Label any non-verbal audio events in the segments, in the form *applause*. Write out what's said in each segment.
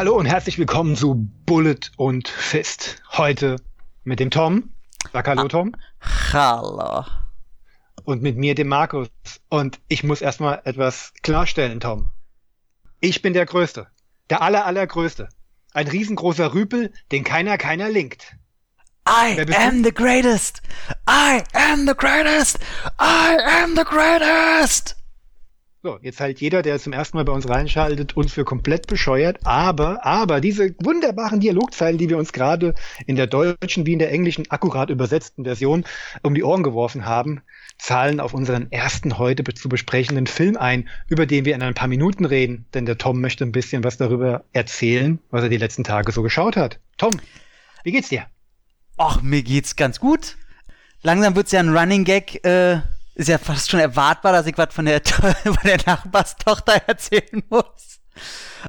Hallo und herzlich willkommen zu Bullet und Fist. Heute mit dem Tom. Sag hallo, Tom. Hallo. Und mit mir, dem Markus. Und ich muss erstmal etwas klarstellen, Tom. Ich bin der Größte. Der aller, allergrößte. Ein riesengroßer Rüpel, den keiner, keiner linkt. I am the greatest. I am the greatest. I am the greatest. So, jetzt halt jeder, der zum ersten Mal bei uns reinschaltet, uns für komplett bescheuert. Aber, aber diese wunderbaren Dialogzeilen, die wir uns gerade in der deutschen wie in der englischen akkurat übersetzten Version um die Ohren geworfen haben, zahlen auf unseren ersten heute zu besprechenden Film ein, über den wir in ein paar Minuten reden. Denn der Tom möchte ein bisschen was darüber erzählen, was er die letzten Tage so geschaut hat. Tom, wie geht's dir? Ach, mir geht's ganz gut. Langsam wird's ja ein Running Gag, äh ist ja fast schon erwartbar, dass ich was von der, *laughs* von der Nachbarstochter erzählen muss.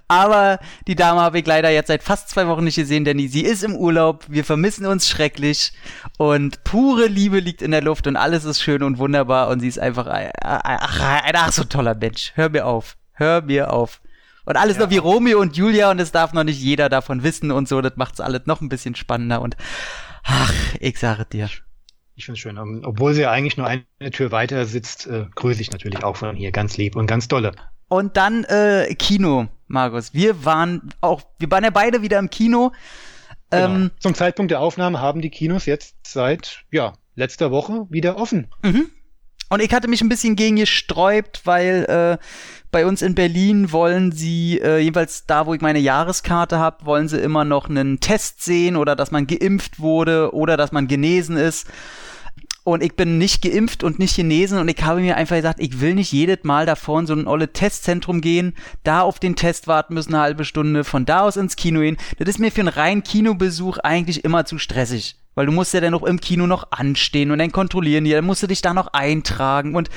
Aber die Dame habe ich leider jetzt seit fast zwei Wochen nicht gesehen, denn sie ist im Urlaub. Wir vermissen uns schrecklich und pure Liebe liegt in der Luft und alles ist schön und wunderbar und sie ist einfach ein, ach, ein ach so toller Mensch. Hör mir auf. Hör mir auf. Und alles ja. noch wie Romeo und Julia und es darf noch nicht jeder davon wissen und so. Das macht es alles noch ein bisschen spannender und ach, ich sage dir. Ich finde es schön. Um, obwohl sie ja eigentlich nur eine Tür weiter sitzt, äh, grüße ich natürlich auch von hier ganz lieb und ganz dolle. Und dann äh, Kino, Markus. Wir waren auch, wir waren ja beide wieder im Kino. Genau. Ähm, Zum Zeitpunkt der Aufnahme haben die Kinos jetzt seit ja letzter Woche wieder offen. Mhm. Und ich hatte mich ein bisschen gegen gesträubt, weil äh, bei uns in Berlin wollen sie, äh, jedenfalls da, wo ich meine Jahreskarte habe, wollen sie immer noch einen Test sehen oder dass man geimpft wurde oder dass man genesen ist. Und ich bin nicht geimpft und nicht genesen und ich habe mir einfach gesagt, ich will nicht jedes Mal davor in so ein olle Testzentrum gehen, da auf den Test warten müssen eine halbe Stunde, von da aus ins Kino gehen. Das ist mir für einen reinen Kinobesuch eigentlich immer zu stressig. Weil du musst ja dann noch im Kino noch anstehen und dann kontrollieren die, dann musst du dich da noch eintragen und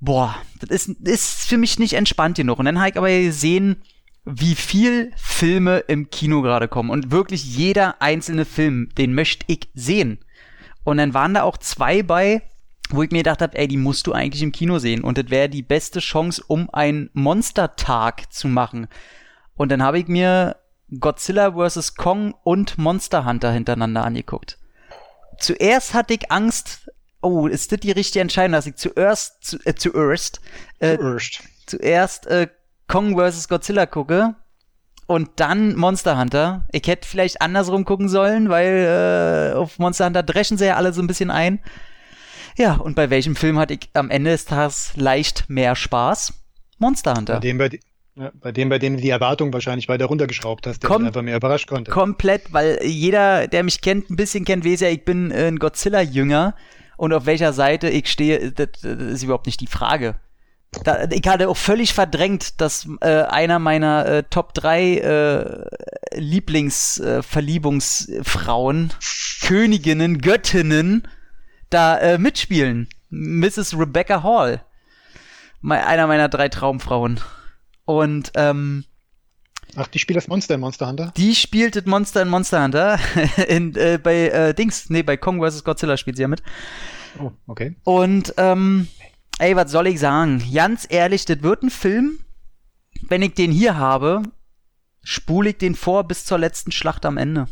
boah, das ist, ist für mich nicht entspannt genug. Und dann habe ich aber gesehen, wie viel Filme im Kino gerade kommen. Und wirklich jeder einzelne Film, den möchte ich sehen. Und dann waren da auch zwei bei, wo ich mir gedacht habe, ey, die musst du eigentlich im Kino sehen. Und das wäre die beste Chance, um einen Monstertag zu machen. Und dann habe ich mir Godzilla vs. Kong und Monster Hunter hintereinander angeguckt. Zuerst hatte ich Angst, oh, ist das die richtige Entscheidung, dass ich zuerst, zu, äh, zuerst, äh, zuerst, zuerst äh, Kong vs. Godzilla gucke und dann Monster Hunter. Ich hätte vielleicht andersrum gucken sollen, weil äh, auf Monster Hunter dreschen sie ja alle so ein bisschen ein. Ja, und bei welchem Film hatte ich am Ende des Tages leicht mehr Spaß? Monster Hunter. Bei dem, bei, ja, bei dem, bei dem du die Erwartung wahrscheinlich weiter runtergeschraubt hast, der Kom einfach mehr überrascht konnte. Komplett, weil jeder, der mich kennt, ein bisschen kennt, weiß ja, ich bin äh, ein Godzilla-Jünger und auf welcher Seite ich stehe, das, das ist überhaupt nicht die Frage. Da, ich hatte auch völlig verdrängt, dass äh, einer meiner äh, Top 3 äh, Lieblingsverliebungsfrauen, Königinnen, Göttinnen da äh, mitspielen. Mrs. Rebecca Hall. Me einer meiner drei Traumfrauen. Und ähm, Ach, die spielt das Monster in Monster Hunter? Die spielt das Monster in Monster Hunter. *laughs* in, äh, bei äh, Dings, nee, bei Kong vs. Godzilla spielt sie ja mit. Oh, okay. Und ähm, ey, was soll ich sagen? Ganz ehrlich, das wird ein Film. Wenn ich den hier habe, spule ich den vor bis zur letzten Schlacht am Ende.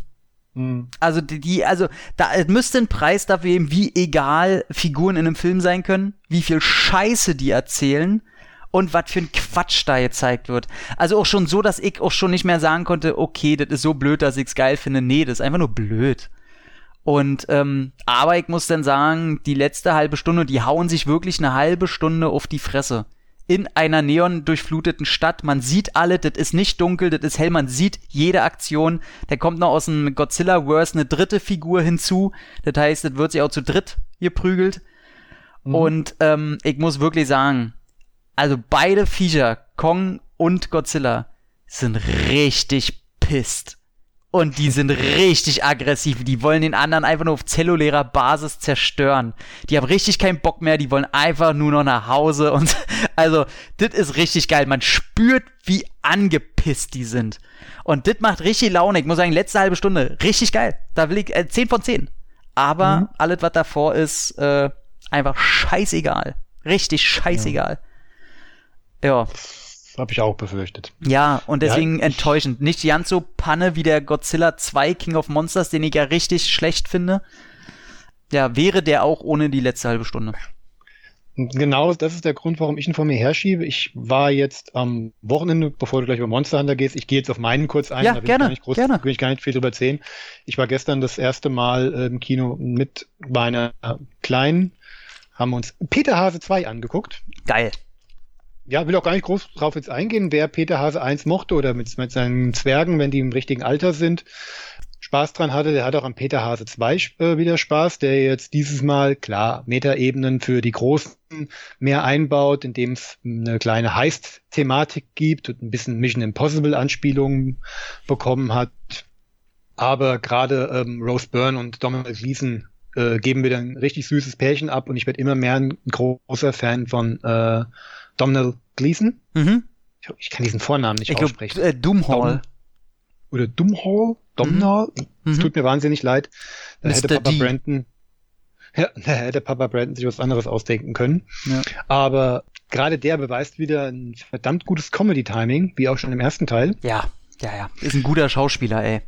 Mhm. Also die, die, also da müsste ein Preis dafür geben, wie egal Figuren in einem Film sein können, wie viel Scheiße die erzählen und was für ein Quatsch da gezeigt wird. Also auch schon so, dass ich auch schon nicht mehr sagen konnte, okay, das ist so blöd, dass ich's geil finde. Nee, das ist einfach nur blöd. Und ähm, aber ich muss dann sagen, die letzte halbe Stunde, die hauen sich wirklich eine halbe Stunde auf die Fresse. In einer neon-durchfluteten Stadt. Man sieht alle, das ist nicht dunkel, das ist hell, man sieht jede Aktion. Da kommt noch aus dem Godzilla-Verse eine dritte Figur hinzu. Das heißt, das wird sich auch zu dritt geprügelt. Mhm. Und ähm, ich muss wirklich sagen, also beide Viecher, Kong und Godzilla, sind richtig pisst. Und die sind richtig aggressiv. Die wollen den anderen einfach nur auf zellulärer Basis zerstören. Die haben richtig keinen Bock mehr. Die wollen einfach nur noch nach Hause. Und *laughs* also, das ist richtig geil. Man spürt, wie angepisst die sind. Und das macht richtig Laune. Ich muss sagen, letzte halbe Stunde, richtig geil. Da will ich äh, 10 von 10. Aber mhm. alles, was davor ist, äh, einfach scheißegal. Richtig scheißegal. Ja. Ja. habe ich auch befürchtet. Ja, und deswegen ja, enttäuschend. Nicht ganz so Panne wie der Godzilla 2 King of Monsters, den ich ja richtig schlecht finde. Ja, wäre der auch ohne die letzte halbe Stunde. Genau, das ist der Grund, warum ich ihn vor mir herschiebe. Ich war jetzt am Wochenende, bevor du gleich über Monster Hunter gehst, ich gehe jetzt auf meinen kurz ein, ja, da gerne, ich groß, gerne. will ich gar nicht viel drüber erzählen. Ich war gestern das erste Mal äh, im Kino mit meiner Kleinen, haben uns Peter Hase 2 angeguckt. Geil. Ja, will auch gar nicht groß drauf jetzt eingehen, wer Peter Hase 1 mochte oder mit, mit seinen Zwergen, wenn die im richtigen Alter sind. Spaß dran hatte. Der hat auch am Peter Hase 2 äh, wieder Spaß, der jetzt dieses Mal, klar, Metaebenen für die Großen mehr einbaut, indem es eine kleine Heist-Thematik gibt und ein bisschen Mission Impossible-Anspielungen bekommen hat. Aber gerade ähm, Rose Byrne und Dominic Gleason äh, geben dann ein richtig süßes Pärchen ab und ich werde immer mehr ein großer Fan von äh, Domhnall Gleason. Mhm. Ich, ich, kann diesen Vornamen nicht ich aussprechen. Glaub, äh, Doomhall. Dom oder Doomhall? Domhnall? Mhm. Es tut mir wahnsinnig leid. Da Mr. hätte Papa D. Brandon, ja, da hätte Papa Brandon sich was anderes ausdenken können. Ja. Aber gerade der beweist wieder ein verdammt gutes Comedy-Timing, wie auch schon im ersten Teil. Ja, ja, ja. Ist ein guter Schauspieler, ey.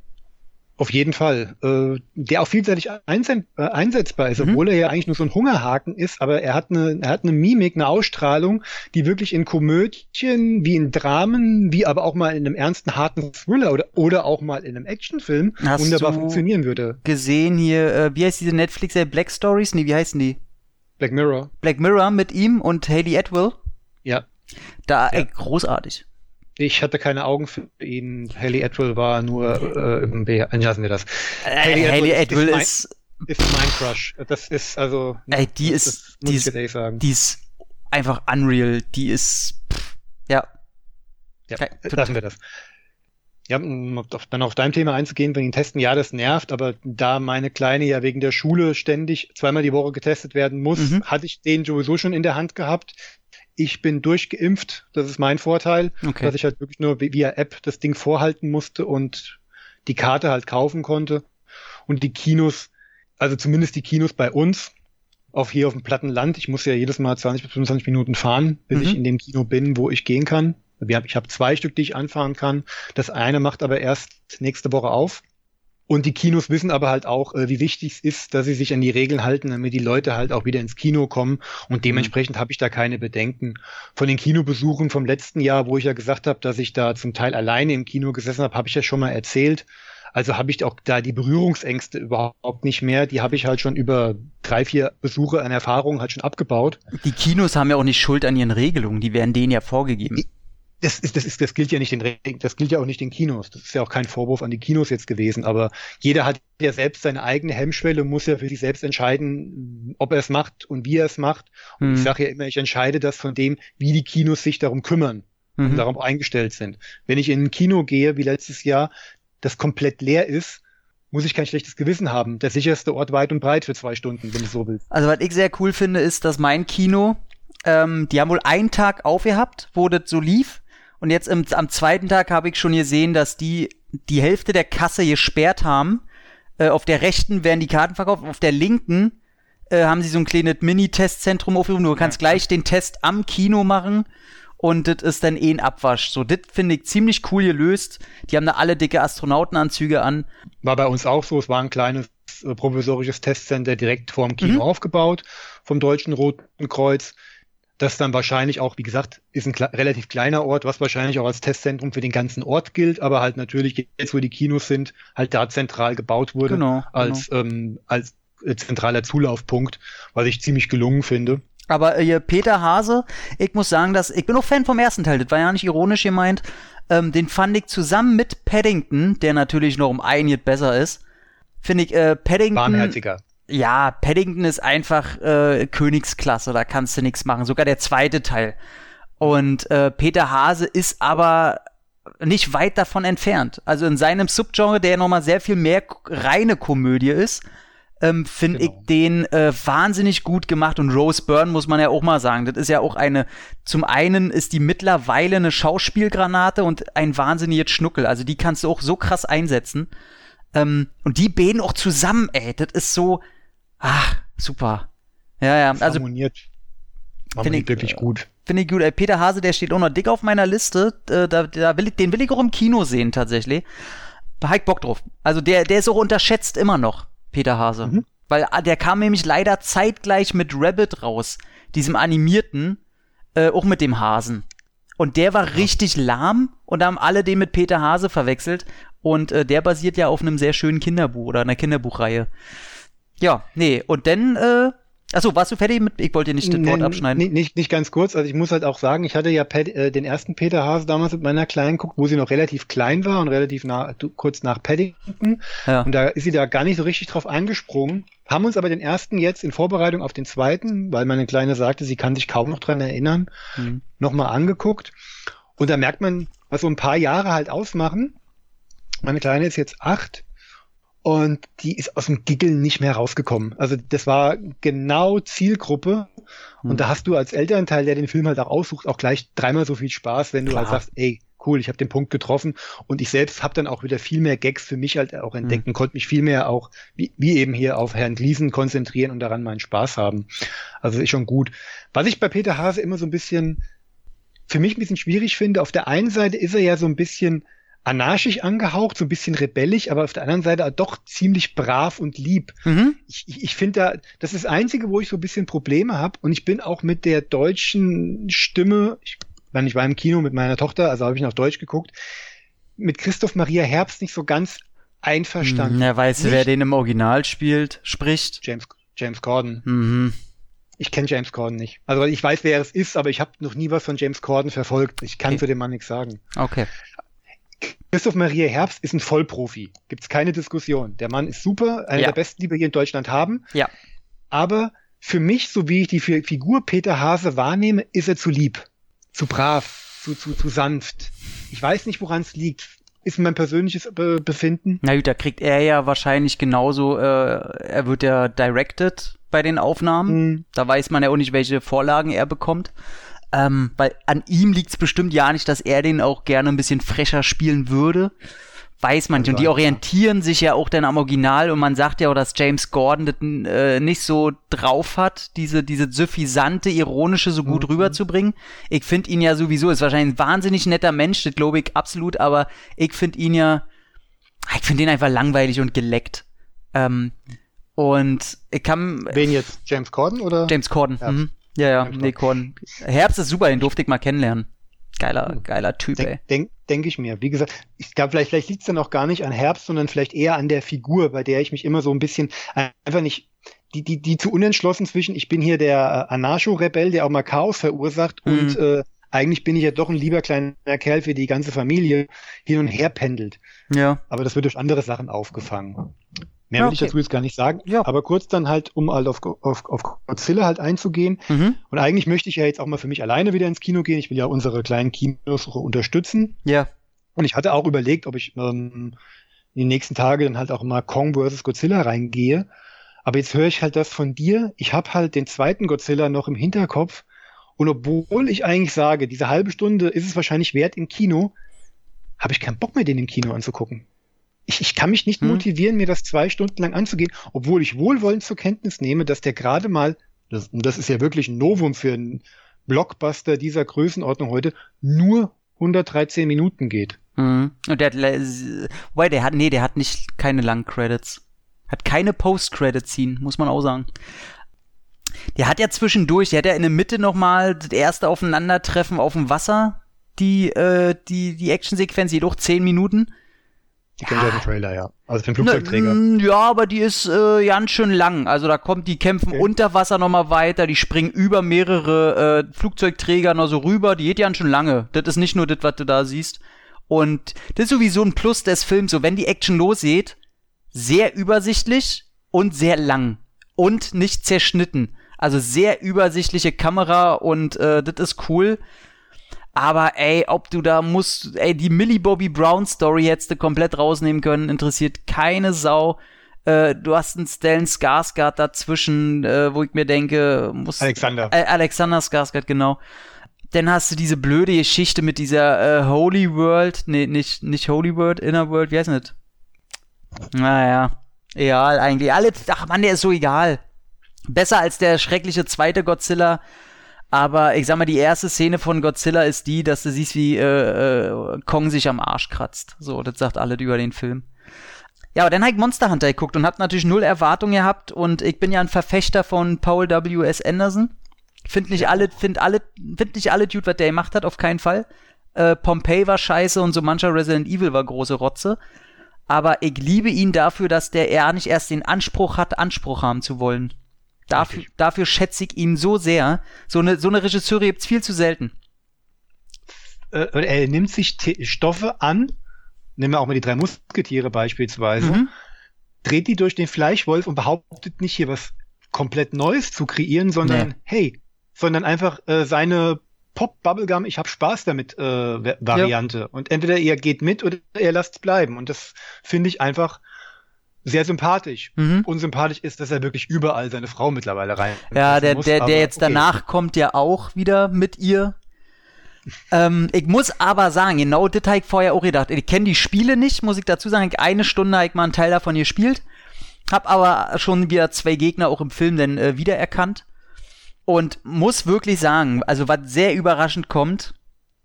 Auf jeden Fall. Äh, der auch vielseitig äh, einsetzbar ist, mhm. obwohl er ja eigentlich nur so ein Hungerhaken ist, aber er hat eine, er hat eine Mimik, eine Ausstrahlung, die wirklich in Komödien, wie in Dramen, wie aber auch mal in einem ernsten, harten Thriller oder, oder auch mal in einem Actionfilm Hast wunderbar funktionieren würde. Gesehen hier, äh, wie heißt diese Netflix-Serie Black Stories? Nee, wie heißen die? Black Mirror. Black Mirror mit ihm und Haley Atwell. Ja. Da, ja. ey, großartig. Ich hatte keine Augen für ihn. Haley Atwell war nur äh, im B. Lassen wir das. Äh, Haley, Haley Atwell, Atwell ist, ist, ist mein Crush. Das ist also. Ey, die ist, die ist, die ist einfach unreal. Die ist, pff, ja. Ja, lassen wir das. Ja, um dann auf dein Thema einzugehen, wenn ihn testen, ja, das nervt, aber da meine Kleine ja wegen der Schule ständig zweimal die Woche getestet werden muss, mhm. hatte ich den sowieso schon in der Hand gehabt ich bin durchgeimpft, das ist mein Vorteil, okay. dass ich halt wirklich nur via App das Ding vorhalten musste und die Karte halt kaufen konnte. Und die Kinos, also zumindest die Kinos bei uns, auch hier auf dem platten Land, ich muss ja jedes Mal 20 bis 25 Minuten fahren, bis mhm. ich in dem Kino bin, wo ich gehen kann. Ich habe zwei Stück, die ich anfahren kann. Das eine macht aber erst nächste Woche auf. Und die Kinos wissen aber halt auch, äh, wie wichtig es ist, dass sie sich an die Regeln halten, damit die Leute halt auch wieder ins Kino kommen. Und dementsprechend mhm. habe ich da keine Bedenken. Von den Kinobesuchen vom letzten Jahr, wo ich ja gesagt habe, dass ich da zum Teil alleine im Kino gesessen habe, habe ich ja schon mal erzählt. Also habe ich auch da die Berührungsängste überhaupt nicht mehr. Die habe ich halt schon über drei, vier Besuche an Erfahrungen halt schon abgebaut. Die Kinos haben ja auch nicht Schuld an ihren Regelungen, die werden denen ja vorgegeben das ist, das ist, das gilt ja nicht den, das gilt ja auch nicht den Kinos. Das ist ja auch kein Vorwurf an die Kinos jetzt gewesen. Aber jeder hat ja selbst seine eigene Hemmschwelle, muss ja für sich selbst entscheiden, ob er es macht und wie er es macht. Und hm. ich sage ja immer, ich entscheide das von dem, wie die Kinos sich darum kümmern und mhm. darauf eingestellt sind. Wenn ich in ein Kino gehe, wie letztes Jahr, das komplett leer ist, muss ich kein schlechtes Gewissen haben. Der sicherste Ort weit und breit für zwei Stunden, wenn du so willst. Also was ich sehr cool finde, ist, dass mein Kino, ähm, die haben wohl einen Tag aufgehabt, wo das so lief. Und jetzt im, am zweiten Tag habe ich schon gesehen, dass die die Hälfte der Kasse gesperrt haben. Äh, auf der rechten werden die Karten verkauft, auf der linken äh, haben sie so ein kleines Mini-Testzentrum aufgerufen. Du kannst ja, gleich den Test am Kino machen und das ist dann eh ein Abwasch. So, das finde ich ziemlich cool gelöst. Die haben da alle dicke Astronautenanzüge an. War bei uns auch so. Es war ein kleines äh, provisorisches Testcenter direkt vor dem Kino mhm. aufgebaut vom Deutschen Roten Kreuz das dann wahrscheinlich auch, wie gesagt, ist ein relativ kleiner Ort, was wahrscheinlich auch als Testzentrum für den ganzen Ort gilt, aber halt natürlich jetzt, wo die Kinos sind, halt da zentral gebaut wurde genau, als, genau. Ähm, als äh, zentraler Zulaufpunkt, was ich ziemlich gelungen finde. Aber äh, Peter Hase, ich muss sagen, dass ich bin auch Fan vom ersten Teil, das war ja nicht ironisch gemeint. Ähm, den fand ich zusammen mit Paddington, der natürlich noch um einiges besser ist, finde ich äh, Paddington. Warmherziger ja, Paddington ist einfach äh, Königsklasse, da kannst du nichts machen. Sogar der zweite Teil. Und äh, Peter Hase ist aber nicht weit davon entfernt. Also in seinem Subgenre, der nochmal sehr viel mehr reine Komödie ist, ähm, finde genau. ich den äh, wahnsinnig gut gemacht. Und Rose Byrne muss man ja auch mal sagen. Das ist ja auch eine, zum einen ist die mittlerweile eine Schauspielgranate und ein wahnsinniges Schnuckel. Also die kannst du auch so krass einsetzen. Ähm, und die beiden auch zusammen, ey, das ist so, Ach, super. Ja, ja. Also harmoniert. Finde ich wirklich gut. Finde ich gut. Ey, Peter Hase, der steht auch noch dick auf meiner Liste. Äh, da, da will ich, den will ich auch im Kino sehen, tatsächlich. Da hab ich Bock drauf. Also der, der ist auch unterschätzt immer noch, Peter Hase. Mhm. Weil ah, der kam nämlich leider zeitgleich mit Rabbit raus, diesem animierten, äh, auch mit dem Hasen. Und der war richtig lahm und da haben alle den mit Peter Hase verwechselt. Und äh, der basiert ja auf einem sehr schönen Kinderbuch oder einer Kinderbuchreihe. Ja, nee, und dann äh, Achso, warst du fertig mit? Ich wollte dir nicht das Wort abschneiden. Nee, nicht, nicht ganz kurz. Also ich muss halt auch sagen, ich hatte ja Pet, äh, den ersten Peter Hase damals mit meiner Kleinen geguckt, wo sie noch relativ klein war und relativ nah, kurz nach Paddington. Ja. Und da ist sie da gar nicht so richtig drauf eingesprungen. Haben uns aber den ersten jetzt in Vorbereitung auf den zweiten, weil meine Kleine sagte, sie kann sich kaum noch dran erinnern, mhm. nochmal angeguckt. Und da merkt man, was so ein paar Jahre halt ausmachen. Meine Kleine ist jetzt acht und die ist aus dem Giggeln nicht mehr rausgekommen. Also das war genau Zielgruppe. Und mhm. da hast du als Elternteil, der den Film halt auch aussucht, auch gleich dreimal so viel Spaß, wenn du Klar. halt sagst, ey, cool, ich habe den Punkt getroffen. Und ich selbst habe dann auch wieder viel mehr Gags für mich halt auch entdecken, mhm. konnte mich viel mehr auch, wie, wie eben hier, auf Herrn Gliesen konzentrieren und daran meinen Spaß haben. Also ist schon gut. Was ich bei Peter Hase immer so ein bisschen, für mich ein bisschen schwierig finde, auf der einen Seite ist er ja so ein bisschen anarchisch angehaucht, so ein bisschen rebellisch, aber auf der anderen Seite doch ziemlich brav und lieb. Mhm. Ich, ich, ich finde da, das ist das Einzige, wo ich so ein bisschen Probleme habe. Und ich bin auch mit der deutschen Stimme, ich, ich war im Kino mit meiner Tochter, also habe ich noch Deutsch geguckt, mit Christoph Maria Herbst nicht so ganz einverstanden. Ja, weißt du, wer den im Original spielt, spricht? James, James Corden. Mhm. Ich kenne James Corden nicht. Also ich weiß, wer es ist, aber ich habe noch nie was von James Corden verfolgt. Ich kann okay. zu dem Mann nichts sagen. Okay. Christoph Maria Herbst ist ein Vollprofi. Gibt es keine Diskussion. Der Mann ist super, einer ja. der besten, die wir hier in Deutschland haben. Ja. Aber für mich, so wie ich die Figur Peter Hase wahrnehme, ist er zu lieb, zu brav, zu, zu, zu sanft. Ich weiß nicht, woran es liegt. Ist mein persönliches Be Befinden. Na gut, da kriegt er ja wahrscheinlich genauso, äh, er wird ja directed bei den Aufnahmen. Mhm. Da weiß man ja auch nicht, welche Vorlagen er bekommt. Ähm, weil an ihm liegt es bestimmt ja nicht, dass er den auch gerne ein bisschen frecher spielen würde. Weiß man nicht. Und die orientieren sich ja auch dann am Original und man sagt ja auch, dass James Gordon das äh, nicht so drauf hat, diese, diese suffisante, ironische so gut mhm. rüberzubringen. Ich finde ihn ja sowieso, ist wahrscheinlich ein wahnsinnig netter Mensch, das glaube ich absolut, aber ich finde ihn ja, ich finde ihn einfach langweilig und geleckt. Ähm, und ich kann. Wen jetzt? James Corden oder? James Corden. Ja. Mhm. Ja, ja, nee, Korn. Herbst ist super, den durfte ich mal kennenlernen. Geiler, hm. geiler Typ, denk, ey. Denke denk ich mir. Wie gesagt, ich glaube, vielleicht, vielleicht liegt es dann auch gar nicht an Herbst, sondern vielleicht eher an der Figur, bei der ich mich immer so ein bisschen einfach nicht, die, die, die zu unentschlossen zwischen, ich bin hier der äh, Anarcho-Rebell, der auch mal Chaos verursacht mhm. und äh, eigentlich bin ich ja doch ein lieber kleiner Kerl für die ganze Familie, hin und her pendelt. Ja. Aber das wird durch andere Sachen aufgefangen. Mehr will okay. ich dazu jetzt gar nicht sagen. Ja. Aber kurz dann halt, um halt auf, auf, auf Godzilla halt einzugehen. Mhm. Und eigentlich möchte ich ja jetzt auch mal für mich alleine wieder ins Kino gehen. Ich will ja unsere kleinen Kinos unterstützen. Ja. Und ich hatte auch überlegt, ob ich ähm, in den nächsten Tagen dann halt auch mal Kong vs. Godzilla reingehe. Aber jetzt höre ich halt das von dir. Ich habe halt den zweiten Godzilla noch im Hinterkopf. Und obwohl ich eigentlich sage, diese halbe Stunde ist es wahrscheinlich wert im Kino, habe ich keinen Bock mehr, den im Kino anzugucken ich, ich kann mich nicht hm. motivieren, mir das zwei Stunden lang anzugehen, obwohl ich wohlwollend zur Kenntnis nehme, dass der gerade mal, das, das ist ja wirklich ein Novum für einen Blockbuster dieser Größenordnung heute, nur 113 Minuten geht. Mhm. Und der hat, wobei der hat, nee, der hat nicht keine langen Credits. Hat keine Post-Credit-Scene, muss man auch sagen. Der hat ja zwischendurch, der hat ja in der Mitte nochmal das erste Aufeinandertreffen auf dem Wasser, die, äh, die, die Actionsequenz, jedoch 10 Minuten. Die kennt ja den Trailer, ja. Also den Flugzeugträger. Ne, ja, aber die ist äh, ganz schön lang. Also da kommt, die kämpfen okay. unter Wasser nochmal weiter, die springen über mehrere äh, Flugzeugträger noch so rüber. Die geht ganz schön lange. Das ist nicht nur das, was du da siehst. Und das ist sowieso ein Plus des Films. So, wenn die Action losgeht, sehr übersichtlich und sehr lang. Und nicht zerschnitten. Also sehr übersichtliche Kamera und äh, das ist cool. Aber ey, ob du da musst, ey, die Millie Bobby Brown Story hättest du komplett rausnehmen können, interessiert keine Sau. Äh, du hast einen Stellan Skarsgård dazwischen, äh, wo ich mir denke, muss Alexander. Äh, Alexander Skarsgård, genau. Dann hast du diese blöde Geschichte mit dieser äh, Holy World, nee, nicht, nicht Holy World, Inner World, wie heißt das? Naja, egal eigentlich. Alle, ach man, der ist so egal. Besser als der schreckliche zweite Godzilla Aber ich sag mal, die erste Szene von Godzilla ist die, dass du siehst, wie äh, äh, Kong sich am Arsch kratzt. So, das sagt alles über den Film. Ja, aber dann habe ich Monster Hunter geguckt und hab natürlich null Erwartungen gehabt und ich bin ja ein Verfechter von Paul W.S. Anderson. Find nicht alle, find alle, find nicht alle Dude, was der gemacht hat, auf keinen Fall. Äh, Pompeii war scheiße und so mancher Resident Evil war große Rotze. Aber ich liebe ihn dafür, dass der er nicht erst den Anspruch hat, Anspruch haben zu wollen. Dafür, dafür schätze ich ihn so sehr. So eine, so eine Regisseure gibt's viel zu selten. Äh, er nimmt sich T Stoffe an, nehmen wir auch mal die drei Musketiere beispielsweise, mhm. dreht die durch den Fleischwolf und behauptet nicht hier was komplett Neues zu kreieren, sondern nee. hey, sondern einfach äh, seine Pop Bubblegum, ich habe Spaß damit äh, Variante. Ja. Und entweder ihr geht mit oder ihr lasst bleiben. Und das finde ich einfach sehr sympathisch. Mhm. Unsympathisch ist, dass er wirklich überall seine Frau mittlerweile rein. Ja, der, muss, der, der jetzt okay. danach kommt ja auch wieder mit ihr ähm, ich muss aber sagen, genau das habe ich vorher auch gedacht. Ich kenne die Spiele nicht, muss ich dazu sagen. Eine Stunde habe ich mal einen Teil davon gespielt. Hab aber schon wieder zwei Gegner auch im Film dann äh, wiedererkannt. Und muss wirklich sagen, also was sehr überraschend kommt,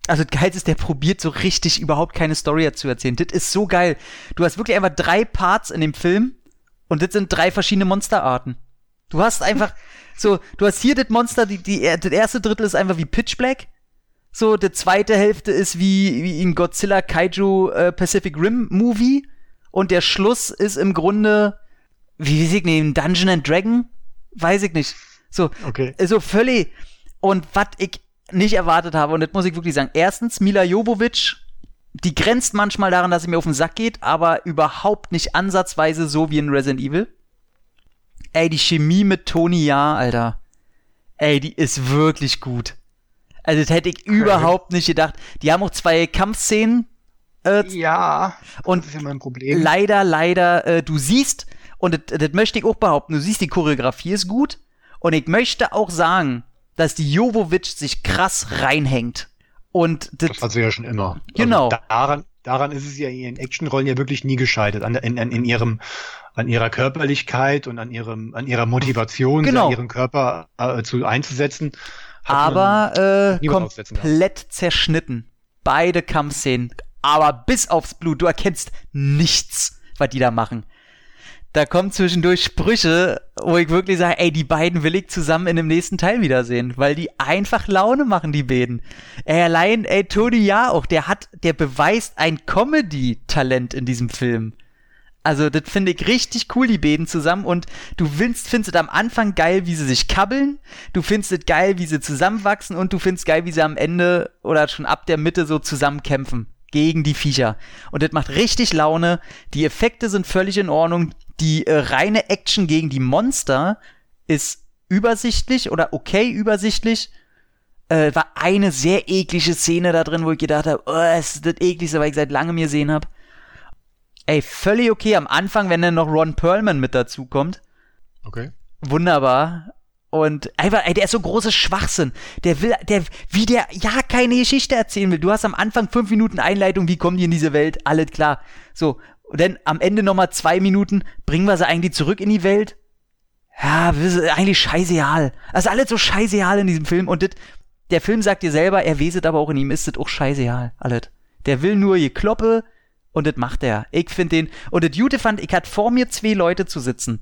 also das Geilste ist, der probiert so richtig überhaupt keine Story zu erzählen. Das ist so geil. Du hast wirklich einfach drei Parts in dem Film und das sind drei verschiedene Monsterarten. Du hast einfach *laughs* so, du hast hier das Monster, die, die, das erste Drittel ist einfach wie Pitch Black. So, die zweite Hälfte ist wie, wie in Godzilla Kaiju äh, Pacific Rim Movie. Und der Schluss ist im Grunde, wie weiß ich nicht, Dungeon and Dragon? Weiß ich nicht. So, okay. so völlig. Und was ich nicht erwartet habe, und das muss ich wirklich sagen, erstens, Mila Jovovic, die grenzt manchmal daran, dass sie mir auf den Sack geht, aber überhaupt nicht ansatzweise so wie in Resident Evil. Ey, die Chemie mit Tony Ja, Alter. Ey, die ist wirklich gut. Also das hätte ich okay. überhaupt nicht gedacht. Die haben auch zwei Kampfszenen. Äh, ja. Und das ist ja mein Problem. Leider, leider, äh, du siehst, und das, das möchte ich auch behaupten, du siehst, die Choreografie ist gut. Und ich möchte auch sagen, dass die Jovovic sich krass reinhängt. Und das, das hat sie ja schon immer. Genau. Also daran, daran ist es ja in ihren Actionrollen ja wirklich nie gescheitert. An, in, in, ihrem, an ihrer Körperlichkeit und an ihrem, an ihrer Motivation, genau. ihren Körper äh, zu einzusetzen aber äh, komplett zerschnitten. Beide Kampfszenen. Aber bis aufs Blut. Du erkennst nichts, was die da machen. Da kommen zwischendurch Sprüche, wo ich wirklich sage, ey, die beiden will ich zusammen in dem nächsten Teil wiedersehen, weil die einfach Laune machen, die beiden. Ey, allein, ey, Tony ja auch, der hat, der beweist ein Comedy-Talent in diesem Film. Also, das finde ich richtig cool, die beiden zusammen. Und du findest, findest es am Anfang geil, wie sie sich kabbeln. Du findest es geil, wie sie zusammenwachsen. Und du findest geil, wie sie am Ende oder schon ab der Mitte so zusammenkämpfen. Gegen die Viecher. Und das macht richtig Laune. Die Effekte sind völlig in Ordnung. Die äh, reine Action gegen die Monster ist übersichtlich oder okay übersichtlich. Äh, war eine sehr eklige Szene da drin, wo ich gedacht habe, oh, es ist das ekligste, was ich seit langem gesehen habe. Ey, völlig okay am Anfang, wenn dann noch Ron Perlman mit dazu kommt. Okay. Wunderbar. Und einfach, ey, der ist so großes Schwachsinn. Der will, der, wie der ja keine Geschichte erzählen will. Du hast am Anfang fünf Minuten Einleitung, wie kommen die in diese Welt? Alles klar. So. Und dann am Ende nochmal zwei Minuten, bringen wir sie eigentlich zurück in die Welt? Ja, eigentlich scheißeal. Das ist alles so scheißeal in diesem Film. Und das, der Film sagt dir selber, er weset aber auch in ihm, ist das auch scheißeal. Alles. Der will nur je Kloppe, und das macht er. Ich finde den. Und das Jute fand, ich hatte vor mir zwei Leute zu sitzen.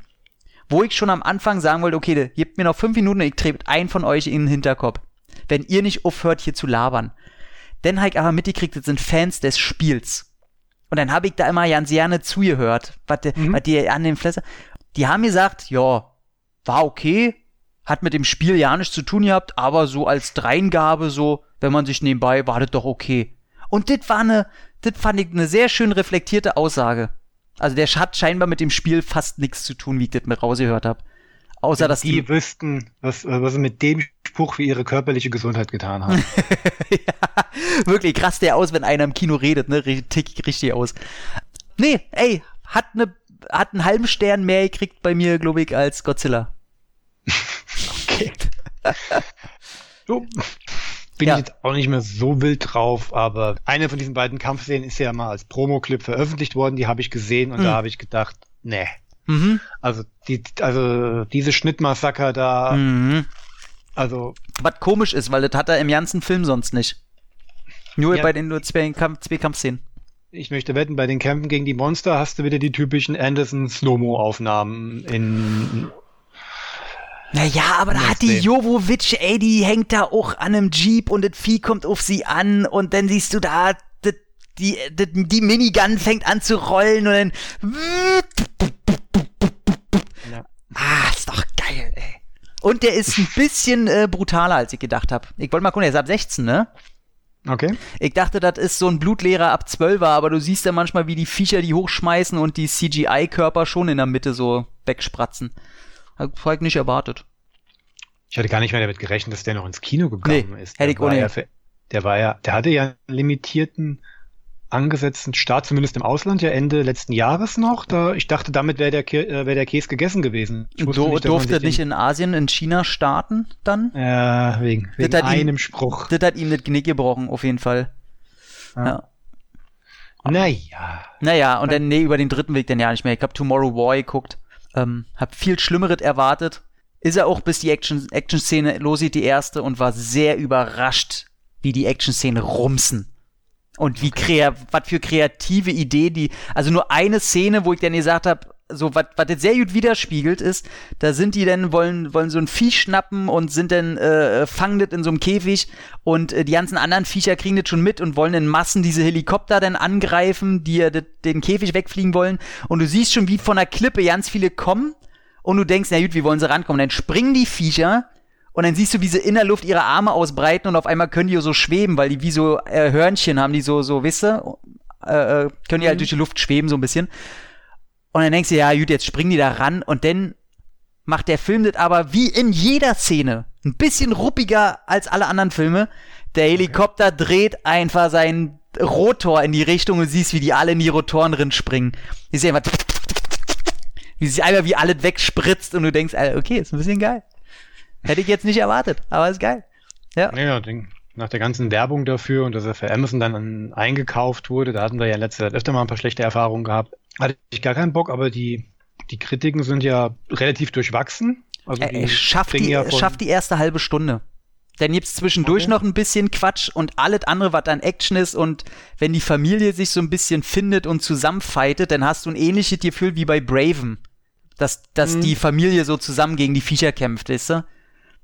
Wo ich schon am Anfang sagen wollte, okay, gebt mir noch fünf Minuten und ich trete einen von euch in den Hinterkopf. Wenn ihr nicht aufhört, hier zu labern. Dann habe ich aber mitgekriegt, das sind Fans des Spiels. Und dann habe ich da immer ganz gerne zugehört, was, die, mhm. was die an den Flässer. Die haben gesagt, ja, war okay, hat mit dem Spiel ja nichts zu tun gehabt, aber so als Dreingabe, so, wenn man sich nebenbei, war das doch okay. Und das war eine, das fand ich eine sehr schön reflektierte Aussage. Also der hat scheinbar mit dem Spiel fast nichts zu tun, wie ich das mir rausgehört habe. Außer Wenn dass die, die wüssten, was, was sie mit dem Spruch für ihre körperliche Gesundheit getan haben. *laughs* ja, wirklich krass der aus, wenn einer im Kino redet, ne? Tick richtig aus. Nee, ey, hat ne hat einen halben Stern mehr gekriegt bei mir, glaube ich, als Godzilla. *laughs* okay. *laughs* so, bin ja. ich jetzt auch nicht mehr so wild drauf, aber eine von diesen beiden Kampfszenen ist ja mal als Promo-Clip veröffentlicht worden, die habe ich gesehen und mhm. da habe ich gedacht, nee. Mhm. Also, die, also diese Schnittmassaker da, mhm. Also. Was komisch ist, weil das hat er im ganzen Film sonst nicht. Nur Ja. bei den nur zwei, Kampf, zwei Kampfszenen. Ich möchte wetten, bei den Kämpfen gegen die Monster hast du wieder die typischen Anderson Slow-Mo-Aufnahmen in. Naja, aber da hat die. Jovovic, ey, die hängt da auch an einem Jeep und das Vieh kommt auf sie an und dann siehst du da, das- die, das- die Minigun fängt an zu rollen und dann. Ja. Ah, ist doch geil, ey. Und der ist ein bisschen äh, brutaler, als ich gedacht habe. Ich wollte mal gucken, der ist ab 16, ne? Okay. Ich dachte, das ist so ein Blutlehrer ab 12er, aber du siehst ja manchmal, wie die Viecher die hochschmeißen und die CGI-Körper schon in der Mitte so wegspratzen. Hab ich nicht erwartet. Ich hatte gar nicht mehr damit gerechnet, dass der noch ins Kino gekommen Nee, ist. hätte Der ich war ohne- der war ja, der hatte ja einen limitierten angesetzten Start, zumindest im Ausland, ja Ende letzten Jahres noch. Da, ich dachte, damit wäre der, äh, wär der Käse gegessen gewesen. Du, nicht, durfte nicht in Asien, in China starten dann? Ja, wegen, wegen hat ihn- einem Spruch. Das hat ihm das Genick gebrochen, auf jeden Fall. Ja. Ja. Naja. Naja, und dann, nee, über den dritten Weg dann ja nicht mehr. Ich hab Tomorrow War geguckt, ähm, hab viel Schlimmeres erwartet. Ist er auch, bis die Action- Action-Szene losgeht, die erste, und war sehr überrascht, wie die Action-Szene rumsen. Und wie krea was für kreative Idee die, also nur eine Szene, wo ich dann gesagt habe, so was was das sehr gut widerspiegelt ist, da sind die dann wollen wollen so ein Viech schnappen und sind dann äh, fangen das in so einem Käfig und äh, die ganzen anderen Viecher kriegen das schon mit und wollen in Massen diese Helikopter dann angreifen, die äh, das- den Käfig wegfliegen wollen und du siehst schon wie von der Klippe ganz viele kommen und du denkst, na gut, wie wollen sie rankommen? Dann springen die Viecher und dann siehst du, wie sie in der Luft ihre Arme ausbreiten und auf einmal können die so schweben, weil die wie so äh, Hörnchen haben, die so, so, wisst ihr, äh, äh, können die halt durch die Luft schweben so ein bisschen. Und dann denkst du, ja gut, jetzt springen die da ran und dann macht der Film das aber wie in jeder Szene ein bisschen ruppiger als alle anderen Filme. Der Helikopter dreht einfach seinen Rotor in die Richtung und siehst, wie die alle in die Rotoren drin springen. Die sehen einfach, *laughs* wie sich einfach wie alles wegspritzt und du denkst, Alter, okay, ist ein bisschen geil. Hätte ich jetzt nicht erwartet, aber ist geil. Ja. Ja, nach der ganzen Werbung dafür und dass er für Amazon dann an, eingekauft wurde, da hatten wir ja in letzter Zeit öfter mal ein paar schlechte Erfahrungen gehabt. Hatte ich gar keinen Bock, aber die, die Kritiken sind ja relativ durchwachsen. Also Er, er schafft, die, ja schafft die erste halbe Stunde. Dann gibt's zwischendurch Okay. noch ein bisschen Quatsch und alles andere, was dann Action ist und wenn die Familie sich so ein bisschen findet und zusammenfightet, dann hast du ein ähnliches Gefühl wie bei Braven. Dass, dass Mhm. die Familie so zusammen gegen die Viecher kämpft, weißt du?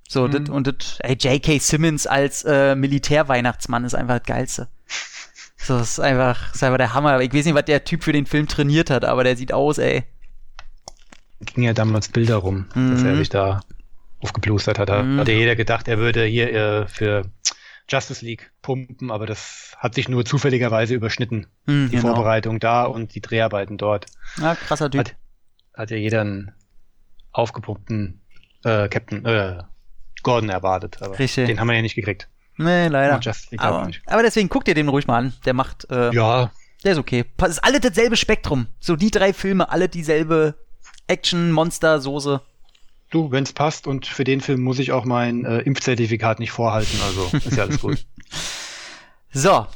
So, Mhm. das, und das, ey, J.K. Simmons als äh, Militärweihnachtsmann ist einfach das Geilste. So, das ist einfach, das ist einfach der Hammer. Ich weiß nicht, was der Typ für den Film trainiert hat, aber der sieht aus, ey. ging ja damals Bilder rum, dass Mhm. er sich da aufgeplustert hat. Da Mhm. hatte jeder gedacht, er würde hier äh, für Justice League pumpen, aber das hat sich nur zufälligerweise überschnitten. Hm, Die Vorbereitung da und die Dreharbeiten dort. Ja, krasser Typ. Hat, hat ja jeder einen aufgepumpten äh, Captain äh, Gordon erwartet, aber Richtig. den haben wir ja nicht gekriegt. Nee, leider. Aber, aber deswegen guck dir den ruhig mal an. Der macht, äh, Ja, der ist okay. Das ist alle dasselbe Spektrum. So die drei Filme, alle dieselbe Action, Monster, Soße. du, wenn's passt und für den Film muss ich auch mein äh, Impfzertifikat nicht vorhalten, also ist ja alles gut. *laughs* So.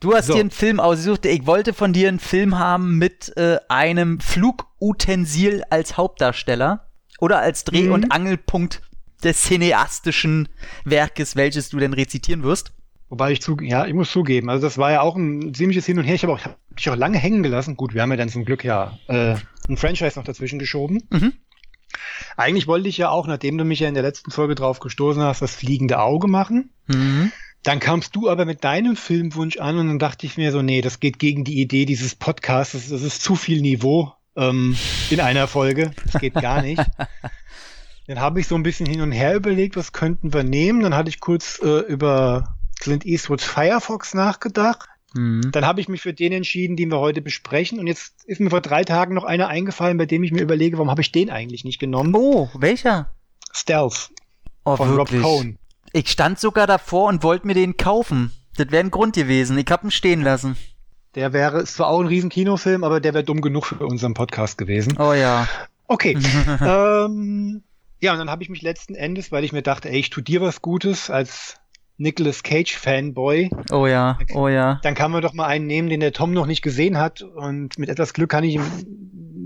Du hast So. dir einen Film ausgesucht. Ich wollte von dir einen Film haben mit äh, einem Flugutensil als Hauptdarsteller oder als Dreh- Mhm. und Angelpunkt des cineastischen Werkes, welches du denn rezitieren wirst. Wobei ich zu, ja, ich muss zugeben, also das war ja auch ein ziemliches Hin und Her. Ich habe auch, hab dich auch lange hängen gelassen. Gut, wir haben ja dann zum Glück ja äh, ein Franchise noch dazwischen geschoben. Mhm. Eigentlich wollte ich ja auch, nachdem du mich ja in der letzten Folge drauf gestoßen hast, das fliegende Auge machen. Mhm. Dann kamst du aber mit deinem Filmwunsch an und dann dachte ich mir so, nee, das geht gegen die Idee dieses Podcasts. Das, das ist zu viel Niveau ähm, in einer Folge. Das geht gar nicht. *laughs* Dann habe ich so ein bisschen hin und her überlegt, was könnten wir nehmen. Dann hatte ich kurz äh, über Clint Eastwoods Firefox nachgedacht. Mhm. Dann habe ich mich für den entschieden, den wir heute besprechen. Und jetzt ist mir vor drei Tagen noch einer eingefallen, bei dem ich mir überlege, warum habe ich den eigentlich nicht genommen? Oh, welcher? Stealth Oh, von wirklich? Rob Cohn. Ich stand sogar davor und wollte mir den kaufen. Das wäre ein Grund gewesen. Ich hab ihn stehen lassen. Der wäre, ist zwar auch ein riesen Kinofilm, aber der wäre dumm genug für unseren Podcast gewesen. Oh ja. Okay. *laughs* ähm, ja, und dann habe ich mich letzten Endes, weil ich mir dachte, ey, ich tu dir was Gutes als Nicolas Cage Fanboy, Oh ja. Oh ja. dann kann man doch mal einen nehmen, den der Tom noch nicht gesehen hat und mit etwas Glück kann ich ihm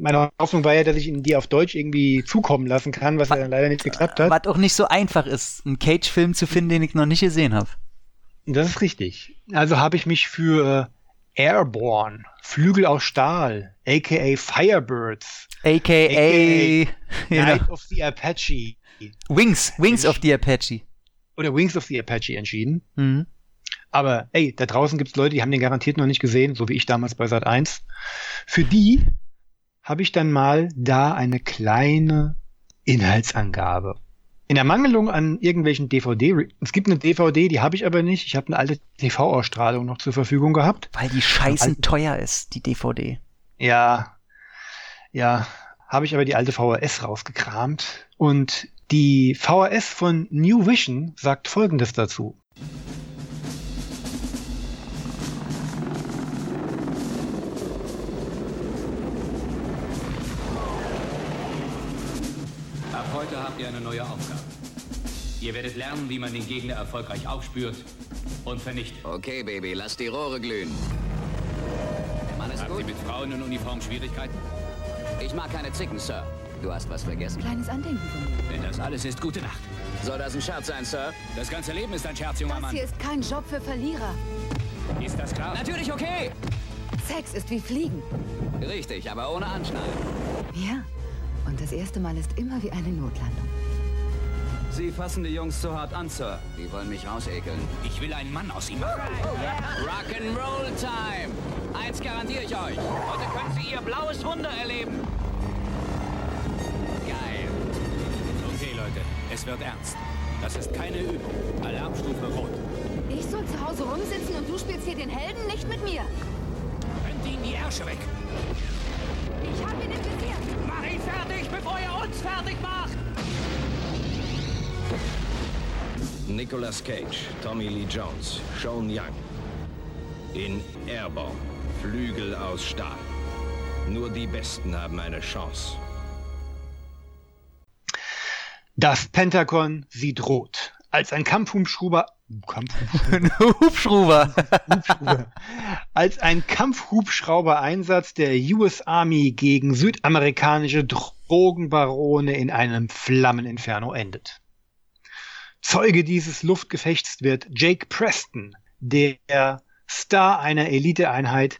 meine Hoffnung war ja, dass ich ihn dir auf Deutsch irgendwie zukommen lassen kann, was ja dann leider nicht geklappt hat. Was auch nicht so einfach ist, einen Cage-Film zu finden, den ich noch nicht gesehen habe. Das ist richtig. Also habe ich mich für Airborne, Flügel aus Stahl, aka Firebirds, aka, aka *laughs* Night of the Apache. Wings, Wings of the Apache. Oder Wings of the Apache entschieden. Mhm. Aber ey, da draußen gibt's Leute, die haben den garantiert noch nicht gesehen, so wie ich damals bei Sat 1. Für die habe ich dann mal da eine kleine Inhaltsangabe. In Ermangelung an irgendwelchen DVD, es gibt eine DVD, die habe ich aber nicht. Ich habe eine alte TV-Ausstrahlung noch zur Verfügung gehabt. Weil die scheißen teuer ist, die DVD. Ja, ja, habe ich aber die alte VHS rausgekramt. Und die VHS von New Vision sagt Folgendes dazu. Ihr eine neue Aufgabe. Ihr werdet lernen, wie man den Gegner erfolgreich aufspürt und vernichtet. Okay, Baby, lass die Rohre glühen. Der Mann ist Haben Sie gut. mit Frauen in Uniform Schwierigkeiten? Ich mag keine Zicken, Sir. Du hast was vergessen. Kleines Andenken von mir. Wenn das alles ist, gute Nacht. Soll das ein Scherz sein, Sir? Das ganze Leben ist ein Scherz, junger Das Mann. hier ist kein Job für Verlierer. Ist das klar? Natürlich okay. Sex ist wie Fliegen. Richtig, aber ohne Anschnallen. Ja. Und das erste Mal ist immer wie eine Notlandung. Sie fassen die Jungs zu hart an, Sir. Die wollen mich rausekeln. Ich will einen Mann aus ihm machen. Rock'n'Roll Time. Eins garantiere ich euch. Heute können Sie Ihr blaues Wunder erleben. Geil. Okay, Leute, es wird ernst. Das ist keine Übung. Alarmstufe Rot. Ich soll zu Hause rumsitzen und du spielst hier den Helden nicht mit mir. Rennt ihn die Ärsche weg. Ich hab ihn im Visier. Fertig, bevor er uns fertig macht! Nicolas Cage, Tommy Lee Jones, Sean Young. In Airborne, Flügel aus Stahl. Nur die Besten haben eine Chance. Das Pentagon sieht rot. Als ein Kampfhubschrauber, Kampfhubschrauber, *laughs* Hubschrauber. Hubschrauber. als ein Kampfhubschrauber-Einsatz der US Army gegen südamerikanische Drogenbarone in einem Flammeninferno endet. Zeuge dieses Luftgefechts wird Jake Preston, der Star einer Eliteeinheit,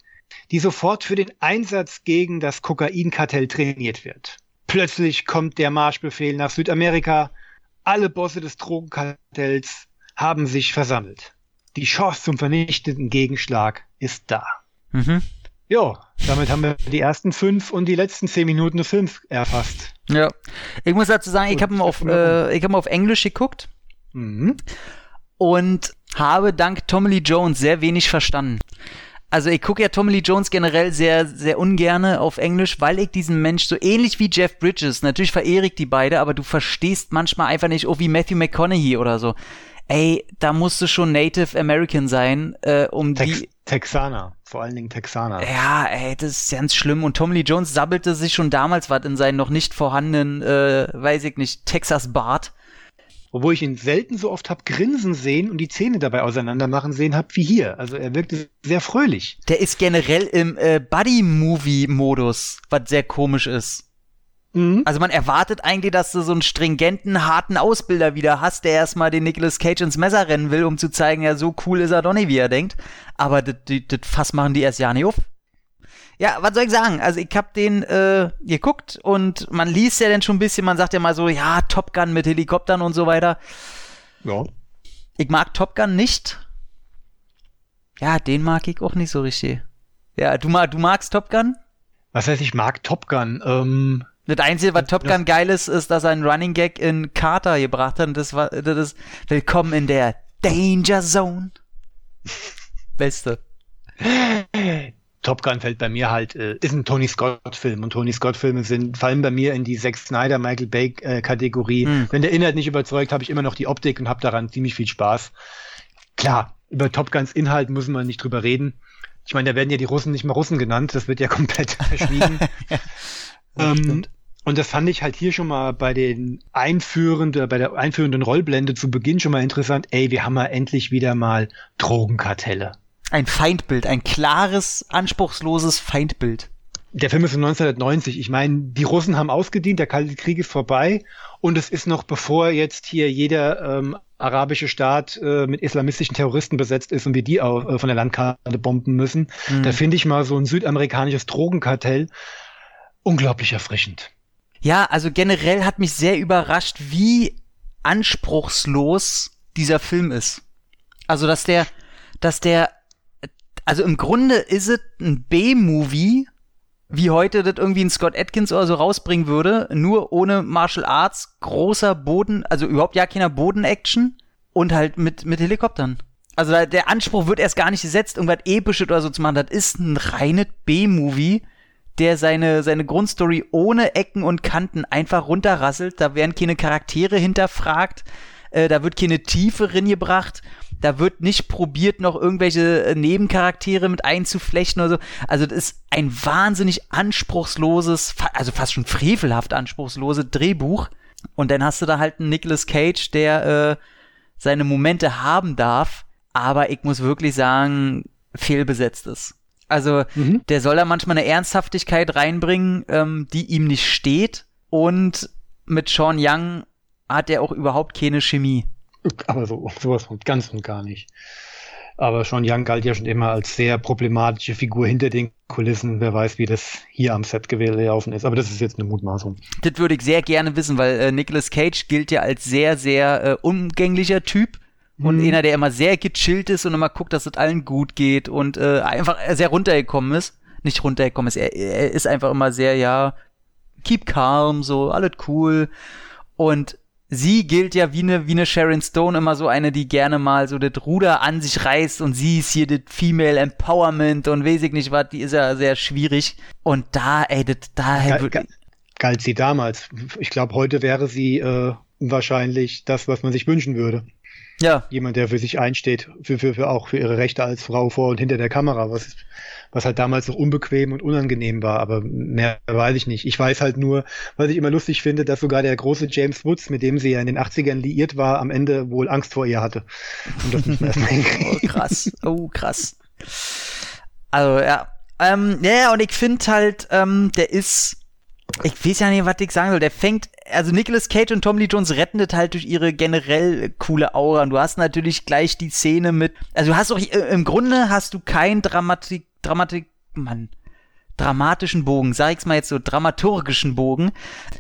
die sofort für den Einsatz gegen das Kokainkartell trainiert wird. Plötzlich kommt der Marschbefehl nach Südamerika. Alle Bosse des Drogenkartells haben sich versammelt. Die Chance zum vernichtenden Gegenschlag ist da. Mhm. Jo, damit haben wir die ersten fünf und die letzten zehn Minuten des Films erfasst. Ja. Ich muss dazu sagen, ich habe auf, äh, ich hab ihn auf Englisch geguckt Mhm. und habe dank Tommy Lee Jones sehr wenig verstanden. Also ich gucke ja Tommy Lee Jones generell sehr, sehr ungerne auf Englisch, weil ich diesen Mensch so ähnlich wie Jeff Bridges, natürlich verehre ich die beide, aber du verstehst manchmal einfach nicht, oh wie Matthew McConaughey oder so. Ey, da musst du schon Native American sein, äh, um Tex die. Texaner, vor allen Dingen Texaner. Ja, ey, das ist ganz schlimm. Und Tommy Lee Jones sabbelte sich schon damals was in seinen noch nicht vorhandenen, äh, weiß ich nicht, Texas-Bart. Obwohl ich ihn selten so oft hab grinsen sehen und die Zähne dabei auseinander machen sehen hab wie hier. Also er wirkte sehr fröhlich. Der ist generell im äh, Buddy-Movie-Modus, was sehr komisch ist. Mhm. Also man erwartet eigentlich, dass du so einen stringenten, harten Ausbilder wieder hast, der erstmal den Nicolas Cage ins Messer rennen will, um zu zeigen, ja, so cool ist er doch nicht, wie er denkt. Aber das Fass machen die erst ja nicht auf. Ja, was soll ich sagen? Also ich hab den äh, geguckt und man liest ja dann schon ein bisschen, man sagt ja mal so, ja, Top Gun mit Helikoptern und so weiter. Ja. Ich mag Top Gun nicht. Ja, den mag ich auch nicht so richtig. Ja, du, mag, du magst Top Gun? Was heißt, ich mag Top Gun. Ähm, Das Einzige, was Top Gun geil ist, ist, dass er einen Running Gag in Carter gebracht hat. Und das war, das ist Willkommen in der Danger Zone. *laughs* Beste. Top Gun fällt bei mir halt, äh, ist ein Tony Scott-Film und Tony Scott-Filme sind, fallen bei mir in die Zack Snyder, Michael Bay-Kategorie. Hm. Wenn der Inhalt nicht überzeugt, habe ich immer noch die Optik und habe daran ziemlich viel Spaß. Klar, über Top Guns Inhalt müssen wir nicht drüber reden. Ich meine, da werden ja die Russen nicht mal Russen genannt, das wird ja komplett *laughs* verschwiegen. ähm, und das fand ich halt hier schon mal bei den einführenden, bei der einführenden Rollblende zu Beginn schon mal interessant. Ey, wir haben ja endlich wieder mal Drogenkartelle. Ein Feindbild, ein klares, anspruchsloses Feindbild. Der Film ist von 1990. Ich meine, die Russen haben ausgedient, der Kalte Krieg ist vorbei und es ist noch bevor jetzt hier jeder ähm, arabische Staat äh, mit islamistischen Terroristen besetzt ist und wir die auch äh, von der Landkarte bomben müssen. Mhm. Da finde ich mal so ein südamerikanisches Drogenkartell unglaublich erfrischend. Ja, also generell hat mich sehr überrascht, wie anspruchslos dieser Film ist. Also, dass der, dass der, also im Grunde ist es ein B-Movie, wie heute das irgendwie ein Scott Atkins oder so rausbringen würde, nur ohne Martial Arts, großer Boden, also überhaupt ja keiner Boden-Action und halt mit, mit Helikoptern. Also der Anspruch wird erst gar nicht gesetzt, irgendwas Episches oder so zu machen. Das ist ein reines B-Movie, der seine, seine Grundstory ohne Ecken und Kanten einfach runterrasselt. Da werden keine Charaktere hinterfragt, äh, da wird keine Tiefe gebracht da wird nicht probiert, noch irgendwelche äh, Nebencharaktere mit einzuflechten oder so. Also das ist ein wahnsinnig anspruchsloses, also fast schon frevelhaft anspruchsloses Drehbuch. Und dann hast du da halt einen Nicolas Cage, der äh, seine Momente haben darf, aber ich muss wirklich sagen, fehlbesetzt ist. Also mhm. der soll da manchmal eine Ernsthaftigkeit reinbringen, ähm, die ihm nicht steht. Und mit Sean Young hat er auch überhaupt keine Chemie. Aber so, sowas von ganz und gar nicht. Aber Sean Young galt ja schon immer als sehr problematische Figur hinter den Kulissen. Wer weiß, wie das hier am Set gelaufen ist. Aber das ist jetzt eine Mutmaßung. Das würde ich sehr gerne wissen, weil äh, Nicolas Cage gilt ja als sehr, sehr äh, umgänglicher Typ. Und mhm. einer, der immer sehr gechillt ist und immer guckt, dass es allen gut geht und äh, einfach sehr runtergekommen ist. Nicht runtergekommen ist, er, er ist einfach immer sehr, ja, keep calm, so, alles cool. Und sie gilt ja wie eine, wie eine Sharon Stone immer so eine, die gerne mal so das Ruder an sich reißt und sie ist hier das Female Empowerment und weiß ich nicht was, die ist ja sehr schwierig. Und da, ey, das, da Gal, gal, galt sie damals. Ich glaube, heute wäre sie äh, wahrscheinlich das, was man sich wünschen würde. Ja. Jemand, der für sich einsteht, für, für, für auch für ihre Rechte als Frau vor und hinter der Kamera, was, was halt damals noch unbequem und unangenehm war, aber mehr weiß ich nicht. Ich weiß halt nur, was ich immer lustig finde, dass sogar der große James Woods, mit dem sie ja in den 80ern liiert war, am Ende wohl Angst vor ihr hatte. Und das nicht mehr *laughs* oh, krass. Oh, krass. Also, ja. Ähm, ja, und ich finde halt, ähm, der ist, ich weiß ja nicht, was ich sagen soll. Der fängt, also Nicolas Cage und Tom Lee Jones retten das halt durch ihre generell coole Aura. Und du hast natürlich gleich die Szene mit, also du hast auch, äh, im Grunde hast du kein Dramatik, Dramatik, Mann, dramatischen Bogen, sag ich's mal jetzt so, dramaturgischen Bogen,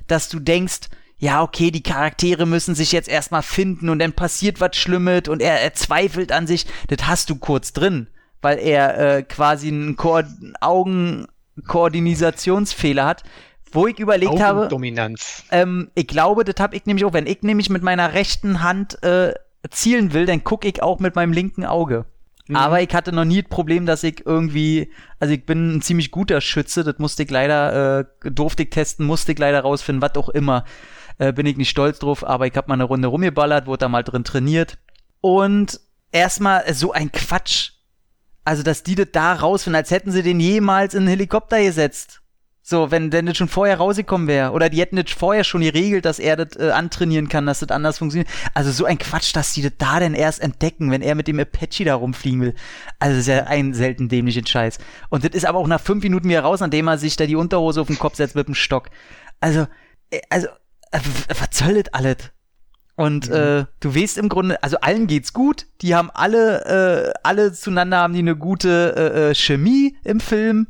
dass du denkst, ja, okay, die Charaktere müssen sich jetzt erstmal finden und dann passiert was Schlimmes und er, er zweifelt an sich. Das hast du kurz drin, weil er äh, quasi einen Ko Augenkoordinationsfehler hat wo ich überlegt habe. Dominanz. Ähm, ich glaube, das habe ich nämlich auch, wenn ich nämlich mit meiner rechten Hand äh, zielen will, dann gucke ich auch mit meinem linken Auge. Mhm. Aber ich hatte noch nie das Problem, dass ich irgendwie, also ich bin ein ziemlich guter Schütze, das musste ich leider, äh, durfte ich testen, musste ich leider rausfinden, was auch immer. Äh, bin ich nicht stolz drauf, aber ich habe mal eine Runde rumgeballert, wurde da mal drin trainiert. Und erstmal so ein Quatsch. Also, dass die das da rausfinden, als hätten sie den jemals in einen Helikopter gesetzt. So, wenn denn das schon vorher rausgekommen wäre. Oder die hätten das vorher schon geregelt, dass er das äh, antrainieren kann, dass das anders funktioniert. Also so ein Quatsch, dass die das da denn erst entdecken, wenn er mit dem Apache da rumfliegen will. Also das ist ja ein selten dämlichen Scheiß. Und das ist aber auch nach fünf Minuten wieder raus, nachdem er sich da die Unterhose auf den Kopf setzt mit dem Stock. Also, äh, also, äh, was soll das alles? Und mhm. äh, du weißt im Grunde, also allen geht's gut. Die haben alle, äh, alle zueinander haben die eine gute äh, äh Chemie im Film.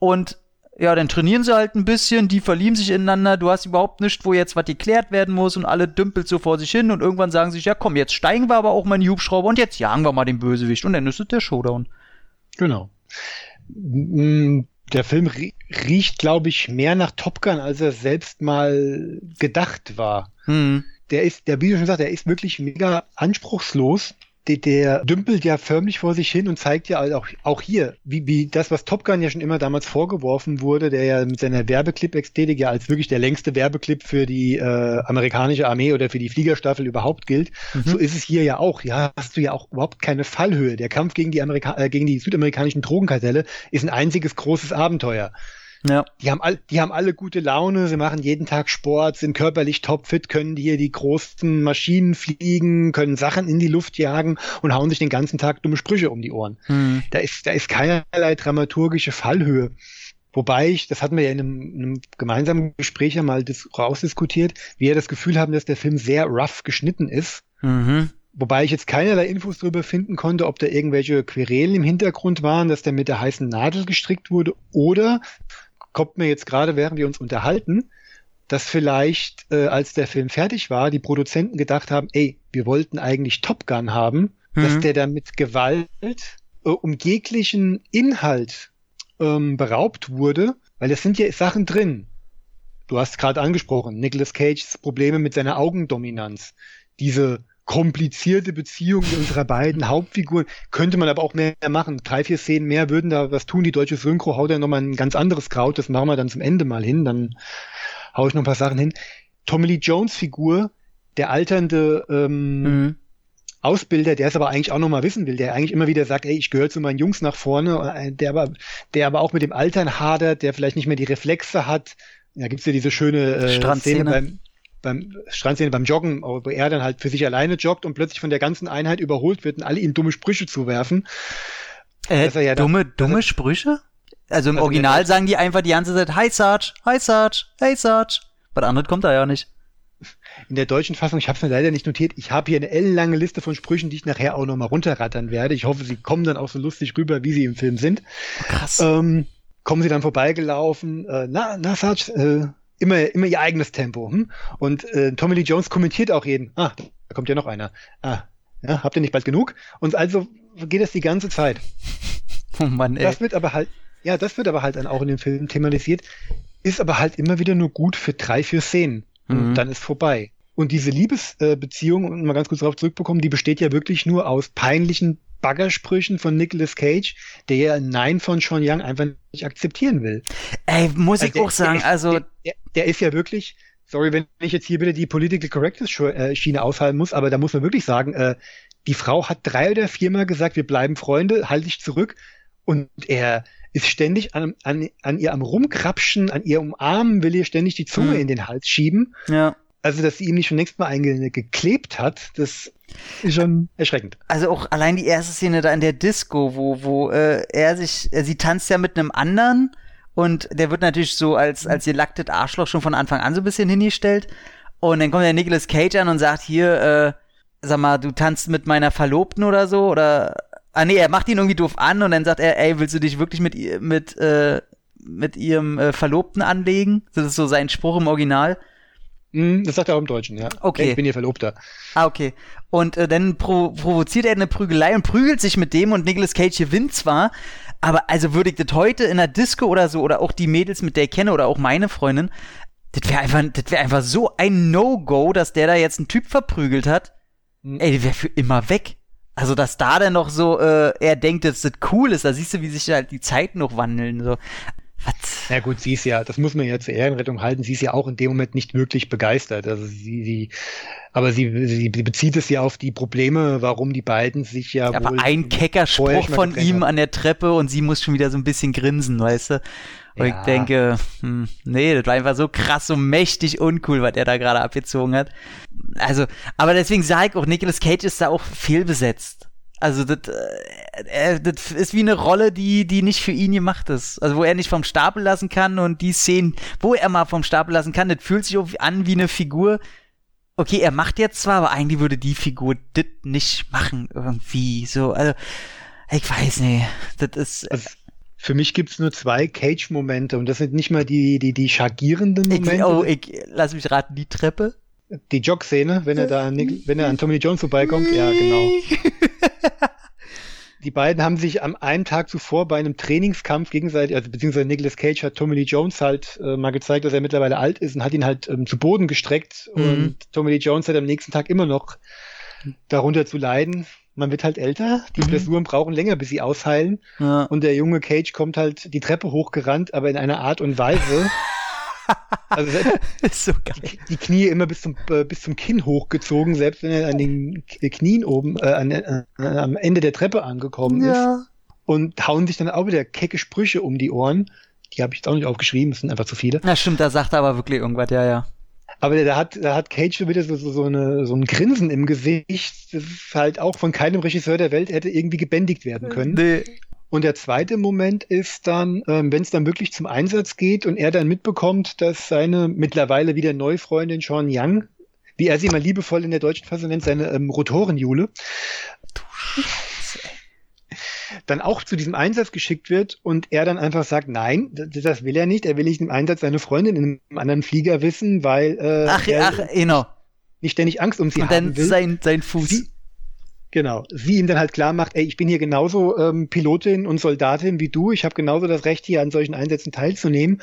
Und ja, dann trainieren sie halt ein bisschen, die verlieben sich ineinander, du hast überhaupt nichts, wo jetzt was geklärt werden muss und alle dümpelt so vor sich hin und irgendwann sagen sie sich, ja komm, jetzt steigen wir aber auch mal in die Hubschrauber und jetzt jagen wir mal den Bösewicht und dann ist es der Showdown. Genau. Mm, der Film riecht, glaube ich, mehr nach Top Gun, als er selbst mal gedacht war. Hm. Der ist, der, wie du schon gesagt, der ist wirklich mega anspruchslos der, der dümpelt ja förmlich vor sich hin und zeigt ja auch, auch hier, wie, wie das, was Top Gun ja schon immer damals vorgeworfen wurde, der ja mit seiner Werbeclip-Ästhetik ja als wirklich der längste Werbeclip für die äh, amerikanische Armee oder für die Fliegerstaffel überhaupt gilt. Mhm. So ist es hier ja auch. Ja, hast du ja auch überhaupt keine Fallhöhe. Der Kampf gegen die, Amerika äh, gegen die südamerikanischen Drogenkartelle ist ein einziges großes Abenteuer. Ja. Die haben, all, die haben alle gute Laune, sie machen jeden Tag Sport, sind körperlich topfit, können hier die großen Maschinen fliegen, können Sachen in die Luft jagen und hauen sich den ganzen Tag dumme Sprüche um die Ohren. Mhm. Da ist, da ist keinerlei dramaturgische Fallhöhe. Wobei ich, das hatten wir ja in einem, in einem gemeinsamen Gespräch ja mal dis rausdiskutiert, wir das Gefühl haben, dass der Film sehr rough geschnitten ist. Mhm. Wobei ich jetzt keinerlei Infos darüber finden konnte, ob da irgendwelche Querelen im Hintergrund waren, dass der mit der heißen Nadel gestrickt wurde oder kommt mir jetzt gerade, während wir uns unterhalten, dass vielleicht, äh, als der Film fertig war, die Produzenten gedacht haben, ey, wir wollten eigentlich Top Gun haben, mhm. dass der dann mit Gewalt äh, um jeglichen Inhalt ähm, beraubt wurde, weil es sind ja Sachen drin. Du hast gerade angesprochen, Nicolas Cages Probleme mit seiner Augendominanz. Diese komplizierte Beziehung unserer beiden Hauptfiguren. Könnte man aber auch mehr machen. Drei, vier Szenen mehr würden da was tun. Die deutsche Synchro haut ja nochmal ein ganz anderes Kraut. Das machen wir dann zum Ende mal hin. Dann hau ich noch ein paar Sachen hin. Tommy Lee Jones Figur, der alternde ähm, mhm. Ausbilder, der es aber eigentlich auch nochmal wissen will, der eigentlich immer wieder sagt, ey, ich gehöre zu meinen Jungs nach vorne, äh, der aber, der aber auch mit dem Altern hadert, der vielleicht nicht mehr die Reflexe hat. Da gibt's ja diese schöne äh, Szene beim, beim Strandszene beim Joggen, wo er dann halt für sich alleine joggt und plötzlich von der ganzen Einheit überholt wird und alle ihm dumme Sprüche zuwerfen. Äh, ja dumme, dann, dumme Sprüche? Also im also Original sagen die einfach die ganze Zeit, hi Sarge, hi Sarge, hey Sarge. Was anderes kommt da ja nicht. In der deutschen Fassung, ich habe es mir leider nicht notiert, ich habe hier eine ellenlange Liste von Sprüchen, die ich nachher auch nochmal runterrattern werde. Ich hoffe, sie kommen dann auch so lustig rüber, wie sie im Film sind. Krass. Ähm, kommen sie dann vorbeigelaufen, äh, na, na Sarge, äh, immer, immer ihr eigenes Tempo. Hm? Und äh, Tommy Lee Jones kommentiert auch jeden. Ah, da kommt ja noch einer. Ah, ja, habt ihr nicht bald genug? Und also geht das die ganze Zeit. Oh Mann, ey. Das wird aber halt, ja, das wird aber halt dann auch in dem Film thematisiert, ist aber halt immer wieder nur gut für drei, vier Szenen. Und mhm. dann ist vorbei. Und diese Liebesbeziehung, um mal ganz kurz darauf zurückbekommen, die besteht ja wirklich nur aus peinlichen Baggersprüchen von Nicolas Cage, der ja Nein von Sean Young einfach nicht akzeptieren will. Ey, muss also ich der, auch sagen, der, also. Der, der, ist ja wirklich, sorry, wenn ich jetzt hier wieder die Political Correctness äh, Schiene aushalten muss, aber da muss man wirklich sagen, äh, die Frau hat drei oder viermal gesagt, wir bleiben Freunde, halte dich zurück. Und er ist ständig an, an, an ihr am Rumkrapschen, an ihr Umarmen, will ihr ständig die Zunge hm. in den Hals schieben. Ja. Also, dass sie ihm nicht schon längst mal eingeklebt hat, das ist schon erschreckend. Also auch allein die erste Szene da in der Disco, wo, wo äh, er sich, äh, sie tanzt ja mit einem anderen und der wird natürlich so als, als ihr lacktet Arschloch schon von Anfang an so ein bisschen hingestellt. Und dann kommt der Nicolas Cage an und sagt, hier, äh, sag mal, du tanzt mit meiner Verlobten oder so, oder Ah nee, er macht ihn irgendwie doof an und dann sagt er, ey, willst du dich wirklich mit mit äh, mit ihrem äh, Verlobten anlegen? Das ist so sein Spruch im Original. Mm, das sagt er auch im Deutschen, ja. Okay. Hey, ich bin ihr Verlobter. Ah, okay. Und äh, dann pro provoziert er eine Prügelei und prügelt sich mit dem und Nicolas Cage gewinnt zwar, aber also würde ich das heute in der Disco oder so oder auch die Mädels, mit der ich kenne oder auch meine Freundin, das wäre einfach, das wäre einfach so ein No-Go, dass der da jetzt einen Typ verprügelt hat. Mhm. Ey, der wäre für immer weg. Also, dass da dann noch so, äh, er denkt, dass das cool ist, da siehst du, wie sich halt die Zeiten noch wandeln. So. Was? Na gut, sie ist ja, das muss man ja zur Ehrenrettung halten, sie ist ja auch in dem Moment nicht wirklich begeistert. Also sie, sie aber sie, sie bezieht es ja auf die Probleme, warum die beiden sich ja. Aber ein kecker Spruch von ihm an der Treppe und sie muss schon wieder so ein bisschen grinsen, weißt du? Und ja. ich denke, hm, nee, das war einfach so krass, so mächtig uncool, was er da gerade abgezogen hat. Also, aber deswegen sage ich auch, Nicolas Cage ist da auch fehlbesetzt. Also das, äh, das ist wie eine Rolle, die, die nicht für ihn gemacht ist. Also wo er nicht vom Stapel lassen kann und die Szenen, wo er mal vom Stapel lassen kann, das fühlt sich an wie eine Figur. Okay, er macht jetzt zwar, aber eigentlich würde die Figur das nicht machen irgendwie. So, also ich weiß nicht. Das ist. Also, für mich gibt's nur zwei Cage-Momente und das sind nicht mal die, die, die schagierenden Momente. Ich, oh, ich lass mich raten, die Treppe. Die Jog-Szene, wenn er da an, wenn er an Tommy Jones vorbeikommt, ja, genau. *laughs* *laughs* Die beiden haben sich am einen Tag zuvor bei einem Trainingskampf gegenseitig, also beziehungsweise Nicolas Cage hat Tommy Lee Jones halt äh, mal gezeigt, dass er mittlerweile alt ist und hat ihn halt ähm, zu Boden gestreckt mhm. und Tommy Lee Jones hat am nächsten Tag immer noch darunter zu leiden. Man wird halt älter, die mhm. Blessuren brauchen länger, bis sie ausheilen. Ja. Und der junge Cage kommt halt die Treppe hochgerannt, aber in einer Art und Weise, *laughs* Also *laughs* ist so. Die, Knie immer bis zum, äh, bis zum Kinn hochgezogen, selbst wenn er an den Knien oben, äh, an, äh, am Ende der Treppe angekommen ja. ist. Und hauen sich dann auch wieder kecke Sprüche um die Ohren. Die habe ich jetzt auch nicht aufgeschrieben, es sind einfach zu viele. Na stimmt, da sagt er aber wirklich irgendwas, ja, ja. Aber da hat, da hat Cage schon wieder so, so, so, eine, so ein Grinsen im Gesicht, das halt auch von keinem Regisseur der Welt hätte irgendwie gebändigt werden können. Nee. Und der zweite Moment ist dann, ähm, wenn es dann wirklich zum Einsatz geht und er dann mitbekommt, dass seine mittlerweile wieder Neufreundin Sean Young, wie er sie mal liebevoll in der deutschen Fassung nennt, seine ähm, Rotorenjule, dann auch zu diesem Einsatz geschickt wird und er dann einfach sagt, nein, das, will er nicht, er will nicht im Einsatz seine Freundin in einem anderen Flieger wissen, weil äh, Ach, er ach, genau. nicht ständig Angst um sie Und haben dann will. sein, sein Fuß. Sie, genau, sie ihm dann halt klar macht, ey, ich bin hier genauso ähm, Pilotin und Soldatin wie du, ich habe genauso das Recht, hier an solchen Einsätzen teilzunehmen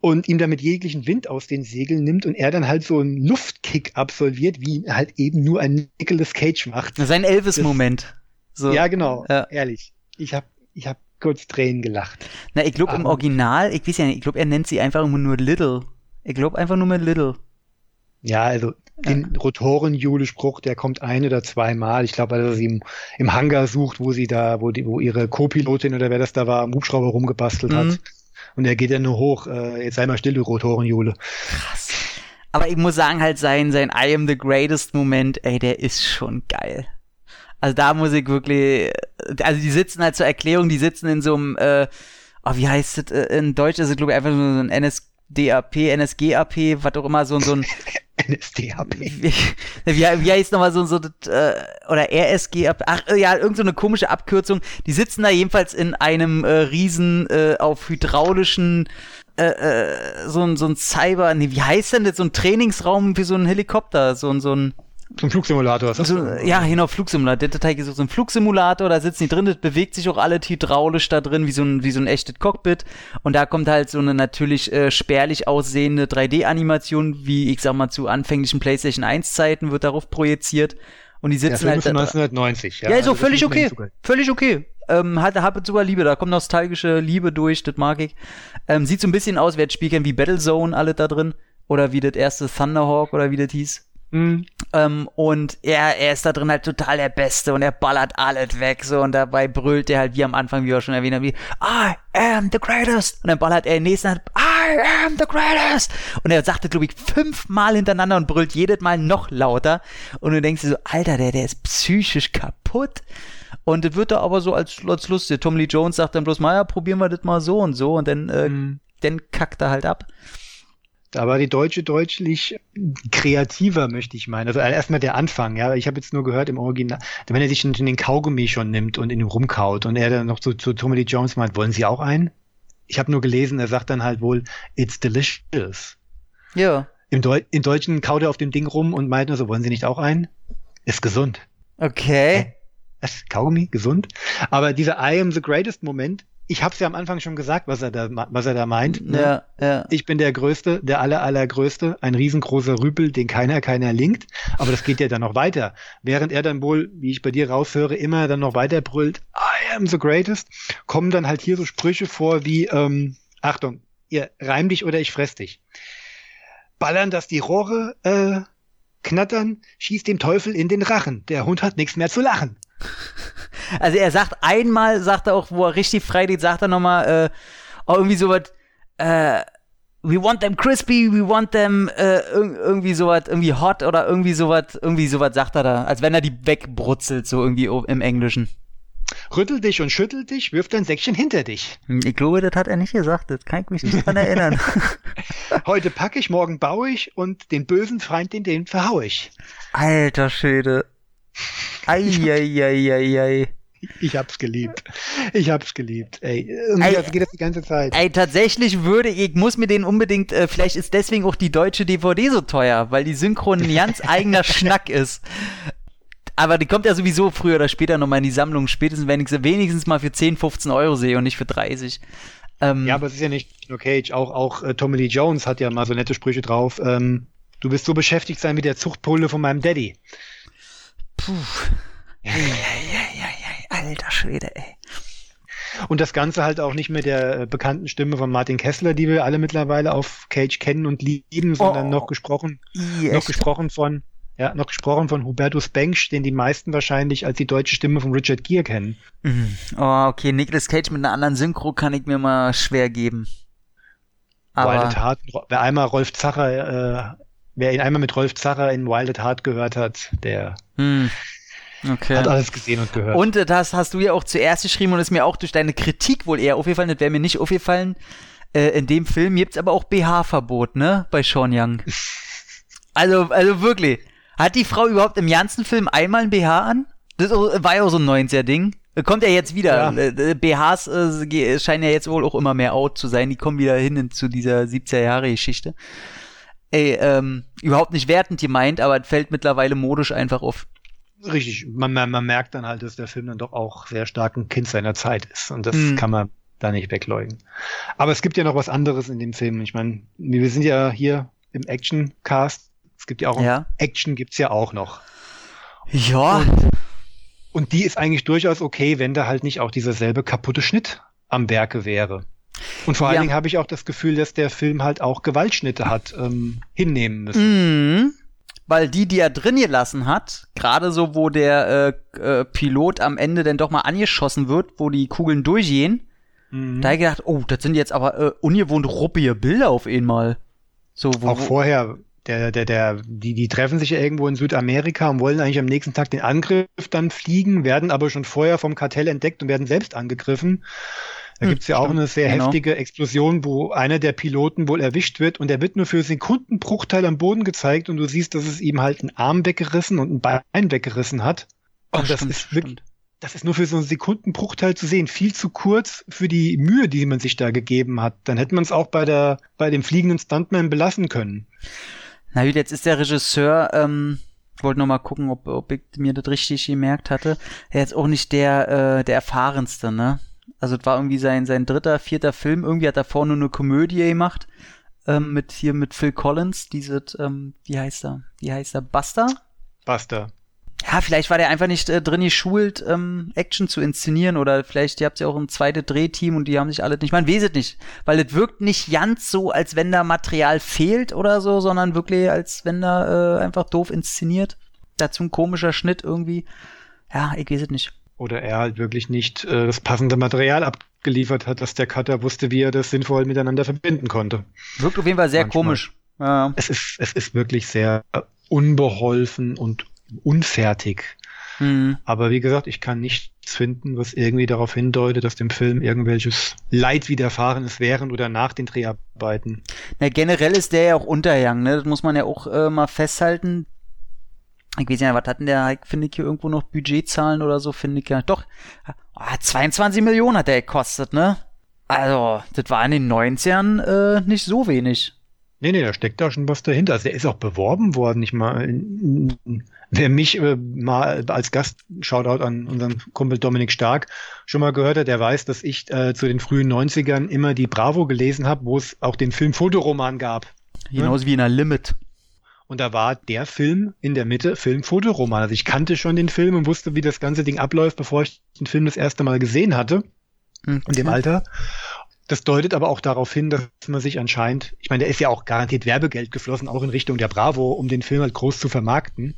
und ihm damit jeglichen Wind aus den Segeln nimmt und er dann halt so einen Luftkick absolviert, wie ihn halt eben nur ein Nicolas Cage macht. Sein Elvis-Moment. So. Ja, genau, Ja. ehrlich. Ich habe ich hab kurz Tränen gelacht. Na, ich glaube im Original, ich weiß ja nicht, ich glaube, er nennt sie einfach immer nur Little. Ich glaube einfach nur mit Little. Ja, also den Rotoren-Jule-Spruch, der kommt ein oder zweimal. Ich glaube, dass er sie im, im Hangar sucht, wo sie da, wo die, wo ihre Co-Pilotin oder wer das da war, am Hubschrauber rumgebastelt Mhm. hat. Und er geht dann nur hoch. Äh, jetzt sei mal still, du Rotoren-Jule. Aber ich muss sagen, halt sein, sein I am the greatest Moment, ey, der ist schon geil. Also da muss ich wirklich, also die sitzen halt zur Erklärung, die sitzen in so einem, äh, oh, wie heißt das, äh, in Deutsch ist es glaube ich einfach nur so ein NSDAP, NSGAP, was auch immer, so, so ein, *laughs* NSDAP. wie, wie, wie heißt nochmal so, so, das, äh, oder RSG, ab- ach äh, ja, irgend so eine komische Abkürzung. Die sitzen da jedenfalls in einem äh, riesen, äh, auf hydraulischen, äh, äh, so ein, so ein Cyber, nee, wie heißt denn das, so ein Trainingsraum für so einen Helikopter, so ein, so ein, Zum Flugsimulator. was so, ja, genau, Flugsimulator. Der Datei ist so ein Flugsimulator, da sitzen die drin, das bewegt sich auch alle hydraulisch da drin, wie so ein, wie so ein echtes Cockpit. Und da kommt halt so eine natürlich äh, spärlich aussehende 3D-Animation, wie ich sag mal zu anfänglichen PlayStation 1-Zeiten, wird darauf projiziert. Und die sitzen Film halt von da, 1990. ja, ist also auch das völlig okay. ihm zugestehen. Völlig okay. Ähm, hat, hat sogar Liebe, da kommt nostalgische Liebe durch, das mag ich. Ähm, sieht so ein bisschen aus, wer Spielern wie Battlezone alle da drin. Oder wie das erste Thunderhawk oder wie das hieß. Hm. Ähm, und er, er ist da drin halt total der Beste und er ballert alles weg so und dabei brüllt er halt wie am Anfang, wie wir schon erwähnt haben, wie I am the greatest und dann ballert er den nächsten halt I am the greatest und er sagt das glaube ich fünfmal hintereinander und brüllt jedes Mal noch lauter und du denkst dir so, Alter, der, der ist psychisch kaputt und das wird da aber so als, als lustig. Tom Lee Jones sagt dann bloß mal, ja, probieren wir das mal so und so und dann, äh, Hm. dann kackt er halt ab. Da war die Deutsche deutlich kreativer, möchte ich meinen. Also erstmal der Anfang, ja. Ich habe jetzt nur gehört im Original, wenn er sich in den Kaugummi schon nimmt und in ihm rumkaut und er dann noch zu, zu Tommy Lee Jones meint, wollen Sie auch einen? Ich habe nur gelesen, er sagt dann halt wohl, it's delicious. Ja, Im, Deu Im Deutschen kaut er auf dem Ding rum und meint nur so, wollen Sie nicht auch einen? Ist gesund. okay. Was? Kaugummi? Gesund? Aber dieser I am the greatest Moment, ich habe es ja am Anfang schon gesagt, was er da, was er da meint. ne? Ja, ja. Ich bin der Größte, der aller, allergrößte, ein riesengroßer Rüpel, den keiner, keiner linkt. Aber das geht ja dann noch weiter. Während er dann wohl, wie ich bei dir raushöre, immer dann noch weiter brüllt, I am the greatest, kommen dann halt hier so Sprüche vor wie, ähm, Achtung, ihr reim dich oder ich fress dich. Ballern, dass die Rohre äh, knattern, schießt dem Teufel in den Rachen. Der Hund hat nichts mehr zu lachen. *laughs* Also er sagt einmal, sagt er auch, wo er richtig frei geht, sagt er nochmal, äh, oh, irgendwie sowas, äh, we want them crispy, we want them, äh, irg irgendwie sowas, irgendwie hot oder irgendwie sowas, irgendwie sowas sagt er da, als wenn er die wegbrutzelt, so irgendwie im Englischen. Rüttel dich und schüttel dich, wirf dein Säckchen hinter dich. Hm, Ich glaube, das hat er nicht gesagt, das kann ich mich nicht dran erinnern. *laughs* Heute pack ich, morgen baue ich und den bösen Feind, den, den verhau ich. Alter Schwede. Eieieiei. Ich hab's geliebt. Ich hab's geliebt. Ey, irgendwie Ey, geht das die ganze Zeit. Ey, tatsächlich würde ich, muss mir den unbedingt, äh, vielleicht ist deswegen auch die deutsche DVD so teuer, weil die Synchron ein ganz *laughs* eigener Schnack ist. Aber die kommt ja sowieso früher oder später nochmal in die Sammlung, spätestens wenn ich sie wenigstens mal für 10, 15 Euro sehe und nicht für 30. Ähm, Ja, aber es ist ja nicht nur Cage, auch, auch äh, Tommy Lee Jones hat ja mal so nette Sprüche drauf. Ähm, du wirst so beschäftigt sein mit der Zuchtpulle von meinem Daddy. Puh. Alter Schwede, ey. Und das Ganze halt auch nicht mit der äh, bekannten Stimme von Martin Kessler, die wir alle mittlerweile auf Cage kennen und lieben, sondern Oh. noch gesprochen, I, noch gesprochen von, ja, noch gesprochen von Hubertus Bengsch, den die meisten wahrscheinlich als die deutsche Stimme von Richard Gere kennen. Mhm. Oh, okay, Nicolas Cage mit einer anderen Synchro kann ich mir mal schwer geben. Aber at Heart, wer einmal Rolf Zacher, äh, wer ihn einmal mit Rolf Zacher in Wild at Heart gehört hat, der hm. Okay. Hat alles gesehen und gehört. Und äh, das hast du ja auch zuerst geschrieben und ist mir auch durch deine Kritik wohl eher aufgefallen, das wäre mir nicht aufgefallen. Äh, in dem Film gibt's aber auch BH-Verbot, ne? Bei Sean Young. *laughs* Also, also wirklich. Hat die Frau überhaupt im ganzen Film einmal ein BH an? Das war ja auch so ein 90er-Ding. Kommt ja jetzt wieder. Ja. Äh, BHs äh, ge- scheinen ja jetzt wohl auch immer mehr out zu sein. Die kommen wieder hin in- zu dieser 70er-Jahre-Geschichte. Ey, ähm, überhaupt nicht wertend gemeint, aber es fällt mittlerweile modisch einfach auf. Richtig, man, man, man merkt dann halt, dass der Film dann doch auch sehr stark ein Kind seiner Zeit ist. Und das Mhm. kann man da nicht wegleugnen. Aber es gibt ja noch was anderes in dem Film. Ich meine, wir sind ja hier im Action-Cast. Es gibt ja auch Ja. Action gibt's ja auch noch. Ja, Und die ist eigentlich durchaus okay, wenn da halt nicht auch dieser selbe kaputte Schnitt am Werke wäre. Und vor allen Ja. Dingen habe ich auch das Gefühl, dass der Film halt auch Gewaltschnitte hat ähm, hinnehmen müssen. Mhm. Weil die, die er drin gelassen hat, gerade so, wo der äh, äh, Pilot am Ende dann doch mal angeschossen wird, wo die Kugeln durchgehen, Mhm. da hab ich gedacht, oh, das sind jetzt aber äh, ungewohnt ruppige Bilder auf einmal. So, wo, Auch vorher, der, der, der, die, die treffen sich ja irgendwo in Südamerika und wollen eigentlich am nächsten Tag den Angriff dann fliegen, werden aber schon vorher vom Kartell entdeckt und werden selbst angegriffen. Da Hm, gibt's ja auch stimmt, eine sehr genau. heftige Explosion, wo einer der Piloten wohl erwischt wird und der wird nur für Sekundenbruchteil am Boden gezeigt und du siehst, dass es ihm halt einen Arm weggerissen und ein Bein weggerissen hat. Und Ach, das stimmt, ist wirklich, stimmt. das ist nur für so einen Sekundenbruchteil zu sehen. Viel zu kurz für die Mühe, die man sich da gegeben hat. Dann hätte man es auch bei der, bei dem fliegenden Stuntman belassen können. Na gut, jetzt ist der Regisseur, ähm, wollte noch mal gucken, ob, ob ich mir das richtig gemerkt hatte. Er ist auch nicht der, äh, der erfahrenste, ne? Also, es war irgendwie sein, sein dritter, vierter Film. Irgendwie hat er nur eine Komödie gemacht. Ähm, mit hier mit Phil Collins, dieses, ähm, wie heißt er? Wie heißt er? Buster? Buster. Ja, vielleicht war der einfach nicht äh, drin geschult, ähm, Action zu inszenieren oder vielleicht ihr habt ja auch ein zweites Drehteam und die haben sich alle nicht, man weiß es nicht, weil es wirkt nicht ganz so, als wenn da Material fehlt oder so, sondern wirklich als wenn da äh, einfach doof inszeniert. Dazu ein komischer Schnitt irgendwie. Ja, ich weiß es nicht. Oder er halt wirklich nicht äh, das passende Material abgeliefert hat, dass der Cutter wusste, wie er das sinnvoll miteinander verbinden konnte. Wirkt auf jeden Fall sehr Manchmal. komisch. Ja. Es ist, es ist wirklich sehr unbeholfen und unfertig. Hm. Aber wie gesagt, ich kann nichts finden, was irgendwie darauf hindeutet, dass dem Film irgendwelches Leid widerfahren ist während oder nach den Dreharbeiten. Na, generell ist der ja auch untergegangen, ne? Das muss man ja auch äh, mal festhalten. Ich weiß ja, was hat denn der, finde ich hier irgendwo noch Budgetzahlen oder so, finde ich ja. Doch, ah, 22 Millionen hat der gekostet, ne? Also, das war in den 90ern äh, nicht so wenig. Nee, nee, da steckt da schon was dahinter. Also der ist auch beworben worden. Ich mal, wer mich äh, mal als Gast, Shoutout an unseren Kumpel Dominik Stark, schon mal gehört hat, der weiß, dass ich äh, zu den frühen 90ern immer die Bravo gelesen habe, wo es auch den Film Fotoroman gab. Genauso wie in der Limit. Und da war der Film in der Mitte Film Fotoroman. Also ich kannte schon den Film und wusste, wie das ganze Ding abläuft, bevor ich den Film das erste Mal gesehen hatte in dem Alter. Das deutet aber auch darauf hin, dass man sich anscheinend, ich meine, da ist ja auch garantiert Werbegeld geflossen, auch in Richtung der Bravo, um den Film halt groß zu vermarkten.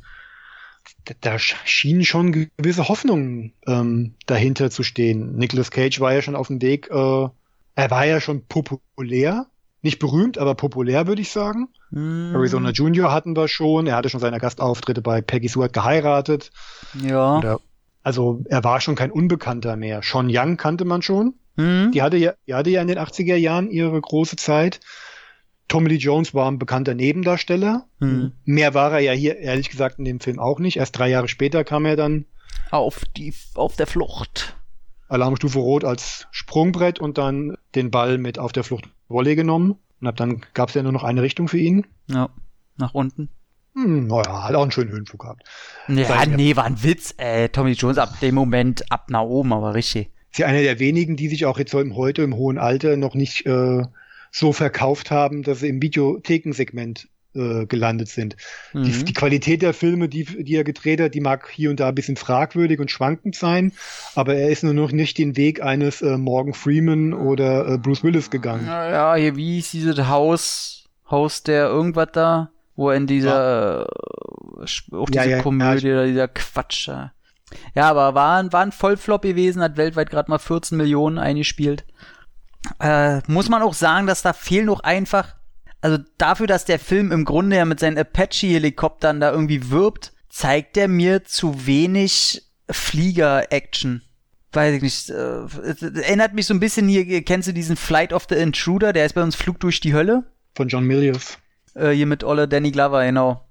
Da, da schienen schon gewisse Hoffnungen ähm, dahinter zu stehen. Nicolas Cage war ja schon auf dem Weg, äh, er war ja schon populär, nicht berühmt, aber populär, würde ich sagen. Hm, Arizona Junior hatten wir schon, er hatte schon seine Gastauftritte bei Peggy Sue hat geheiratet. Ja. Oder, also er war schon kein Unbekannter mehr. Sean Young kannte man schon. Hm? Die hatte ja, die hatte ja in den 80er Jahren ihre große Zeit. Tommy Lee Jones war ein bekannter Nebendarsteller. Hm. Mehr war er ja hier, ehrlich gesagt, in dem Film auch nicht. Erst drei Jahre später kam er dann Auf die, auf der Flucht. Alarmstufe Rot als Sprungbrett und dann den Ball mit auf der Flucht Volley genommen. Und ab dann gab es ja nur noch eine Richtung für ihn. Ja. Nach unten. Hm, naja, hat auch einen schönen Höhenflug gehabt. Ja, nee, war ein Witz, ey. Tommy Jones ab dem Moment ab nach oben, aber richtig. Ist ja einer der wenigen, die sich auch jetzt heute im hohen Alter noch nicht äh, so verkauft haben, dass sie im Videothekensegment äh, gelandet sind. Die, Mhm. die Qualität der Filme, die, die er gedreht hat, die mag hier und da ein bisschen fragwürdig und schwankend sein, aber er ist nur noch nicht den Weg eines äh, Morgan Freeman oder äh, Bruce Willis gegangen. Ja, ja, hier, wie hieß dieses Haus, Haus der irgendwas da, wo er in dieser, äh, sch- auch Ja, diese ja, ja, Komödie oder dieser Quatsch. Ja, aber war, ein- war ein Vollflop gewesen, hat weltweit gerade mal 14 Millionen eingespielt. Äh, muss man auch sagen, dass da fehlen noch einfach, also dafür, dass der Film im Grunde ja mit seinen Apache-Helikoptern da irgendwie wirbt, zeigt er mir zu wenig Flieger-Action. Weiß ich nicht. Äh, erinnert mich so ein bisschen hier, kennst du diesen Flight of the Intruder? Der ist bei uns Flug durch die Hölle. Von John Milius. Äh, hier mit Olle Danny Glover, genau.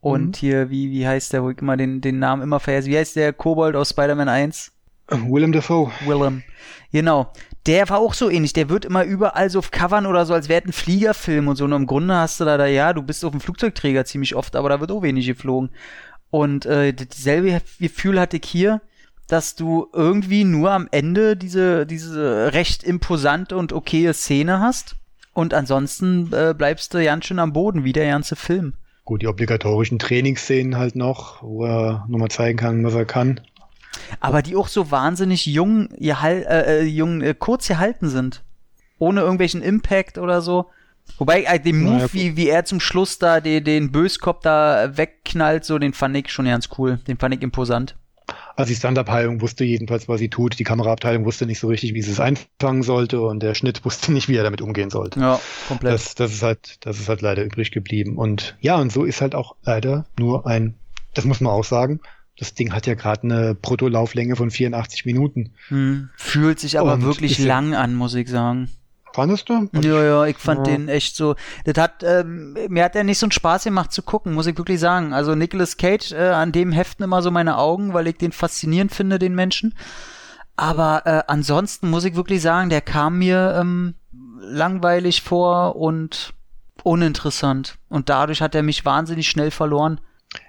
Und Mhm. hier, wie, wie heißt der, wo ich immer den, den Namen immer vergesse? Wie heißt der Kobold aus Spider-Man 1? Willem Dafoe. Willem. Genau. Der war auch so ähnlich. Der wird immer überall so auf Covern oder so, als wäre ein Fliegerfilm und so. Und im Grunde hast du da, da, ja, du bist auf dem Flugzeugträger ziemlich oft, aber da wird auch wenig geflogen. Und äh, dasselbe Gefühl hatte ich hier, dass du irgendwie nur am Ende diese, diese recht imposante und okaye Szene hast. Und ansonsten äh, bleibst du ganz schön am Boden, wie der ganze Film. Gut, die obligatorischen Trainingsszenen halt noch, wo er nochmal zeigen kann, was er kann. Aber die auch so wahnsinnig jung, äh, äh, jung äh, kurz gehalten sind. Ohne irgendwelchen Impact oder so. Wobei, äh, den Move, Naja, wie, wie er zum Schluss da den, den Böskopf da wegknallt, so, den fand ich schon ganz cool. Den fand ich imposant. Also die Stand-Abteilung wusste jedenfalls, was sie tut. Die Kameraabteilung wusste nicht so richtig, wie sie es einfangen sollte und der Schnitt wusste nicht, wie er damit umgehen sollte. Ja, komplett. Das, das ist halt, das ist halt leider übrig geblieben. Und ja, und so ist halt auch leider nur ein, das muss man auch sagen, das Ding hat ja gerade eine Bruttolauflänge von 84 Minuten. hm. Fühlt sich aber Und wirklich lang an, muss ich sagen. Fandest du? Ja, ja, ich fand Ja. den echt so. Das hat, ähm, mir hat er nicht so einen Spaß gemacht zu gucken, muss ich wirklich sagen. Also Nicolas Cage, äh, an dem heften immer so meine Augen, weil ich den faszinierend finde, den Menschen. Aber äh, ansonsten muss ich wirklich sagen, der kam mir ähm, langweilig vor und uninteressant. Und dadurch hat er mich wahnsinnig schnell verloren.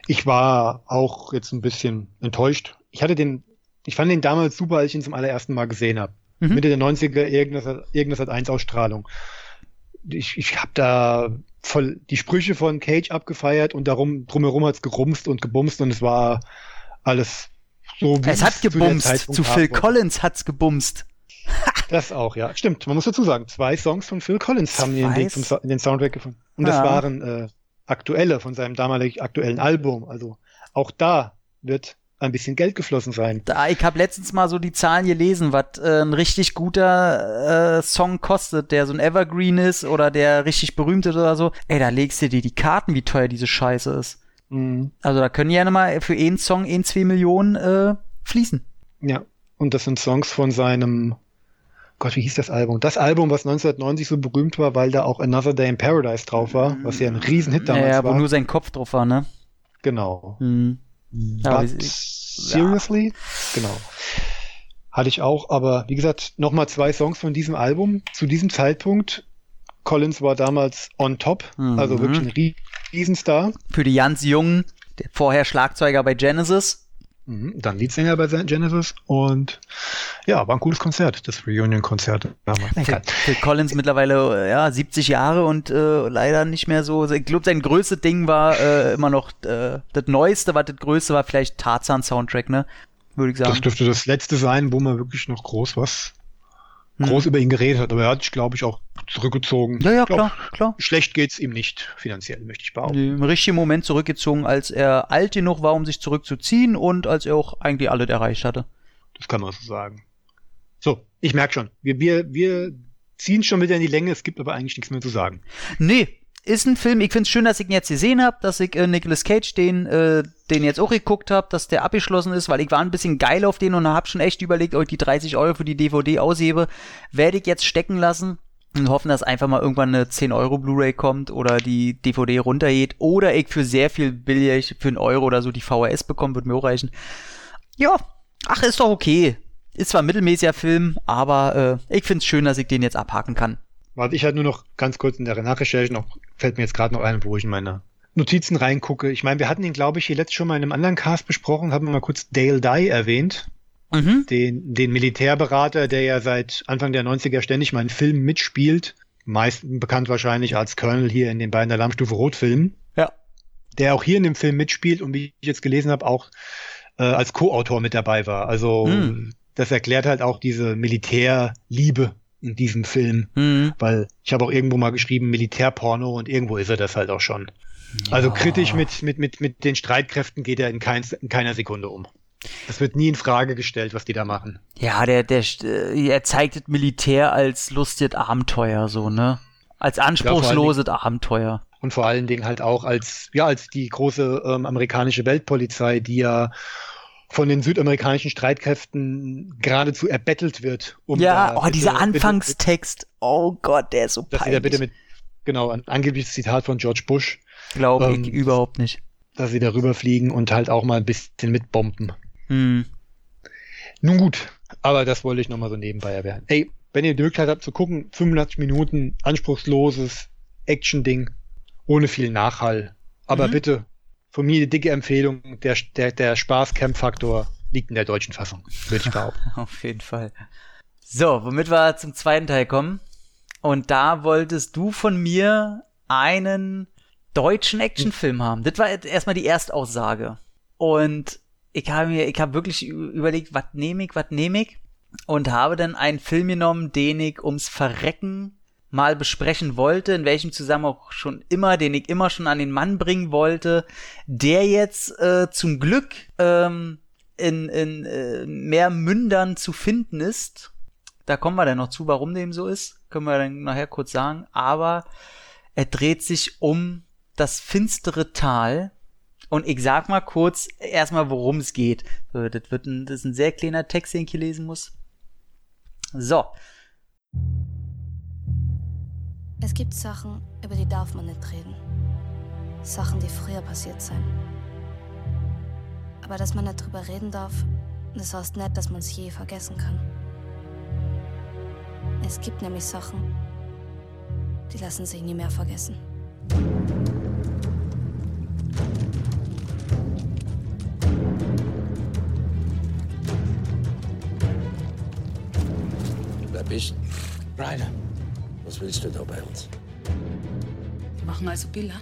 Ich war auch jetzt ein bisschen enttäuscht. Ich hatte den, ich fand den damals super, als ich ihn zum allerersten Mal gesehen habe. Mhm. Mitte der 90er, irgendwas, irgendwas hat eins Ausstrahlung. Ich, ich habe da voll die Sprüche von Cage abgefeiert und darum, drumherum hat's gerumst und gebumst und es war alles so wie Es hat zu gebumst. Zu haben Phil. Collins hat's gebumst. *laughs* Das auch, ja. Stimmt, man muss dazu sagen, zwei Songs von Phil Collins haben den Zwei? Weg zum so in den Soundtrack gefunden. Und das Ja. waren äh, aktuelle von seinem damaligen aktuellen Album. Also auch da wird ein bisschen Geld geflossen sein. Da, ich habe letztens mal so die Zahlen gelesen, was äh, ein richtig guter äh, Song kostet, der so ein Evergreen ist oder der richtig berühmt ist oder so. Ey, da legst du dir die Karten, wie teuer diese Scheiße ist. Mhm. Also da können gerne mal für einen Song ein, zwei Millionen äh, fließen. Ja. Und das sind Songs von seinem Gott, wie hieß das Album? Das Album, was 1990 so berühmt war, weil da auch Another Day in Paradise drauf war, was ja ein Riesenhit damals ja, wo war. nur sein Kopf drauf war, ne? genau. Hm. Ja, But seriously? Genau. Hatte ich auch, aber wie gesagt, nochmal zwei Songs von diesem Album. Zu diesem Zeitpunkt, Collins war damals on top, also Mhm. wirklich ein Rie- Riesenstar. Für die ganz Jungen, vorher Schlagzeuger bei Genesis. Mhm. Dann Leadsänger bei Genesis und ja, war ein cooles Konzert, das Reunion-Konzert damals. Phil, Collins mittlerweile äh, ja 70 Jahre und äh, leider nicht mehr so. Ich glaube, sein größtes Ding war äh, immer noch äh, das Neueste, was das Größte war, vielleicht Tarzan Soundtrack, ne? Würde ich Das sagen. dürfte das letzte sein, wo man wirklich noch groß was, Hm. groß über ihn geredet hat. Aber er hat sich, glaube ich, auch zurückgezogen. Ja, ja, glaub, klar, klar. Schlecht geht's ihm nicht, finanziell, möchte ich behaupten. Im richtigen Moment zurückgezogen, als er alt genug war, um sich zurückzuziehen und als er auch eigentlich alles erreicht hatte. Das kann man so sagen. So, ich merke schon. Wir, wir, wir ziehen schon wieder in die Länge, es gibt aber eigentlich nichts mehr zu sagen. Nee, ist ein Film, ich find's schön, dass ich ihn jetzt gesehen habe, dass ich äh, Nicolas Cage den, äh, den jetzt auch geguckt habe, dass der abgeschlossen ist, weil ich war ein bisschen geil auf den und habe schon echt überlegt, ob ich die 30 Euro für die DVD aushebe. Werde ich jetzt stecken lassen und hoffen, dass einfach mal irgendwann eine 10 Euro Blu-ray kommt oder die DVD runtergeht oder ich für sehr viel billig, für einen Euro oder so die VHS bekomme, würde mir auch reichen. Ja, ach, ist doch okay. Ist zwar ein mittelmäßiger Film, aber äh, ich find's schön, dass ich den jetzt abhaken kann. Warte, ich halt nur noch ganz kurz in der Nachrecherche noch, fällt mir jetzt gerade noch ein, wo ich in meine Notizen reingucke. Ich meine, wir hatten ihn, glaube ich, hier letztes schon mal in einem anderen Cast besprochen, haben wir mal kurz Dale Dye erwähnt. Mhm. den, den Militärberater, der ja seit Anfang der 90er ständig mal in Filmen mitspielt, meist bekannt wahrscheinlich als Colonel hier in den beiden Alarmstufe Rot-Filmen, Ja. der auch hier in dem Film mitspielt und wie ich jetzt gelesen habe, auch äh, als Co-Autor mit dabei war. Also Hm. das erklärt halt auch diese Militärliebe in diesem Film, Mhm. weil ich habe auch irgendwo mal geschrieben Militärporno und irgendwo ist er das halt auch schon. Also kritisch mit, mit, mit, mit den Streitkräften geht er in, kein, in keiner Sekunde um. Das wird nie in Frage gestellt, was die da machen. Ja, der, der, äh, er zeigt das Militär als lustiges Abenteuer, so, ne? Als anspruchsloses Abenteuer. und vor allen Dingen halt auch als, ja, als die große ähm, amerikanische Weltpolizei, die ja von den südamerikanischen Streitkräften geradezu erbettelt wird. Um ja, oh, dieser Anfangstext. oh Gott, der ist so dass peinlich. Dass sie da bitte mit, genau, ein angebliches Zitat von George Bush. Glaube ähm, ich überhaupt nicht. Dass sie darüber fliegen und halt auch mal ein bisschen mitbomben. Hm. Nun gut, aber das wollte ich nochmal so nebenbei erwähnen. Ey, wenn ihr die Möglichkeit habt zu gucken, 85 Minuten, anspruchsloses Action-Ding, ohne viel Nachhall. Aber mhm. bitte, von mir die dicke Empfehlung, der, der, der Spaß-Camp-Faktor liegt in der deutschen Fassung, würde ich behaupten. *laughs* Auf jeden Fall. So, womit wir zum zweiten Teil kommen. Und da wolltest du von mir einen deutschen Actionfilm haben. Das war erstmal die Erstaussage. Und ich habe mir, ich habe wirklich überlegt, was nehme ich, was nehme ich? und habe dann einen Film genommen, den ich ums Verrecken mal besprechen wollte, in welchem Zusammenhang auch schon immer, den ich immer schon an den Mann bringen wollte, der jetzt äh, zum Glück ähm, in, in äh, mehr Mündern zu finden ist. Da kommen wir dann noch zu, warum dem so ist, können wir dann nachher kurz sagen. Aber er dreht sich um das finstere Tal. Und ich sag mal kurz erstmal, worum es geht. Das wird ein, das ist ein sehr kleiner Text, den ich hier lesen muss. So. Es gibt Sachen, über die darf man nicht reden. Sachen, die früher passiert sind. Aber dass man nicht drüber reden darf, das heißt nicht, dass man es je vergessen kann. Es gibt nämlich Sachen, die lassen sich nie mehr vergessen. bist? Ryder. Was willst du da bei uns? Wir machen also Bilder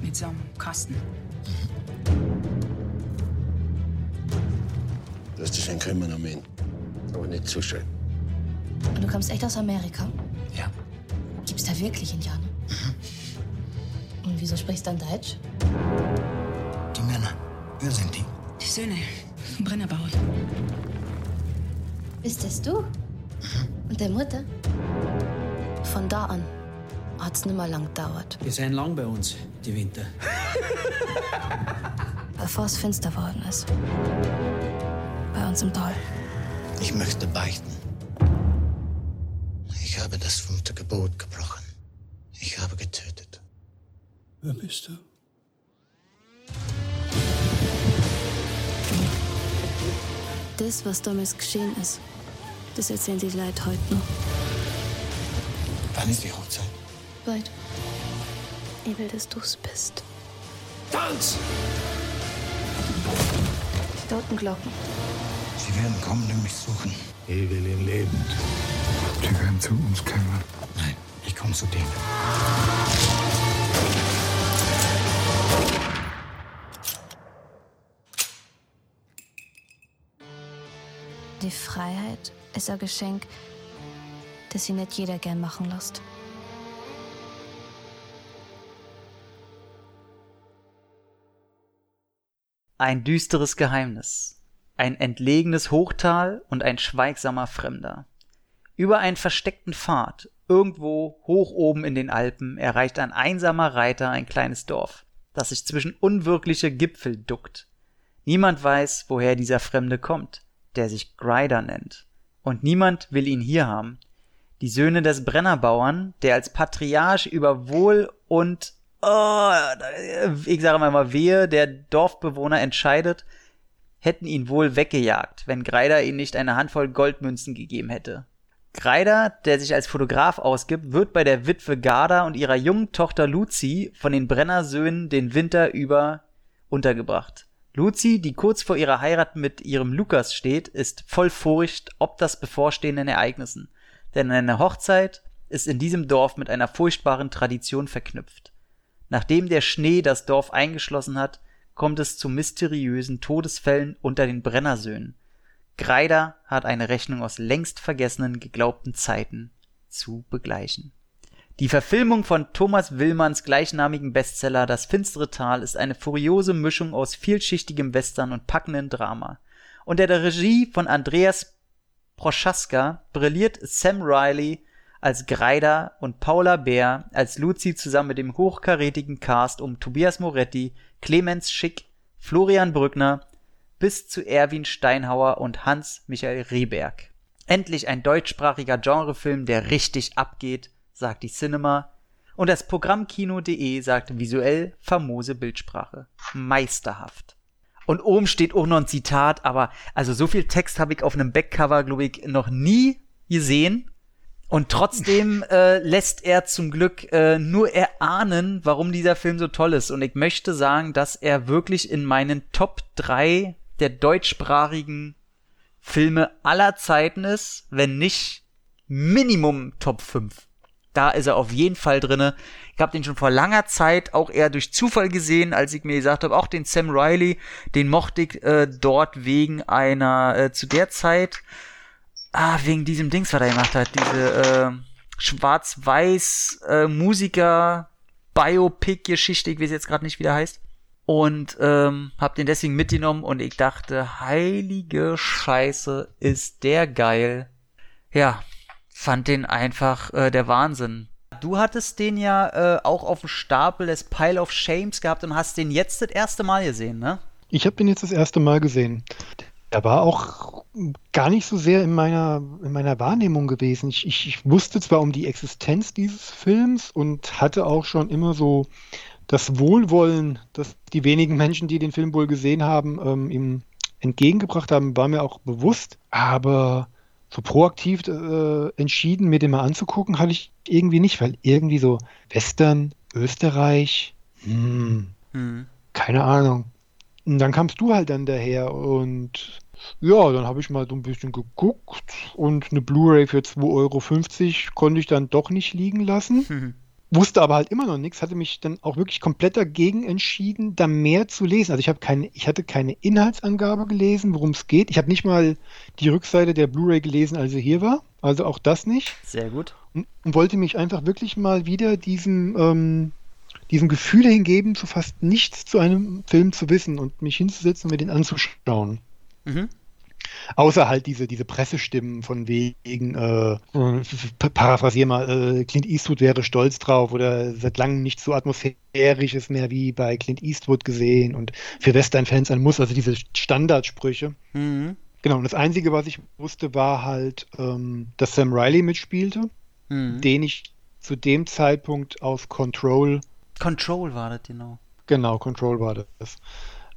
mit so einem Kasten. Das ist ein Kriminomän. Aber nicht zu schön. Und du kommst echt aus Amerika? Ja. Gibt's da wirklich Indianer? Mhm. Und wieso sprichst du dann Deutsch? Die Männer. Wer sind die? Die Söhne vom Brennerbauer. Bist das du? Mhm. Und der Mutter? Von da an hat es nicht mehr lang gedauert. Wir sind lang bei uns, die Winter. *laughs* Bevor es finster geworden ist. Bei uns im Tal. Ich möchte beichten. Ich habe das fünfte Gebot gebrochen. Ich habe getötet. Wer bist du? Das, was damals geschehen ist, das erzählen die Leute heute noch. Wann ist die Hochzeit? Bald. Ich will, dass du es bist. Tanz! Die Totenglocken. Sie werden kommen und mich suchen. Ich will ihn lebend. Sie werden zu uns kommen. Nein, ich komme zu dir. Die Freiheit ist ein Geschenk, das sie nicht jeder gern machen lässt. Ein düsteres Geheimnis, ein entlegenes Hochtal und ein schweigsamer Fremder. Über einen versteckten Pfad, irgendwo hoch oben in den Alpen, erreicht ein einsamer Reiter ein kleines Dorf, das sich zwischen unwirkliche Gipfel duckt. Niemand weiß, woher dieser Fremde kommt, der sich Grider nennt und niemand will ihn hier haben. Die Söhne des Brennerbauern, der als Patriarch über Wohl und oh, ich sage mal wehe, der Dorfbewohner entscheidet, hätten ihn wohl weggejagt, wenn Greider ihnen nicht eine Handvoll Goldmünzen gegeben hätte. Greider, der sich als Fotograf ausgibt, wird bei der Witwe Garda und ihrer jungen Tochter Luzi von den Brennersöhnen den Winter über untergebracht. Luzi, die kurz vor ihrer Heirat mit ihrem Lukas steht, ist voll Furcht ob das bevorstehenden Ereignissen, denn eine Hochzeit ist in diesem Dorf mit einer furchtbaren Tradition verknüpft. Nachdem der Schnee das Dorf eingeschlossen hat, kommt es zu mysteriösen Todesfällen unter den Brennersöhnen. Greider hat eine Rechnung aus längst vergessenen geglaubten Zeiten zu begleichen die Verfilmung von Thomas Willmanns gleichnamigen Bestseller Das finstere Tal ist eine furiose Mischung aus vielschichtigem Western und packendem Drama. Unter der Regie von Andreas Prochaska brilliert Sam Riley als Greider und Paula Bär als Luzi zusammen mit dem hochkarätigen Cast um Tobias Moretti, Clemens Schick, Florian Brückner bis zu Erwin Steinhauer und Hans-Michael Rehberg. Endlich ein deutschsprachiger Genrefilm, der richtig abgeht, sagt die Cinema. Und das Programm Kino.de sagt visuell famose Bildsprache. Meisterhaft. Und oben steht auch noch ein Zitat, aber also so viel Text habe ich auf einem Backcover, glaube ich, noch nie gesehen. Und trotzdem *laughs* äh, lässt er zum Glück äh, nur erahnen, warum dieser Film so toll ist. Und ich möchte sagen, dass er wirklich in meinen Top 3 der deutschsprachigen Filme aller Zeiten ist, wenn nicht Minimum Top 5. Da ist er auf jeden Fall drinne. Ich habe den schon vor langer Zeit auch eher durch Zufall gesehen, als ich mir gesagt habe, auch den Sam Riley, den mochte ich äh, dort wegen einer äh, zu der Zeit ah, wegen diesem Dings, was er gemacht hat, diese äh, schwarz-weiß äh, Musiker Biopic-Geschichte, ich weiß jetzt gerade nicht, wie der heißt. Und ähm, hab den deswegen mitgenommen und ich dachte, heilige Scheiße, ist der geil. Ja, fand den einfach äh, der Wahnsinn. Du hattest den ja äh, auch auf dem Stapel des Pile of Shames gehabt und hast den jetzt das erste Mal gesehen, ne? Ich habe den jetzt das erste Mal gesehen. Er war auch gar nicht so sehr in meiner, in meiner Wahrnehmung gewesen. Ich, ich, ich wusste zwar um die Existenz dieses Films und hatte auch schon immer so das Wohlwollen, dass die wenigen Menschen, die den Film wohl gesehen haben, ähm, ihm entgegengebracht haben, war mir auch bewusst. Aber so proaktiv äh, entschieden, mir den mal anzugucken, hatte ich irgendwie nicht, weil irgendwie so Western, Österreich, hm, hm. keine Ahnung. Und dann kamst du halt dann daher und ja, dann habe ich mal so ein bisschen geguckt und eine Blu-ray für 2,50 Euro konnte ich dann doch nicht liegen lassen. Mhm. *laughs* Wusste aber halt immer noch nichts, hatte mich dann auch wirklich komplett dagegen entschieden, da mehr zu lesen. Also ich habe keine, ich hatte keine Inhaltsangabe gelesen, worum es geht. Ich habe nicht mal die Rückseite der Blu-ray gelesen, als sie hier war. Also auch das nicht. Sehr gut. Und, und wollte mich einfach wirklich mal wieder diesem, ähm, diesem Gefühl hingeben, zu fast nichts zu einem Film zu wissen und mich hinzusetzen und mir den anzuschauen. Mhm. Außer halt diese, diese Pressestimmen von wegen, äh, paraphrasier mal, äh, Clint Eastwood wäre stolz drauf oder seit langem nicht so atmosphärisch ist mehr wie bei Clint Eastwood gesehen und für Western-Fans ein Muss, also diese Standardsprüche. Mhm. Genau, und das Einzige, was ich wusste, war halt, ähm, dass Sam Riley mitspielte, mhm. den ich zu dem Zeitpunkt aus Control. Control war das, genau. Genau, Control war das.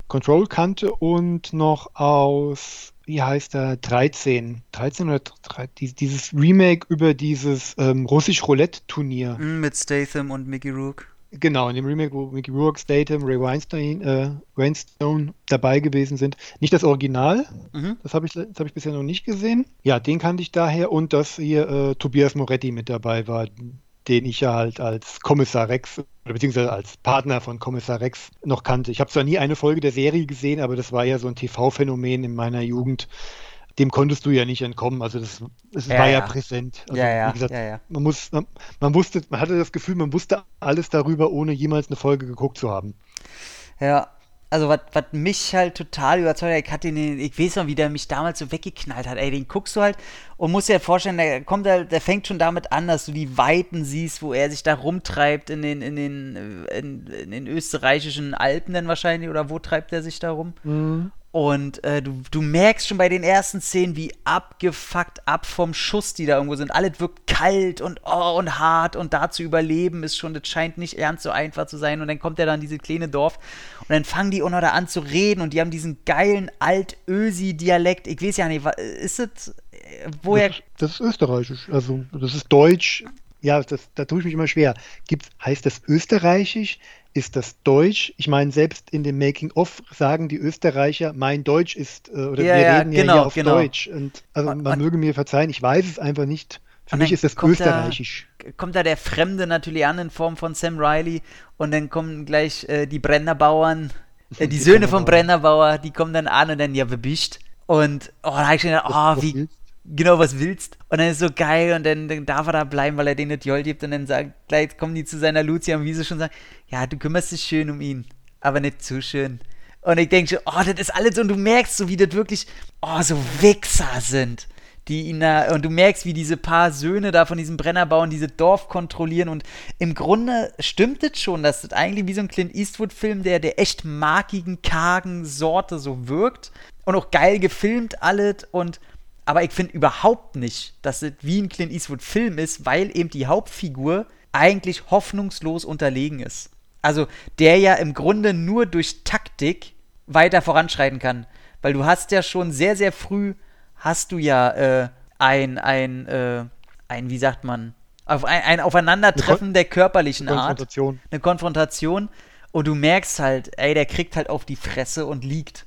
Control kannte und noch aus, wie heißt er, 13. 13 oder 13, dieses Remake über dieses ähm, Russisch-Roulette-Turnier. Mm, mit Statham und Mickey Rourke. Genau, in dem Remake, wo Mickey Rourke, Statham, Ray Weinstein, äh, Weinstone dabei gewesen sind. Nicht das Original, mhm. das habe ich, hab ich bisher noch nicht gesehen. Ja, den kannte ich daher und dass hier äh, Tobias Moretti mit dabei war, den ich ja halt als Kommissar Rex oder beziehungsweise als Partner von Kommissar Rex noch kannte. Ich habe zwar nie eine Folge der Serie gesehen, aber das war ja so ein TV-Phänomen in meiner Jugend. Dem konntest du ja nicht entkommen. Also das, das ja, war ja, ja präsent. Also, ja, ja, gesagt, ja, Man muss, man, man wusste, man hatte das Gefühl, man wusste alles darüber, ohne jemals eine Folge geguckt zu haben. Ja, also was mich halt total überzeugt hat, ich hatte den, ich weiß noch, wie der mich damals so weggeknallt hat, ey, den guckst du halt und musst dir halt vorstellen, der kommt der, der fängt schon damit an, dass du die Weiten siehst, wo er sich da rumtreibt in den, in den, in, in den österreichischen Alpen dann wahrscheinlich, oder wo treibt er sich da rum? Mhm. Und äh, du, du merkst schon bei den ersten Szenen, wie abgefuckt ab vom Schuss die da irgendwo sind. Alles wirkt kalt und oh, und hart und da zu überleben ist schon, das scheint nicht ernst so einfach zu sein. Und dann kommt er da in dieses kleine Dorf und dann fangen die auch noch da an zu reden und die haben diesen geilen Alt-Ösi-Dialekt. Ich weiß ja nicht, ist äh, woher? Das, das, ist österreichisch, also das ist deutsch. Ja, das, da tue ich mich immer schwer. Gibt's, heißt das österreichisch? Ist das Deutsch. Ich meine, selbst in dem Making-of sagen die Österreicher, mein Deutsch ist, äh, oder ja, wir ja, reden genau, ja hier auf genau. Deutsch. Und, also und, man und, möge mir verzeihen, ich weiß es einfach nicht. Für mich ist das österreichisch. Da, kommt da der Fremde natürlich an in Form von Sam Riley und dann kommen gleich äh, die Brennerbauern, äh, *laughs* die, die Söhne vom Brennerbauer, die kommen dann an und dann, ja, wer bist? Und oh, da habe ich schon gedacht, oh, wie, genau was willst. Und dann ist so geil und dann, dann darf er da bleiben, weil er den nicht Joll gibt und dann sagt, gleich kommen die zu seiner Lucia und wie sie schon sagen, ja, du kümmerst dich schön um ihn, aber nicht zu schön. Und ich denke schon, oh, das ist alles und du merkst so, wie das wirklich, oh, so Wichser sind. die ihn da, und du merkst, wie diese paar Söhne da von diesem Brennerbauern diese Dorf kontrollieren und im Grunde stimmt es schon, dass das eigentlich wie so ein Clint Eastwood-Film, der der echt markigen, kargen Sorte so wirkt und auch geil gefilmt alles und aber ich finde überhaupt nicht, dass es wie ein Clint Eastwood-Film ist, weil eben die Hauptfigur eigentlich hoffnungslos unterlegen ist. Also der ja im Grunde nur durch Taktik weiter voranschreiten kann. Weil du hast ja schon sehr, sehr früh hast du ja äh, ein, ein, äh, ein, wie sagt man, auf ein, ein Aufeinandertreffen der körperlichen eine Art. Konfrontation. Eine Konfrontation. Und du merkst halt, ey, der kriegt halt auf die Fresse und liegt.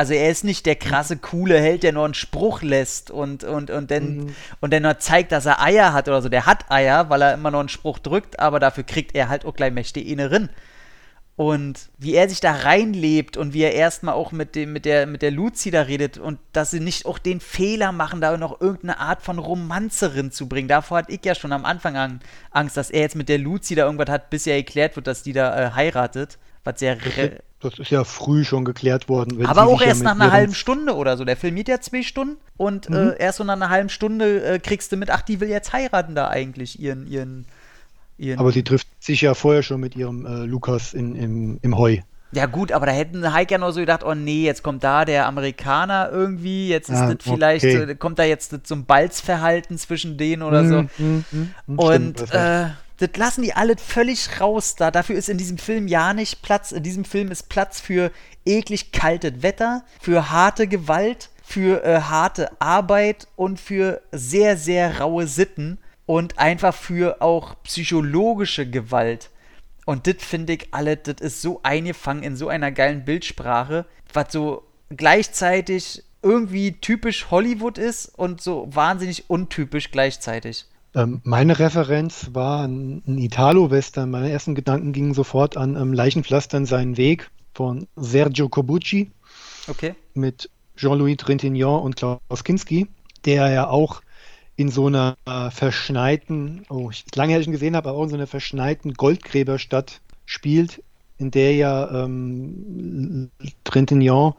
Also er ist nicht der krasse, coole Held, der nur einen Spruch lässt und, und, und, dann, Mhm. und dann nur zeigt, dass er Eier hat oder so. Der hat Eier, weil er immer noch einen Spruch drückt, aber dafür kriegt er halt auch gleich mächtige Innerin. Und wie er sich da reinlebt und wie er erstmal auch mit, dem, mit, der, mit der Luzi da redet und dass sie nicht auch den Fehler machen, da noch irgendeine Art von Romanzerin zu bringen. Davor hatte ich ja schon am Anfang an, Angst, dass er jetzt mit der Luzi da irgendwas hat, bis ja erklärt wird, dass die da äh, heiratet. Was sehr. Das ist ja früh schon geklärt worden. aber auch erst nach einer halben Stunde oder so. Der filmiert ja zwei Stunden und Mhm. äh, erst so nach einer halben Stunde äh, kriegst du mit, ach, die will jetzt heiraten da eigentlich, ihren, ihren, ihren. Aber sie trifft sich ja vorher schon mit ihrem äh, Lukas in, im, im Heu. Ja gut, aber da hätten Heike ja nur so gedacht, oh nee, jetzt kommt da der Amerikaner irgendwie, jetzt ist Ah, das vielleicht, okay. so, kommt da jetzt so ein Balzverhalten zwischen denen oder so. Mm, mm, mm, Und stimmt, äh, das lassen die alle völlig raus da. Dafür ist in diesem Film ja nicht Platz. In diesem Film ist Platz für eklig kaltes Wetter, für harte Gewalt, für äh, harte Arbeit und für sehr, sehr raue Sitten und einfach für auch psychologische Gewalt. Und das finde ich alle, das ist so eingefangen in so einer geilen Bildsprache, was so gleichzeitig irgendwie typisch Hollywood ist und so wahnsinnig untypisch gleichzeitig. Ähm, meine Referenz war ein, ein Italo-Western. Meine ersten Gedanken gingen sofort an ähm, Leichenpflastern seinen Weg von Sergio Corbucci Okay. mit Jean-Louis Trintignant und Klaus Kinski, der ja auch in so einer äh, verschneiten, oh, ich lange her ich ihn gesehen habe, aber auch in so einer verschneiten Goldgräberstadt spielt, in der ja ähm, Trintignant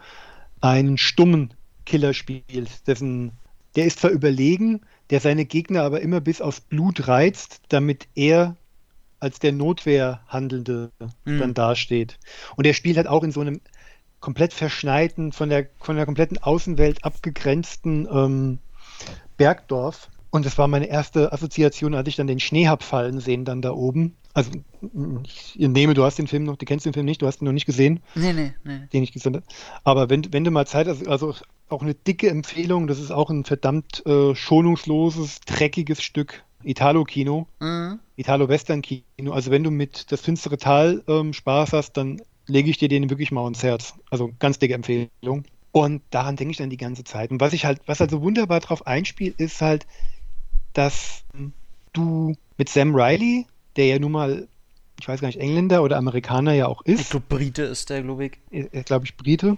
einen stummen Killer spielt, dessen, der ist zwar überlegen, der seine Gegner aber immer bis aufs Blut reizt, damit er als der Notwehr Handelnde Mhm. dann dasteht. Und er spielt halt auch in so einem komplett verschneiten, von der, von der kompletten Außenwelt abgegrenzten ähm, Bergdorf. Und das war meine erste Assoziation, als ich dann den Schnee hab fallen sehen, dann da oben. Also, ich nehme, du hast den Film noch, du kennst den Film nicht, du hast ihn noch nicht gesehen Nee, nee, nee. den ich gesendet Aber wenn, wenn du mal Zeit hast, also auch eine dicke Empfehlung, das ist auch ein verdammt äh, schonungsloses, dreckiges Stück Italo-Kino, Mhm. Italo-Western-Kino. Also wenn du mit das finstere Tal ähm, Spaß hast, dann lege ich dir den wirklich mal ans Herz. Also ganz dicke Empfehlung. Und daran denke ich dann die ganze Zeit. Und was ich halt, was halt so wunderbar drauf einspielt, ist halt, dass du mit Sam Riley, der ja nun mal, ich weiß gar nicht, Engländer oder Amerikaner ja auch ist, Ich glaube, Brite ist der, glaube ich. er glaube ich, Brite,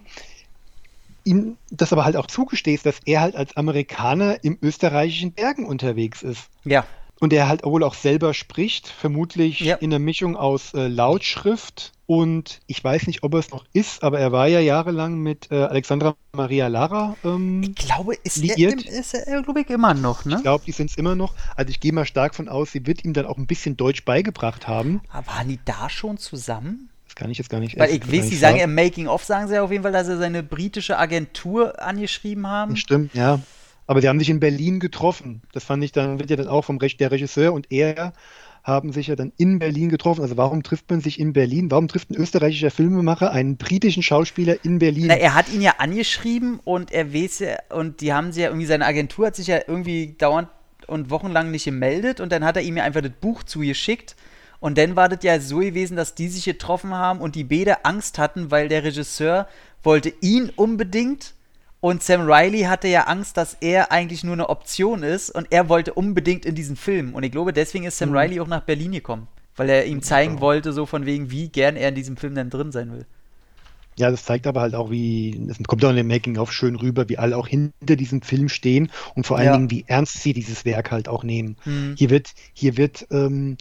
ihm das aber halt auch zugestehst, dass er halt als Amerikaner im österreichischen Bergen unterwegs ist. Ja. Und er halt wohl auch selber spricht, vermutlich Ja. in der Mischung aus äh, Lautschrift und ich weiß nicht, ob er es noch ist, aber er war ja jahrelang mit äh, Alexandra Maria Lara. Ähm, Ich glaube, ist er, Liiert? im, ist er, glaube ich, immer noch, ne? ich glaube, die sind es immer noch. Also ich gehe mal stark von aus, sie wird ihm dann auch ein bisschen Deutsch beigebracht haben. Aber waren die da schon zusammen? Das kann ich jetzt gar nicht Weil ich weiß, die sagen im Making-of, sagen sie ja auf jeden Fall, dass sie seine britische Agentur angeschrieben haben. Stimmt, ja. Aber die haben sich in Berlin getroffen. Das fand ich dann, wird ja dann auch vom Recht der Regisseur und er haben sich ja dann in Berlin getroffen. Also warum trifft man sich in Berlin? Warum trifft ein österreichischer Filmemacher einen britischen Schauspieler in Berlin? Na, er hat ihn ja angeschrieben und er weiß ja, und die haben sie ja irgendwie, seine Agentur hat sich ja irgendwie dauernd und wochenlang nicht gemeldet und dann hat er ihm ja einfach das Buch zugeschickt. Und dann war das ja so gewesen, dass die sich getroffen haben und die beide Angst hatten, weil der Regisseur wollte ihn unbedingt und Sam Riley hatte ja Angst, dass er eigentlich nur eine Option ist und er wollte unbedingt in diesen Film. Und ich glaube, deswegen ist Sam Mhm. Riley auch nach Berlin gekommen, weil er ihm zeigen wollte, so von wegen, wie gern er in diesem Film dann drin sein will. Ja, das zeigt aber halt auch, wie, das kommt auch in dem Making-of schön rüber, wie alle auch hinter diesem Film stehen und vor allen Ja. Dingen, wie ernst sie dieses Werk halt auch nehmen. Mhm. Hier wird, hier wird ähm,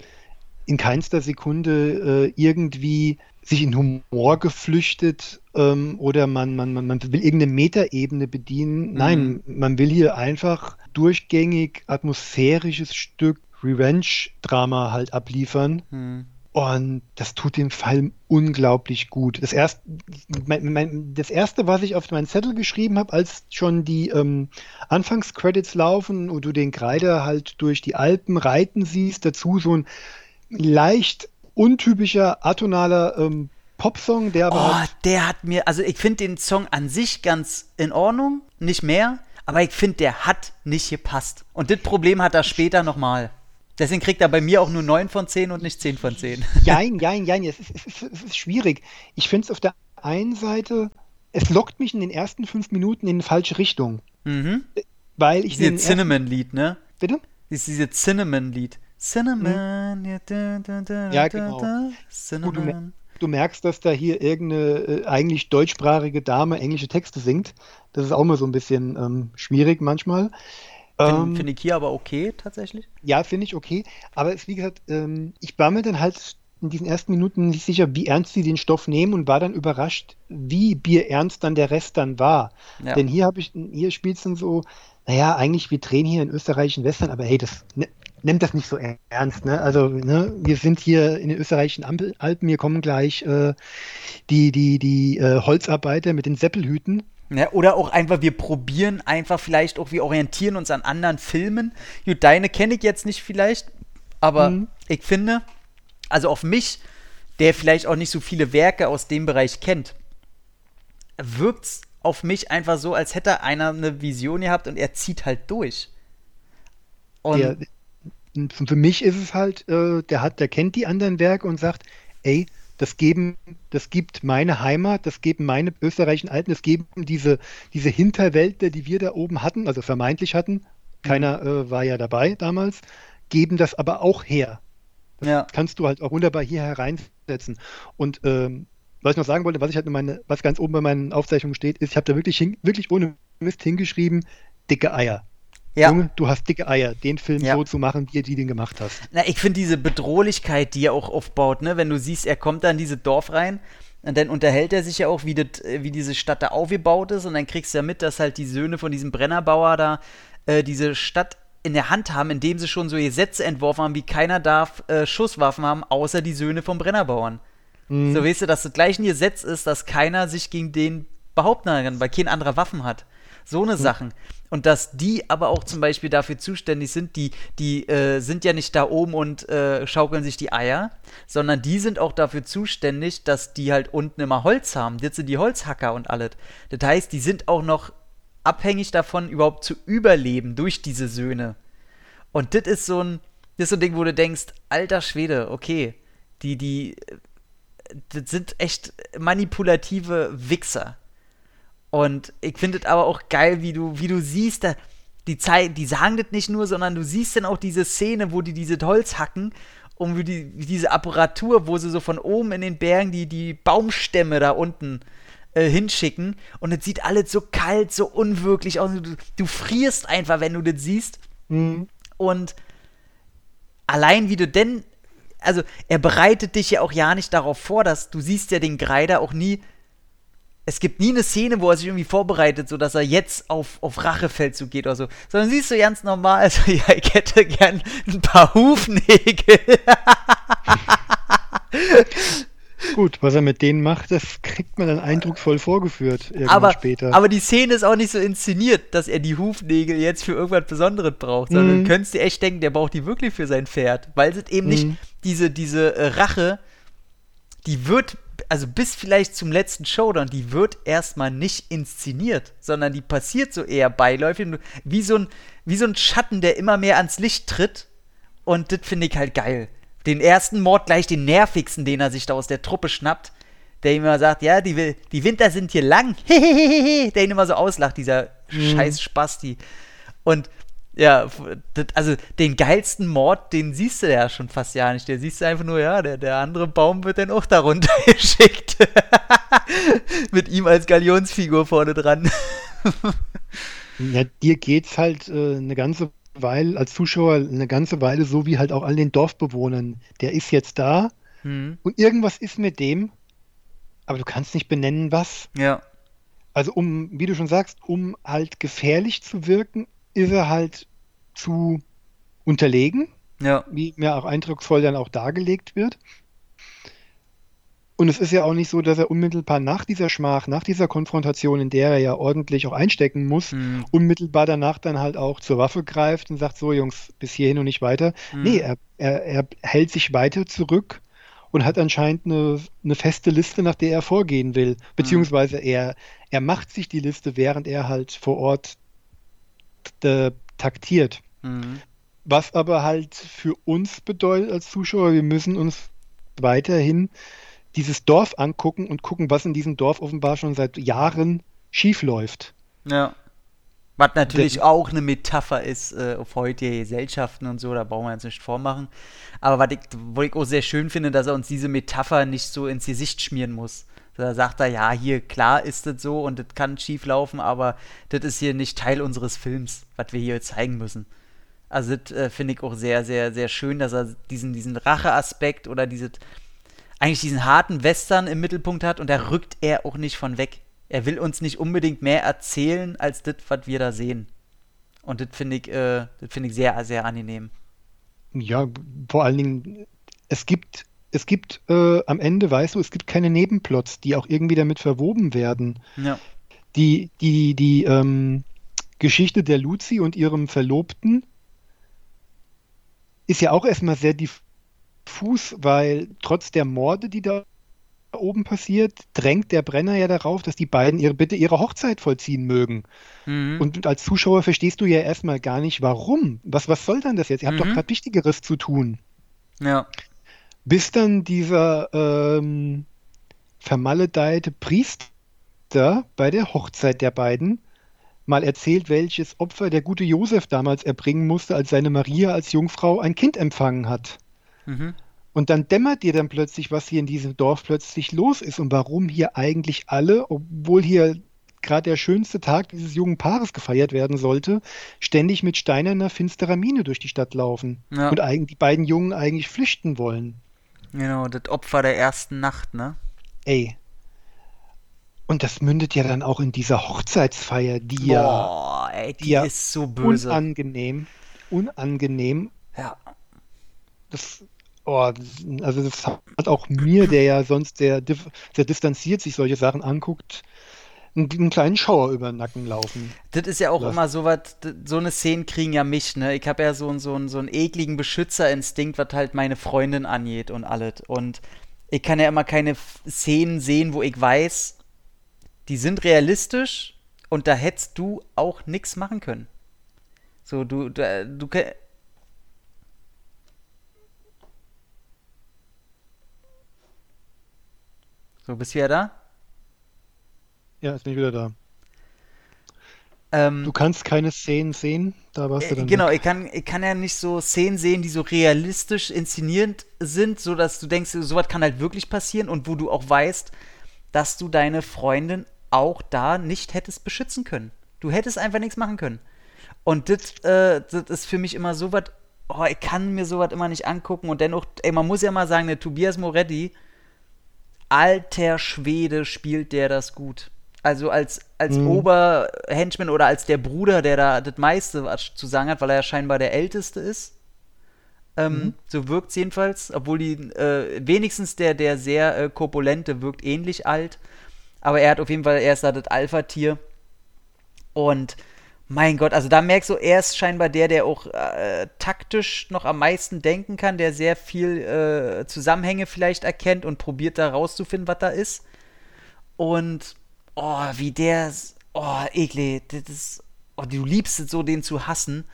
in keinster Sekunde äh, irgendwie sich in Humor geflüchtet ähm, oder man, man, man, man will irgendeine Metaebene bedienen. Nein, man will hier einfach durchgängig atmosphärisches Stück Revenge-Drama halt abliefern. Hm. Und das tut dem Film unglaublich gut. Das erste, mein, mein, das erste, was ich auf meinen Zettel geschrieben habe, als schon die ähm, Anfangscredits laufen und du den Kreider halt durch die Alpen reiten siehst, dazu so ein leicht untypischer atonaler ähm, Popsong, der aber. Oh, halt der hat mir, also ich finde den Song an sich ganz in Ordnung, nicht mehr, aber ich finde, der hat nicht gepasst. Und das Problem hat er später nochmal. Deswegen kriegt er bei mir auch nur 9 von 10 und nicht 10 von 10. *laughs* Jein, jein, jein. Es ist, es ist, es ist schwierig. Ich finde es auf der einen Seite, es lockt mich in den ersten fünf Minuten in eine falsche Richtung. Mhm. Weil ich Dieses Cinnamon-Lied, ne? Bitte? Dieses Cinnamon-Lied. Cinnamon. Ja, da, da, da, Ja, genau. da, Gut, du, Cinnamon. du merkst, dass da hier irgendeine äh, eigentlich deutschsprachige Dame englische Texte singt. Das ist auch mal so ein bisschen ähm, schwierig manchmal. Finde Ähm, find ich hier aber okay, tatsächlich. Ja, finde ich okay. Aber es, wie gesagt, ähm, ich war mir dann halt in diesen ersten Minuten nicht sicher, wie ernst sie den Stoff nehmen und war dann überrascht, wie bierernst dann der Rest dann war. Ja. Denn hier habe ich, hier spielt es dann so, naja, eigentlich, wir drehen hier in österreichischen Western, aber hey, das ne, nimmt das nicht so ernst, ne? Also, ne, wir sind hier in den österreichischen Ampel- Alpen, hier kommen gleich äh, die, die, die äh, Holzarbeiter mit den Seppelhüten. Ja, oder auch einfach, wir probieren einfach vielleicht auch, wir orientieren uns an anderen Filmen. Gut, deine kenne ich jetzt nicht vielleicht, aber Mhm. ich finde, also auf mich, der vielleicht auch nicht so viele Werke aus dem Bereich kennt, wirkt es auf mich einfach so, als hätte einer eine Vision gehabt und er zieht halt durch. Und Der, und für mich ist es halt, äh, der hat, der kennt die anderen Werke und sagt, ey, das geben, das gibt meine Heimat, das geben meine österreichischen Alten, das geben diese, diese Hinterwäldler, die wir da oben hatten, also vermeintlich hatten, keiner äh, war ja dabei damals, geben das aber auch her. Das Ja. kannst du halt auch wunderbar hier hereinsetzen. Und ähm, was ich noch sagen wollte, was ich halt in meine, was ganz oben bei meinen Aufzeichnungen steht, ist, ich habe da wirklich, hin, wirklich ohne Mist hingeschrieben, dicke Eier. Ja. Junge, du hast dicke Eier, den Film Ja. so zu machen, wie du den gemacht hast. Na, ich finde diese Bedrohlichkeit, die er auch aufbaut, ne, wenn du siehst, er kommt da in dieses Dorf rein und dann unterhält er sich ja auch, wie, das, äh, wie diese Stadt da aufgebaut ist und dann kriegst du ja mit, dass halt die Söhne von diesem Brennerbauer da äh, diese Stadt in der Hand haben, indem sie schon so Gesetze entworfen haben, wie keiner darf äh, Schusswaffen haben, außer die Söhne vom Brennerbauern. Mhm. So weißt du, dass das gleich ein Gesetz ist, dass keiner sich gegen den behaupten kann, weil kein anderer Waffen hat. So eine Sachen. Und dass die aber auch zum Beispiel dafür zuständig sind, die, die äh, sind ja nicht da oben und äh, schaukeln sich die Eier, sondern die sind auch dafür zuständig, dass die halt unten immer Holz haben. Das sind die Holzhacker und alles. Das heißt, die sind auch noch abhängig davon, überhaupt zu überleben durch diese Söhne. Und das ist so ein, das ist so ein Ding, wo du denkst, alter Schwede, okay, die, die, äh, das sind echt manipulative Wichser. Und ich finde es aber auch geil, wie du, wie du siehst, da, die, Zei die sagen das nicht nur, sondern du siehst dann auch diese Szene, wo die diese Holz hacken und wie, die, wie diese Apparatur, wo sie so von oben in den Bergen die, die Baumstämme da unten äh, hinschicken. Und es sieht alles so kalt, so unwirklich aus. Du, du frierst einfach, wenn du das siehst. Mhm. Und allein wie du denn, also er bereitet dich ja auch ja nicht darauf vor, dass du siehst ja den Greider auch nie. Es gibt nie eine Szene, wo er sich irgendwie vorbereitet, so dass er jetzt auf, auf Rachefeldzug geht oder so. Sondern siehst du ganz normal, also *laughs* ja, ich hätte gern ein paar Hufnägel. *laughs* Gut, was er mit denen macht, das kriegt man dann eindrucksvoll vorgeführt irgendwann aber, später. aber die Szene ist auch nicht so inszeniert, dass er die Hufnägel jetzt für irgendwas Besonderes braucht, sondern Mhm. du könntest dir echt denken, der braucht die wirklich für sein Pferd, weil es eben nicht Mhm. diese, diese äh, Rache, die wird, also bis vielleicht zum letzten Showdown, die wird erstmal nicht inszeniert, sondern die passiert so eher beiläufig, wie so ein, wie so ein Schatten, der immer mehr ans Licht tritt und das finde ich halt geil. Den ersten Mord gleich den nervigsten, den er sich da aus der Truppe schnappt, der ihm immer sagt, ja, die, die Winter sind hier lang, *laughs* der ihn immer so auslacht, dieser Mhm. scheiß Spasti. Und ja, also den geilsten Mord, den siehst du ja schon fast ja nicht. Der siehst du einfach nur, ja, der, der andere Baum wird dann auch darunter geschickt. *laughs* Mit ihm als Galionsfigur vorne dran. Ja, dir geht's halt äh, eine ganze Weile, als Zuschauer eine ganze Weile so wie halt auch all den Dorfbewohnern. Der ist jetzt da Hm. und irgendwas ist mit dem, aber du kannst nicht benennen, was. Ja. Also um, wie du schon sagst, um halt gefährlich zu wirken, ist er halt zu unterlegen, Ja. wie mir auch eindrucksvoll dann auch dargelegt wird. Und es ist ja auch nicht so, dass er unmittelbar nach dieser Schmach, nach dieser Konfrontation, in der er ja ordentlich auch einstecken muss, Mhm. unmittelbar danach dann halt auch zur Waffe greift und sagt, so Jungs, bis hierhin und nicht weiter. Mhm. Nee, er, er, er hält sich weiter zurück und hat anscheinend eine, eine feste Liste, nach der er vorgehen will. Beziehungsweise er, er macht sich die Liste, während er halt vor Ort taktiert. Mhm. Was aber halt für uns bedeutet als Zuschauer, wir müssen uns weiterhin dieses Dorf angucken und gucken, was in diesem Dorf offenbar schon seit Jahren schief läuft. Ja. Was natürlich Das- auch eine Metapher ist äh, auf heutige Gesellschaften und so, da brauchen wir jetzt nicht vormachen. Aber was ich, ich auch sehr schön finde, dass er uns diese Metapher nicht so ins Gesicht schmieren muss. Da sagt er, ja, hier, klar ist das so und das kann schief laufen, aber das ist hier nicht Teil unseres Films, was wir hier zeigen müssen. Also das äh, finde ich auch sehr, sehr, sehr schön, dass er diesen, diesen Racheaspekt oder dieses, eigentlich diesen harten Western im Mittelpunkt hat und da rückt er auch nicht von weg. Er will uns nicht unbedingt mehr erzählen als das, was wir da sehen. Und das finde ich, äh, das finde ich sehr, sehr angenehm. Ja, vor allen Dingen, es gibt, es gibt äh, am Ende, weißt du, es gibt keine Nebenplots, die auch irgendwie damit verwoben werden. Ja. Die, die, die ähm, Geschichte der Luzi und ihrem Verlobten ist ja auch erstmal sehr diffus, weil trotz der Morde, die da oben passiert, drängt der Brenner ja darauf, dass die beiden ihre, bitte ihre Hochzeit vollziehen mögen. Mhm. Und als Zuschauer verstehst du ja erstmal gar nicht, warum. Was, was soll dann das jetzt? Ihr habt doch Mhm. gerade Wichtigeres zu tun. Ja. Bis dann dieser ähm, vermaledeite Priester bei der Hochzeit der beiden mal erzählt, welches Opfer der gute Josef damals erbringen musste, als seine Maria als Jungfrau ein Kind empfangen hat. Mhm. Und dann dämmert dir dann plötzlich, was hier in diesem Dorf plötzlich los ist und warum hier eigentlich alle, obwohl hier gerade der schönste Tag dieses jungen Paares gefeiert werden sollte, ständig mit steinerner, finsterer Miene durch die Stadt laufen Ja. und die beiden Jungen eigentlich flüchten wollen. Genau, das Opfer der ersten Nacht, ne? Ey. Und das mündet ja dann auch in dieser Hochzeitsfeier, die ja, Boah, ey, die ja ist so böse. unangenehm, unangenehm. Ja. Das, oh, also das hat auch mir, der ja sonst sehr, sehr distanziert sich solche Sachen anguckt, einen, einen kleinen Schauer über den Nacken laufen. Das ist ja auch lassen. immer so was, so eine Szene kriegen ja mich, ne? Ich habe ja so, einen- so, einen- so einen ekligen Beschützerinstinkt, was halt meine Freundin angeht und alles. Und ich kann ja immer keine Szenen sehen, wo ich weiß, die sind realistisch und da hättest du auch nichts machen können. So, du, du, du So, bist du wieder da? Ja, jetzt bin ich wieder da. Ähm, Du kannst keine Szenen sehen, da warst du Äh, dann Genau, weg. ich kann, ich kann ja nicht so Szenen sehen, die so realistisch inszeniert sind, so dass du denkst, sowas kann halt wirklich passieren und wo du auch weißt, dass du deine Freundin auch da nicht hättest beschützen können. Du hättest einfach nichts machen können. Und das äh, das ist für mich immer so was, oh, ich kann mir sowas immer nicht angucken und dennoch, ey, man muss ja mal sagen, der Tobias Moretti, alter Schwede spielt der das gut. Also als, als Mhm. Oberhenchman oder als der Bruder, der da das meiste zu sagen hat, weil er ja scheinbar der Älteste ist. Ähm, Mhm. So wirkt es jedenfalls, obwohl die äh, wenigstens der, der sehr äh, korpulente wirkt ähnlich alt. Aber er hat auf jeden Fall, er ist da das Alpha-Tier. Und mein Gott, also da merkst du, er ist scheinbar der, der auch äh, taktisch noch am meisten denken kann, der sehr viel äh, Zusammenhänge vielleicht erkennt und probiert da rauszufinden, was da ist. Und oh, wie der, oh, eklig, das ist, oh, du liebst es so, den zu hassen.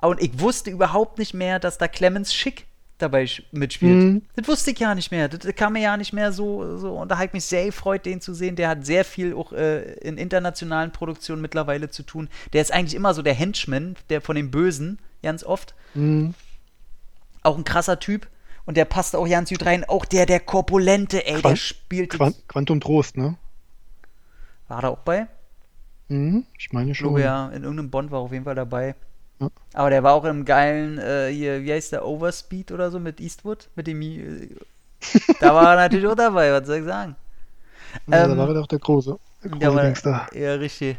Und ich wusste überhaupt nicht mehr, dass da Clemens Schick dabei mitspielt. Mhm. Das wusste ich ja nicht mehr. Das, kam mir ja nicht mehr so, so. Und da hat mich sehr gefreut, den zu sehen. Der hat sehr viel auch äh, in internationalen Produktionen mittlerweile zu tun. Der ist eigentlich immer so der Henchman, der von dem Bösen, ganz oft. Mhm. Auch ein krasser Typ. Und der passt auch ganz gut rein. Auch der, der Korpulente, ey, der Quant- spielt. Quant Quantum Trost, ne? War da auch bei? Mhm, ich meine schon. glaube ja, in irgendeinem Bond war auf jeden Fall dabei. Ja. Aber der war auch im geilen, äh, hier, wie heißt der, Overspeed oder so mit Eastwood? Mit dem. Äh, da war er natürlich auch dabei, was soll ich sagen? Ja, Ähm, da war er doch der große, der große Ja, aber- Gangster. Ja, richtig.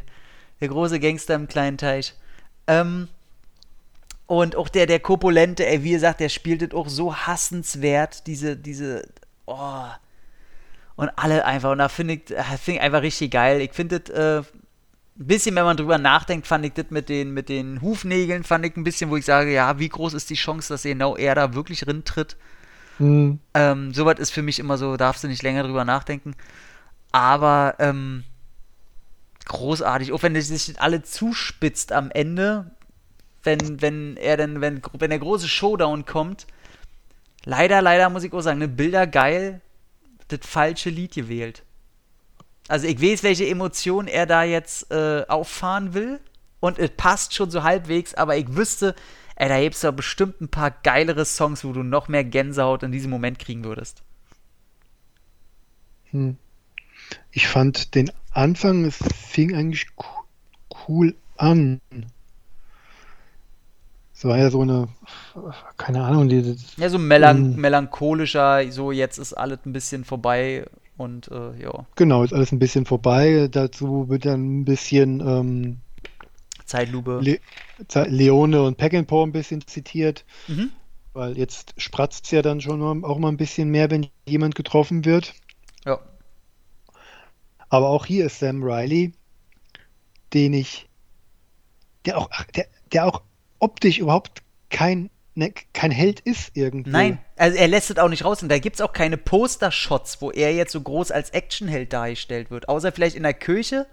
Der große Gangster im kleinen Teich. Ähm, und auch der, der Kopulente, ey, wie gesagt, der spielt das auch so hassenswert, diese, diese, oh. Und alle einfach, und da finde ich, äh, find ich einfach richtig geil. Ich finde das, äh, ein bisschen, wenn man drüber nachdenkt, fand ich das mit den, mit den Hufnägeln, fand ich ein bisschen, wo ich sage, ja, wie groß ist die Chance, dass genau er da wirklich rintritt? Mhm. Ähm, Sowas ist für mich immer so, darfst du nicht länger drüber nachdenken. Aber ähm, großartig, auch wenn es sich alle zuspitzt am Ende, wenn, wenn er denn, wenn, wenn der große Showdown kommt. Leider, leider muss ich auch sagen, ne, Bilder geil, das falsche Lied gewählt. Also ich weiß, welche Emotionen er da jetzt äh, auffahren will. Und es passt schon so halbwegs, aber ich wüsste, ey, da gibt's doch bestimmt ein paar geilere Songs, wo du noch mehr Gänsehaut in diesem Moment kriegen würdest. Hm. Ich fand den Anfang, es fing eigentlich cool an. Es war ja so eine, keine Ahnung, die, Ja, so melan melancholischer, so jetzt ist alles ein bisschen vorbei und äh, ja. Genau, ist alles ein bisschen vorbei. Dazu wird dann ein bisschen ähm, Zeitlupe. Le Leone und Peckinpah ein bisschen zitiert. Mhm. Weil jetzt spratzt es ja dann schon auch mal ein bisschen mehr, wenn jemand getroffen wird. Ja. Aber auch hier ist Sam Riley, den ich, der auch, der, der auch optisch überhaupt kein ne, kein Held ist irgendwie. Nein, also er lässt es auch nicht raus und da gibt es auch keine Poster-Shots, wo er jetzt so groß als Actionheld dargestellt wird. Außer vielleicht in der Kirche.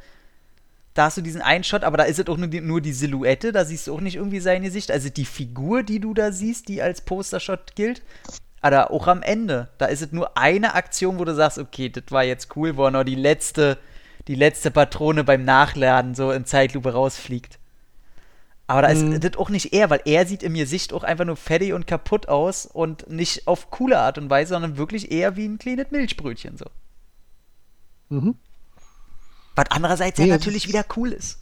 Da hast du diesen einen Shot, aber da ist es auch nur die, nur die Silhouette, da siehst du auch nicht irgendwie sein Gesicht. Also die Figur, die du da siehst, die als Poster-Shot gilt. Aber auch am Ende, da ist es nur eine Aktion, wo du sagst, okay, das war jetzt cool, wo er noch die letzte, die letzte Patrone beim Nachladen so in Zeitlupe rausfliegt. Aber da ist mhm. das auch nicht er, weil er sieht in mir Sicht auch einfach nur fertig und kaputt aus und nicht auf coole Art und Weise, sondern wirklich eher wie ein kleines Milchbrötchen so. Mhm. Was andererseits nee, ja natürlich wieder cool ist.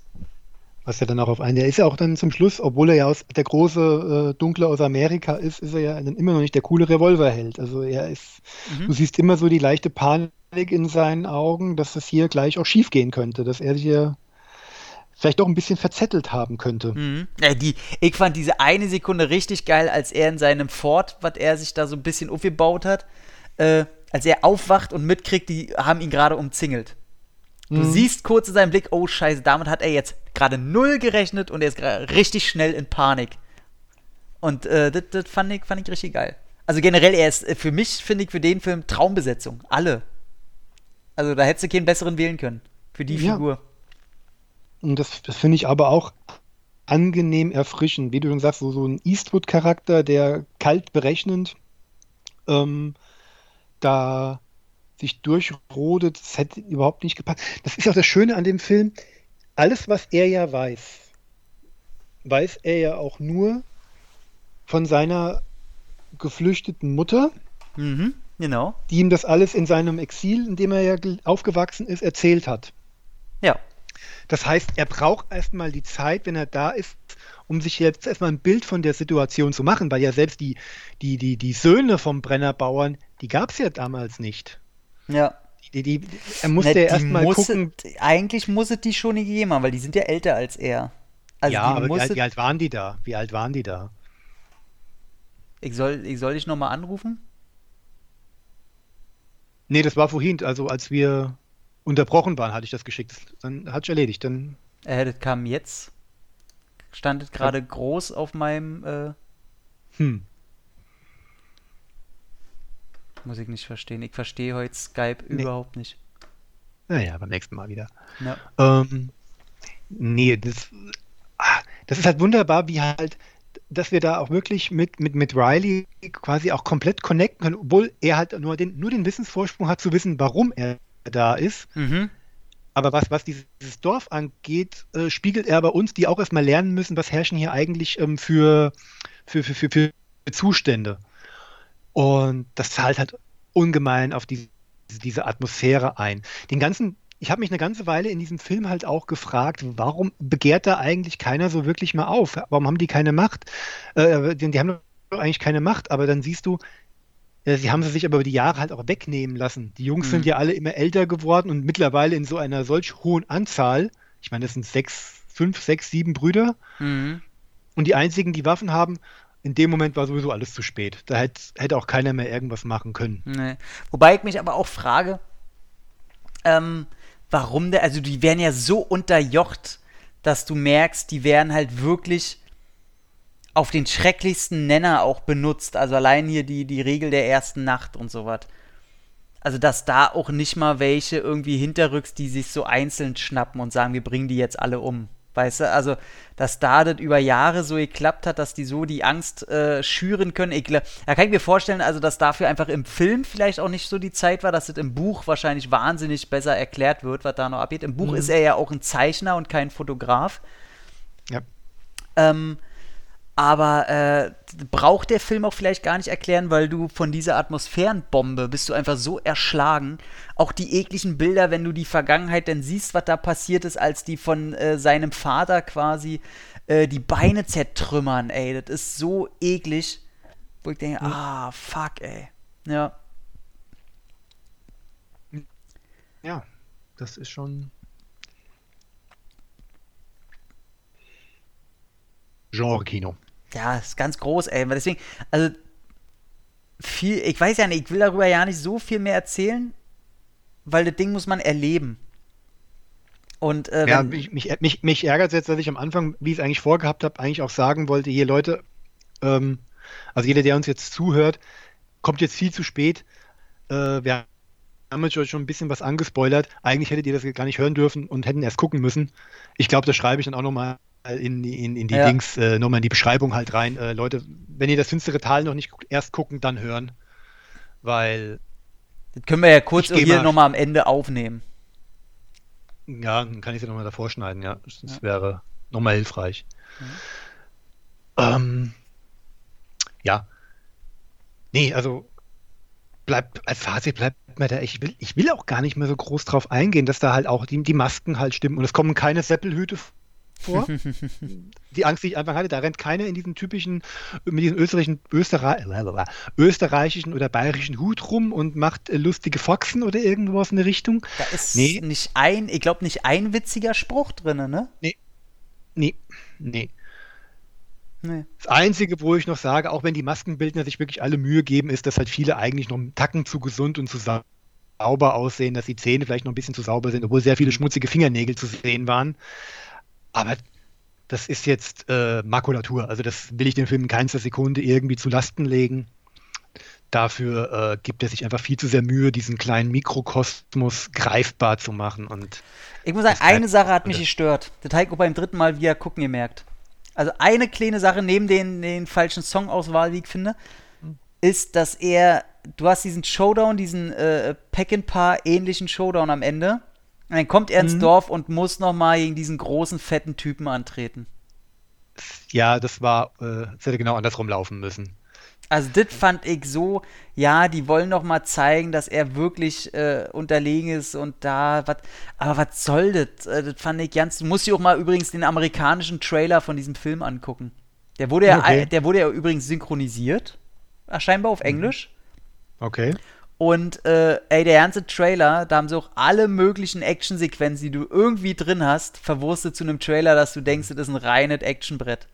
Was ja dann auch auf einen, der ist ja auch dann zum Schluss, obwohl er ja aus der große äh, Dunkle aus Amerika ist, ist er ja dann immer noch nicht der coole Revolverheld. Also er ist, mhm. du siehst immer so die leichte Panik in seinen Augen, dass das hier gleich auch schief gehen könnte, dass er sich ja vielleicht doch ein bisschen verzettelt haben könnte. Mhm. Ja, die, ich fand diese eine Sekunde richtig geil, als er in seinem Fort, was er sich da so ein bisschen aufgebaut hat, äh, als er aufwacht und mitkriegt, die haben ihn gerade umzingelt. Du mhm. siehst kurz in seinem Blick, oh scheiße, damit hat er jetzt gerade null gerechnet und er ist richtig schnell in Panik. Und äh, das, das fand, ich, fand ich richtig geil. Also generell, er ist äh, für mich, finde ich, für den Film Traumbesetzung. Alle. Also da hättest du keinen besseren wählen können. Für die ja. Figur. Und das, das finde ich aber auch angenehm erfrischend. Wie du schon sagst, so, so ein Eastwood-Charakter, der kalt berechnend ähm, da sich durchrodet, das hätte überhaupt nicht gepasst. Das ist auch das Schöne an dem Film. Alles, was er ja weiß, weiß er ja auch nur von seiner geflüchteten Mutter. Mhm, genau. Die ihm das alles in seinem Exil, in dem er ja aufgewachsen ist, erzählt hat. Ja. Das heißt, er braucht erstmal die Zeit, wenn er da ist, um sich jetzt erstmal ein Bild von der Situation zu machen, weil ja selbst die, die, die, die Söhne vom Brennerbauern, die gab es ja damals nicht. Ja. Die, die, er musste ja erstmal gucken. Eigentlich muss es die schon gegeben haben, weil die sind ja älter als er. Also ja, aber wie alt, wie alt, waren die da? Wie alt waren die da? Ich soll, ich soll dich nochmal anrufen? Nee, das war vorhin, also als wir unterbrochen waren, hatte ich das geschickt. Dann hat es erledigt. Dann äh, das kam jetzt. Standet gerade ja. groß auf meinem. Äh, hm. Muss ich nicht verstehen. Ich verstehe heute Skype nee. überhaupt nicht. Naja, beim nächsten Mal wieder. Ja. Ähm, nee, das, ah, das ist halt wunderbar, wie halt, dass wir da auch wirklich mit, mit, mit Riley quasi auch komplett connecten können, obwohl er halt nur den, nur den Wissensvorsprung hat zu wissen, warum er da ist. Mhm. Aber was, was dieses Dorf angeht, äh, spiegelt er bei uns, die auch erstmal lernen müssen, was herrschen hier eigentlich ähm, für, für, für, für, für Zustände. Und das zahlt halt ungemein auf die, diese Atmosphäre ein. Den ganzen, ich habe mich eine ganze Weile in diesem Film halt auch gefragt, warum begehrt da eigentlich keiner so wirklich mal auf? Warum haben die keine Macht? Äh, die, die haben doch eigentlich keine Macht, aber dann siehst du, sie haben sie sich aber über die Jahre halt auch wegnehmen lassen. Die Jungs mhm. sind ja alle immer älter geworden und mittlerweile in so einer solch hohen Anzahl, ich meine, das sind sechs, fünf, sechs, sieben Brüder. Mhm. Und die einzigen, die Waffen haben, in dem Moment war sowieso alles zu spät. Da hätte, hätte auch keiner mehr irgendwas machen können. Nee. Wobei ich mich aber auch frage, ähm, warum der, also die werden ja so unterjocht, dass du merkst, die werden halt wirklich auf den schrecklichsten Nenner auch benutzt. Also allein hier die, die Regel der ersten Nacht und sowas. Also, dass da auch nicht mal welche irgendwie hinterrücks, die sich so einzeln schnappen und sagen, wir bringen die jetzt alle um. Weißt du, also, dass da das über Jahre so geklappt hat, dass die so die Angst äh, schüren können. Ich, da kann ich mir vorstellen, also, dass dafür einfach im Film vielleicht auch nicht so die Zeit war, dass das im Buch wahrscheinlich wahnsinnig besser erklärt wird, was da noch abgeht. Im Buch Mhm. ist er ja auch ein Zeichner und kein Fotograf. Ja. Ähm, aber äh, braucht der Film auch vielleicht gar nicht erklären, weil du von dieser Atmosphärenbombe bist du einfach so erschlagen. Auch die ekligen Bilder, wenn du die Vergangenheit dann siehst, was da passiert ist, als die von äh, seinem Vater quasi äh, die Beine zertrümmern, ey, das ist so eklig. Wo ich denke, ah, fuck, ey. Ja. Ja, das ist schon. Genre-Kino. Ja, ist ganz groß, ey. Deswegen, also viel, ich weiß ja nicht, ich will darüber ja nicht so viel mehr erzählen, weil das Ding muss man erleben. Und äh, Ja, mich, mich, mich, mich ärgert es jetzt, dass ich am Anfang, wie ich es eigentlich vorgehabt habe, eigentlich auch sagen wollte, hier Leute, ähm, also jeder, der uns jetzt zuhört, kommt jetzt viel zu spät. Äh, wir haben jetzt euch schon ein bisschen was angespoilert. Eigentlich hättet ihr das gar nicht hören dürfen und hätten erst gucken müssen. Ich glaube, das schreibe ich dann auch nochmal in, in, in die Ja. Dings, äh, nochmal in die Beschreibung halt rein. Äh, Leute, wenn ihr das finstere Tal noch nicht erst gucken, dann hören. Weil, das können wir ja kurz hier mal- nochmal am Ende aufnehmen. ja, dann kann ich sie nochmal davor schneiden, ja. Das, das wäre nochmal hilfreich. Ähm, ja. Nee, also bleibt, als Fazit bleibt mir da, ich will, ich will auch gar nicht mehr so groß drauf eingehen, dass da halt auch die, die Masken halt stimmen und es kommen keine Seppelhüte vor. *laughs* die Angst, die ich einfach hatte, da rennt keiner in diesen typischen, mit diesem österreichischen, Österreich, österreichischen oder bayerischen Hut rum und macht äh, lustige Foxen oder irgendwas in der Richtung. Da ist Nee. nicht ein, ich glaube nicht ein witziger Spruch drin, ne? Nee, nee. Nee. Das Einzige, wo ich noch sage, auch wenn die Maskenbildner sich wirklich alle Mühe geben, ist, dass halt viele eigentlich noch einen Tacken zu gesund und zu sau- sauber aussehen, dass die Zähne vielleicht noch ein bisschen zu sauber sind, obwohl sehr viele schmutzige Fingernägel zu sehen waren. Aber das ist jetzt äh, Makulatur. Also das will ich dem Film in keinster Sekunde irgendwie zu Lasten legen. Dafür äh, gibt er sich einfach viel zu sehr Mühe, diesen kleinen Mikrokosmos greifbar zu machen. Und Ich muss sagen, eine Sache hat mich gestört. Ich auch beim dritten Mal wieder gucken gemerkt. Also eine kleine Sache neben den, den falschen Songauswahl, wie ich finde, ist, dass er, du hast diesen Showdown, diesen äh, Peckinpah ähnlichen Showdown am Ende. Und dann kommt er ins Mhm. Dorf und muss nochmal gegen diesen großen, fetten Typen antreten. ja, das war, äh, das hätte genau andersrum laufen müssen. Also das fand ich so, ja, die wollen noch mal zeigen, dass er wirklich äh, unterlegen ist und da, was, aber was soll das? Äh, das fand ich ganz, du musst dir auch mal übrigens den amerikanischen Trailer von diesem Film angucken. Der wurde ja, Okay. der wurde ja übrigens synchronisiert, äh, scheinbar auf Englisch. Okay. Und äh, ey, der ganze Trailer, da haben sie auch alle möglichen Actionsequenzen, die du irgendwie drin hast, verwurstet zu einem Trailer, dass du denkst, das ist ein reines Actionbrett.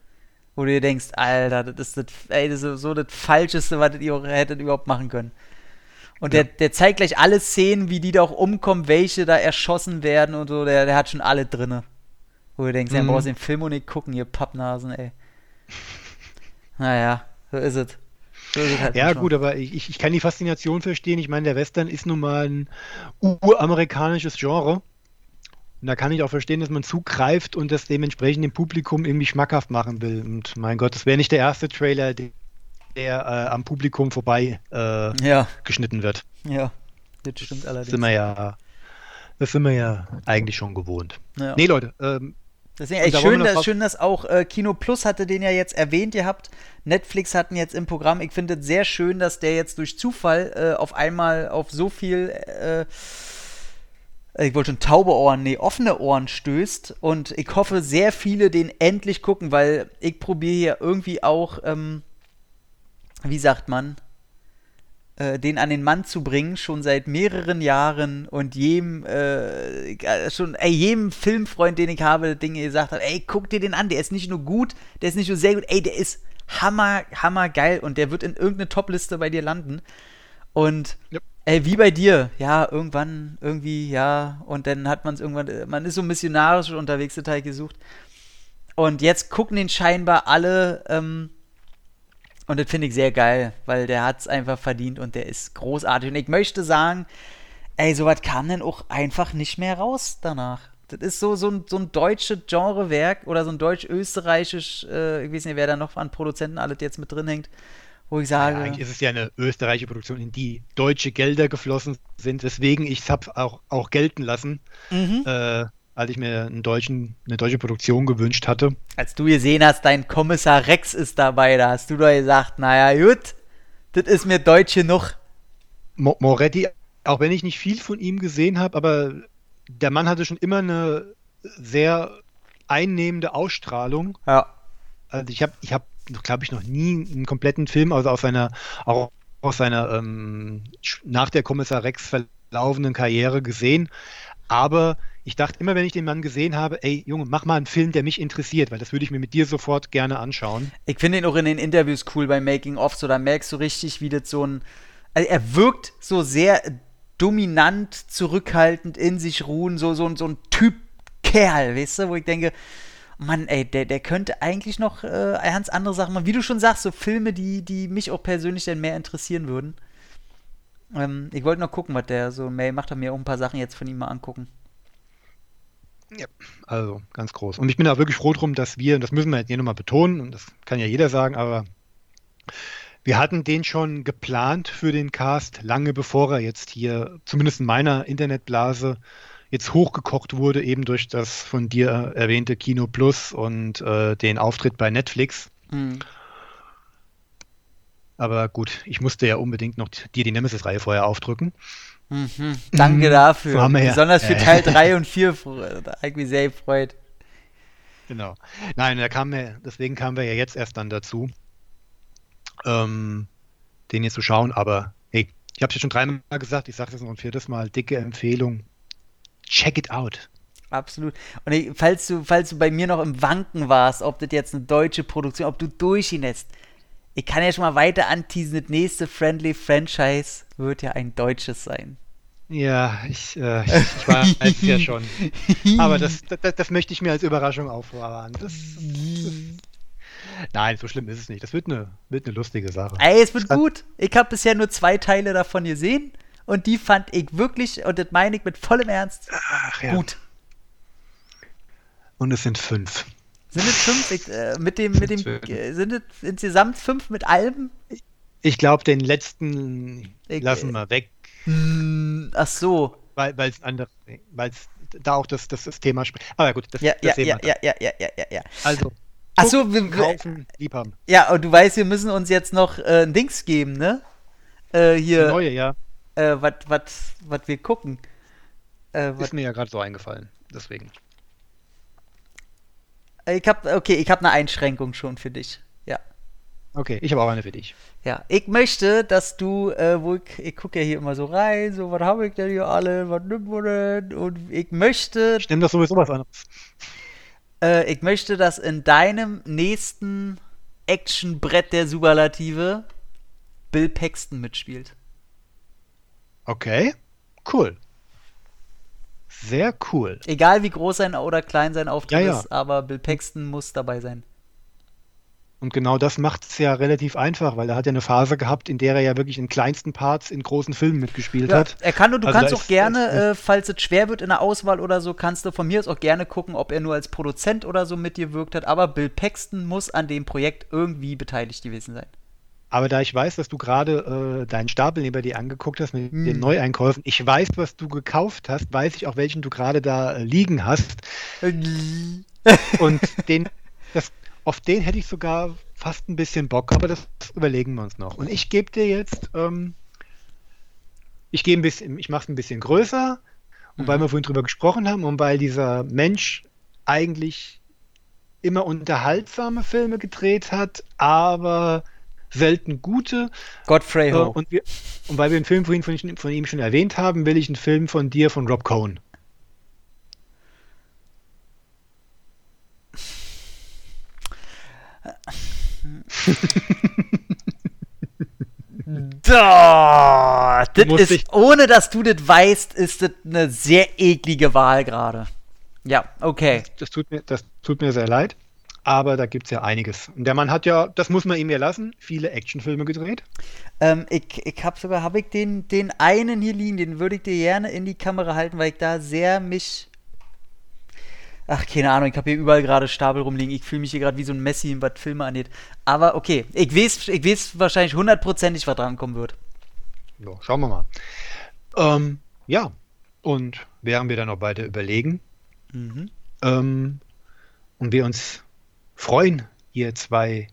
Wo du dir denkst, Alter, das ist das, ey, das ist so das Falscheste, was ihr hättet überhaupt machen können. Und der, der zeigt gleich alle Szenen, wie die da auch umkommen, welche da erschossen werden und so, der, der hat schon alle drinne. Wo du denkst, ja, Mhm. brauchst den Film und nicht gucken, ihr Pappnasen, ey. Naja, so ist es. Halt Ja, gut, aber ich, ich- kann die Faszination verstehen. Ich meine, der Western ist nun mal ein uramerikanisches Genre. Und da kann ich auch verstehen, dass man zugreift und das dementsprechend dem Publikum irgendwie schmackhaft machen will. Und mein Gott, das wäre nicht der erste Trailer, der, der äh, am Publikum vorbei äh, Ja. geschnitten wird. Ja, das stimmt Das allerdings. sind wir ja, das sind wir ja eigentlich schon gewohnt. Ja. Nee, Leute, ähm, Deswegen echt da schön, dass, schön, dass auch äh, Kino Plus hatte den ja jetzt erwähnt gehabt. Netflix hatten jetzt im Programm. Ich finde es sehr schön, dass der jetzt durch Zufall äh, auf einmal auf so viel, äh, ich wollte schon taube Ohren, nee, offene Ohren stößt. Und ich hoffe, sehr viele den endlich gucken, weil ich probiere hier irgendwie auch, ähm, wie sagt man, äh, den an den Mann zu bringen, schon seit mehreren Jahren und jedem, äh, schon, ey, jedem Filmfreund, den ich habe, Dinge gesagt habe, ey, guck dir den an, der ist nicht nur gut, der ist nicht nur sehr gut, ey, der ist hammer, hammer geil und der wird in irgendeine Topliste bei dir landen. Und Ja. ey, wie bei dir, ja, irgendwann, irgendwie, ja, und dann hat man es irgendwann, äh, man ist so missionarisch unterwegs, total gesucht. Und jetzt gucken den scheinbar alle, ähm, und das finde ich sehr geil, weil der hat es einfach verdient und der ist großartig. Und ich möchte sagen, ey, sowas kam dann auch einfach nicht mehr raus danach. Das ist so, so, ein, so ein deutsches Genrewerk oder so ein deutsch-österreichisch, äh, ich weiß nicht, wer da noch an Produzenten alles jetzt mit drin hängt, wo ich sage. Ja, eigentlich ist es ja eine österreichische Produktion, in die deutsche Gelder geflossen sind, weswegen ich es habe auch, auch gelten lassen, Mhm. äh, als ich mir einen deutschen, eine deutsche Produktion gewünscht hatte. Als du gesehen hast, dein Kommissar Rex ist dabei, da hast du doch gesagt, naja, gut, das ist mir deutsch genug. Mo Moretti, auch wenn ich nicht viel von ihm gesehen habe, aber der Mann hatte schon immer eine sehr einnehmende Ausstrahlung. Ja. Also ich habe, ich habe, glaube ich, noch nie einen kompletten Film, also aus seiner, auch aus seiner ähm, nach der Kommissar Rex verlaufenden Karriere gesehen. Aber ich dachte immer, wenn ich den Mann gesehen habe, ey Junge, mach mal einen Film, der mich interessiert, weil das würde ich mir mit dir sofort gerne anschauen. Ich finde ihn auch in den Interviews cool bei Making of, so da merkst du richtig, wie das so ein. Also er wirkt so sehr dominant, zurückhaltend, in sich ruhen, so, so, ein- so ein Typ Kerl, weißt du, wo ich denke, Mann, ey, der, der könnte eigentlich noch äh, ganz andere Sachen machen. Wie du schon sagst, so Filme, die, die mich auch persönlich dann mehr interessieren würden. Ähm, ich wollte noch gucken, was der so, May macht er mir auch ein paar Sachen jetzt von ihm mal angucken. Also ganz groß. Und ich bin da wirklich froh drum, dass wir, und das müssen wir jetzt hier nochmal betonen, und das kann ja jeder sagen, aber wir hatten den schon geplant für den Cast, lange bevor er jetzt hier, zumindest in meiner Internetblase, jetzt hochgekocht wurde, eben durch das von dir erwähnte Kino Plus und äh, den Auftritt bei Netflix. Mhm. Aber gut, ich musste ja unbedingt noch dir die Nemesis-Reihe vorher aufdrücken. Mhm. Danke Mhm. dafür. Besonders für. Teil *laughs* 3 und 4, fr- da hab ich mich sehr gefreut. Genau. Nein, da kam wir, deswegen kamen wir ja jetzt erst dann dazu, ähm, den hier zu schauen. Aber hey, ich habe es ja schon dreimal gesagt, ich sage es noch ein viertes Mal, dicke Empfehlung. Check it out. Absolut. Und ich, falls du, falls du bei mir noch im Wanken warst, ob das jetzt eine deutsche Produktion, ob du durchhinest, ich kann ja schon mal weiter anteasen, das nächste Friendly Franchise wird ja ein deutsches sein. Ja, ich, äh, ich, ich weiß *laughs* ja schon. Aber das, das, das möchte ich mir als Überraschung aufbewahren. Das, das, nein, so schlimm ist es nicht. Das wird eine, wird eine lustige Sache. Ey, es wird gut. Ich habe bisher nur zwei Teile davon gesehen und die fand ich wirklich, und das meine ich mit vollem Ernst, Ach ja. gut. Und es sind fünf. Sind es fünf? Ich, äh, mit dem, mit dem, äh, sind es insgesamt fünf mit allem? Ich glaube, den letzten Ich- lassen wir weg, Hm, ach so. weil es andere, weil es da auch das, das, das Thema spricht. Aber gut, das, Ja, das ja, sehen ja, wir dann. ja, ja, ja, ja, ja. Also, Ach so, wir- kaufen, lieb haben. Ja, und du weißt, wir müssen uns jetzt noch äh, ein Dings geben, ne? Äh, Die hier, neue, ja, äh, was was was wir gucken. Äh, wat, ist mir ja gerade so eingefallen. Deswegen. Ich hab, okay, ich habe eine Einschränkung schon für dich. Ja. Okay, ich habe auch eine für dich. Ja, ich möchte, dass du, äh, wo ich, ich gucke ja hier immer so rein, so, was habe ich denn hier alle, was nimmt man denn? Und ich möchte, Ich nehme doch sowieso was anderes. äh, ich möchte, dass in deinem nächsten Actionbrett der Superlative Bill Paxton mitspielt. Okay, cool. Sehr cool. Egal wie groß sein oder klein sein Auftritt Ja, ja. ist, aber Bill Paxton muss dabei sein. Und genau das macht es ja relativ einfach, weil er hat ja eine Phase gehabt, in der er ja wirklich in kleinsten Parts in großen Filmen mitgespielt Ja, hat. er kann und du Also kannst auch ist- gerne, da äh, falls es schwer wird in der Auswahl oder so, kannst du von mir aus auch gerne gucken, ob er nur als Produzent oder so mitgewirkt hat. Aber Bill Paxton muss an dem Projekt irgendwie beteiligt gewesen sein. Aber da ich weiß, dass du gerade äh, deinen Stapel neben dir angeguckt hast mit Hm. den Neueinkäufen, ich weiß, was du gekauft hast, weiß ich auch, welchen du gerade da äh, liegen hast. *laughs* Und den, das, auf den hätte ich sogar fast ein bisschen Bock, aber das überlegen wir uns noch. Und ich gebe dir jetzt, ähm, ich gehe ein bisschen, ich mache es ein bisschen größer, und weil wir vorhin drüber gesprochen haben und weil dieser Mensch eigentlich immer unterhaltsame Filme gedreht hat, aber selten gute. Godfrey Äh, Ho. und wir, Und weil wir einen Film von ihm, von ihm schon erwähnt haben, will ich einen Film von dir, von Rob Cohn. *laughs* Da, das ist, ohne dass du das weißt, ist das eine sehr eklige Wahl gerade. Ja, okay. Das, tut mir, das tut mir sehr leid, aber da gibt es ja einiges. Und der Mann hat ja, das muss man ihm ja lassen, viele Actionfilme gedreht. Ähm, ich ich habe sogar, habe ich den, den einen hier liegen, den würde ich dir gerne in die Kamera halten, weil ich da sehr mich Ach, keine Ahnung, ich habe hier überall gerade Stapel rumliegen. Ich fühle mich hier gerade wie so ein Messi, was Filme angeht. Aber okay, ich weiß, ich weiß wahrscheinlich hundertprozentig, was drankommen wird. Ja, schauen wir mal. Ähm, ja, und während wir dann noch weiter überlegen mhm. ähm, und wir uns freuen, hier zwei,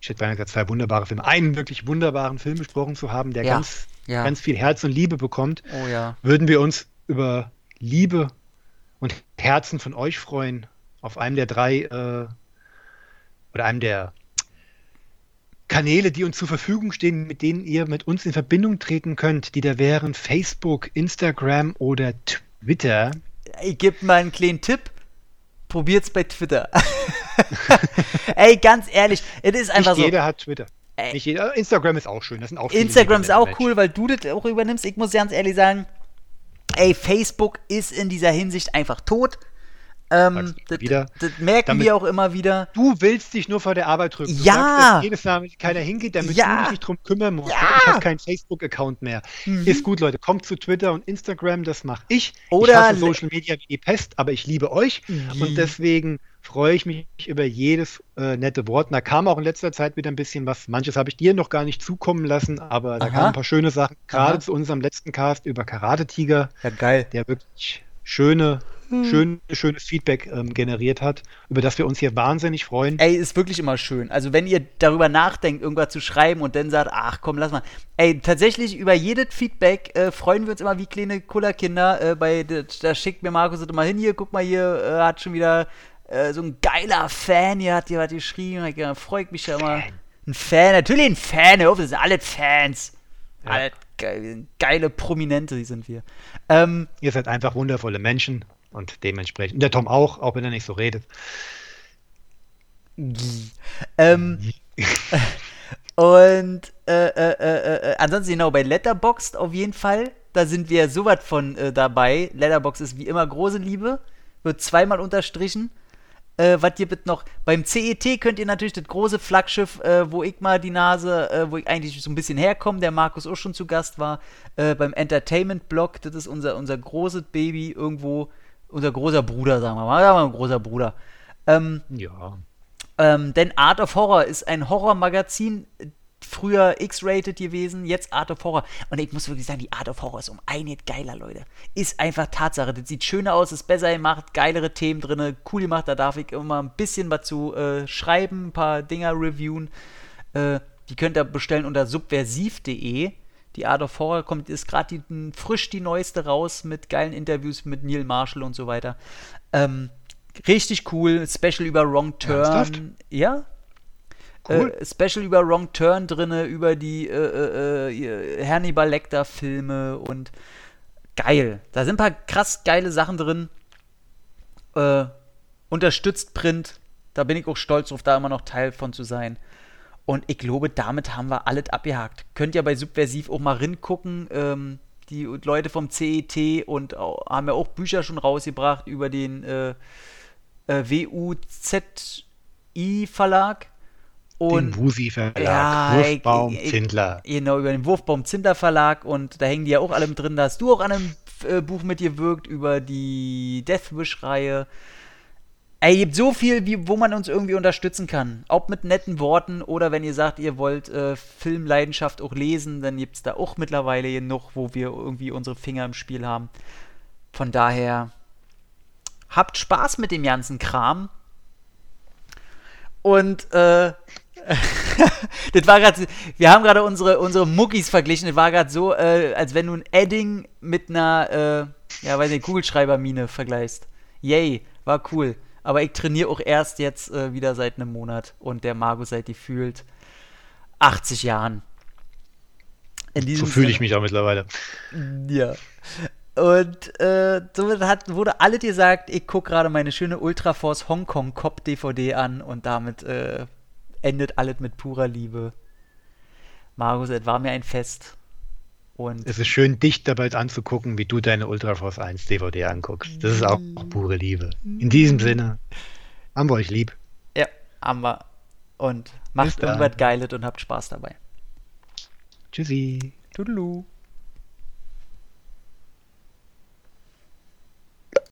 ich hätte gesagt, zwei wunderbare Filme, einen wirklich wunderbaren Film besprochen zu haben, der ja, ganz, ja. ganz viel Herz und Liebe bekommt, oh, ja. würden wir uns über Liebe und Herzen von euch freuen auf einem der drei äh, oder einem der Kanäle, die uns zur Verfügung stehen, mit denen ihr mit uns in Verbindung treten könnt, die da wären Facebook, Instagram oder Twitter. Ich gebe mal einen kleinen Tipp. Probiert's bei Twitter. *laughs* Ey, ganz ehrlich, es ist einfach Nicht so. Jeder hat Twitter. Nicht jeder. Instagram ist auch schön. Das sind auch Instagram ist auch cool, weil du das auch übernimmst. Ich muss ganz ehrlich sagen, ey, Facebook ist in dieser Hinsicht einfach tot. Ähm, das, wieder. das merken damit, wir auch immer wieder. Du willst dich nur vor der Arbeit drücken. Du ja. Sagst, dass jedes Mal keiner hingeht, damit ja. du dich nicht drum kümmern musst. Ja. Ich habe keinen Facebook-Account mehr. Mhm. Ist gut, Leute. Kommt zu Twitter und Instagram, das mache ich. Oder ich hasse Social Media wie die Pest, aber ich liebe euch. Mhm. Und deswegen freue ich mich über jedes äh, nette Wort. Und da kam auch in letzter Zeit wieder ein bisschen was. Manches habe ich dir noch gar nicht zukommen lassen, aber da kamen ein paar schöne Sachen. Gerade zu unserem letzten Cast über Karate Tiger. Ja, geil. Der wirklich schöne hm. schön, schönes Feedback ähm, generiert hat, über das wir uns hier wahnsinnig freuen. Ey, ist wirklich immer schön. Also wenn ihr darüber nachdenkt, irgendwas zu schreiben und dann sagt, ach komm, lass mal. Ey, tatsächlich über jedes Feedback äh, freuen wir uns immer wie kleine Kullerkinder. Äh, bei, da schickt mir Markus immer hin, hier, guck mal hier, äh, hat schon wieder äh, so ein geiler Fan hier, hat hier was geschrieben. Da freut mich ja immer. Ein Fan, natürlich ein Fan, auf, das sind alle Fans. Ja. Alle geile, Prominente, die sind wir. Ähm, Ihr seid einfach wundervolle Menschen und dementsprechend. Der Tom auch, auch wenn er nicht so redet. ähm, *laughs* und äh, äh, äh, äh, ansonsten genau bei Letterboxd auf jeden Fall. Da sind wir so was von äh, dabei. Letterboxd ist wie immer große Liebe. Wird zweimal unterstrichen. Äh, was ihr bitte noch? Beim CET könnt ihr natürlich das große Flaggschiff, wo ich mal die Nase, wo ich eigentlich so ein bisschen herkomme, der Markus auch schon zu Gast war, beim Entertainment-Blog. Das ist unser, unser großes Baby irgendwo unser großer Bruder, sagen wir mal. Ja, mein großer Bruder. Ähm, ja. Ähm, denn Art of Horror ist ein Horrormagazin, früher X-rated gewesen, jetzt Art of Horror. Und ich muss wirklich sagen, die Art of Horror ist um einiges geiler, Leute. Ist einfach Tatsache. Das sieht schöner aus, ist besser gemacht, geilere Themen drin, cool gemacht. Da darf ich immer ein bisschen was zu äh, schreiben, ein paar Dinger reviewen. Äh, die könnt ihr bestellen unter subversiv.de. Die Art of Horror kommt, ist gerade frisch die neueste raus mit geilen Interviews mit Neil Marshall und so weiter. Ähm, richtig cool. Special über Wrong Turn. Ernsthaft? Ja. Cool. Äh, Special über Wrong Turn drinne, über die äh, äh, äh Hannibal Lecter Filme und geil. Da sind ein paar krass geile Sachen drin. Äh, unterstützt Print. Da bin ich auch stolz drauf, da immer noch Teil von zu sein. Und ich glaube, damit haben wir alles abgehakt. Könnt ihr bei Subversiv auch mal ringucken. Ähm, die Leute vom CET und auch, haben ja auch Bücher schon rausgebracht über den äh, äh, WUZI-Verlag. Und, den Wusi-Verlag, ja, Wurfbaum Zindler. Genau, über den Wurfbaum Zindler Verlag und da hängen die ja auch alle mit drin. Da hast du auch an einem äh, Buch mitgewirkt über die Deathwish-Reihe. Ey, gibt so viel, wie, wo man uns irgendwie unterstützen kann. Ob mit netten Worten oder wenn ihr sagt, ihr wollt äh, Filmleidenschaft auch lesen, dann gibt es da auch mittlerweile genug, wo wir irgendwie unsere Finger im Spiel haben. Von daher, habt Spaß mit dem ganzen Kram. Und, äh, *laughs* das war gerade, wir haben gerade unsere, unsere Muckis verglichen. Das war gerade so, äh, als wenn du ein Edding mit einer, äh, ja, weiß nicht, Kugelschreibermine vergleichst. Yay, war cool. Aber ich trainiere auch erst jetzt äh, wieder seit einem Monat und der Margo seit die fühlt 80 Jahren. so fühle ich mich auch mittlerweile. Ja. Und äh, somit hat, wurde alle dir sagt, ich gucke gerade meine schöne Ultraforce Hongkong Cop DVD an und damit äh, endet alles mit purer Liebe. Markus, es war mir ein Fest. Und es ist schön, dich dabei anzugucken, wie du deine Ultraforce 1 DVD anguckst. Das ist auch, auch pure Liebe. In diesem Sinne, haben wir euch lieb. Ja, haben wir. Und macht irgendwas Geiles und habt Spaß dabei. Tschüssi. Tudelu.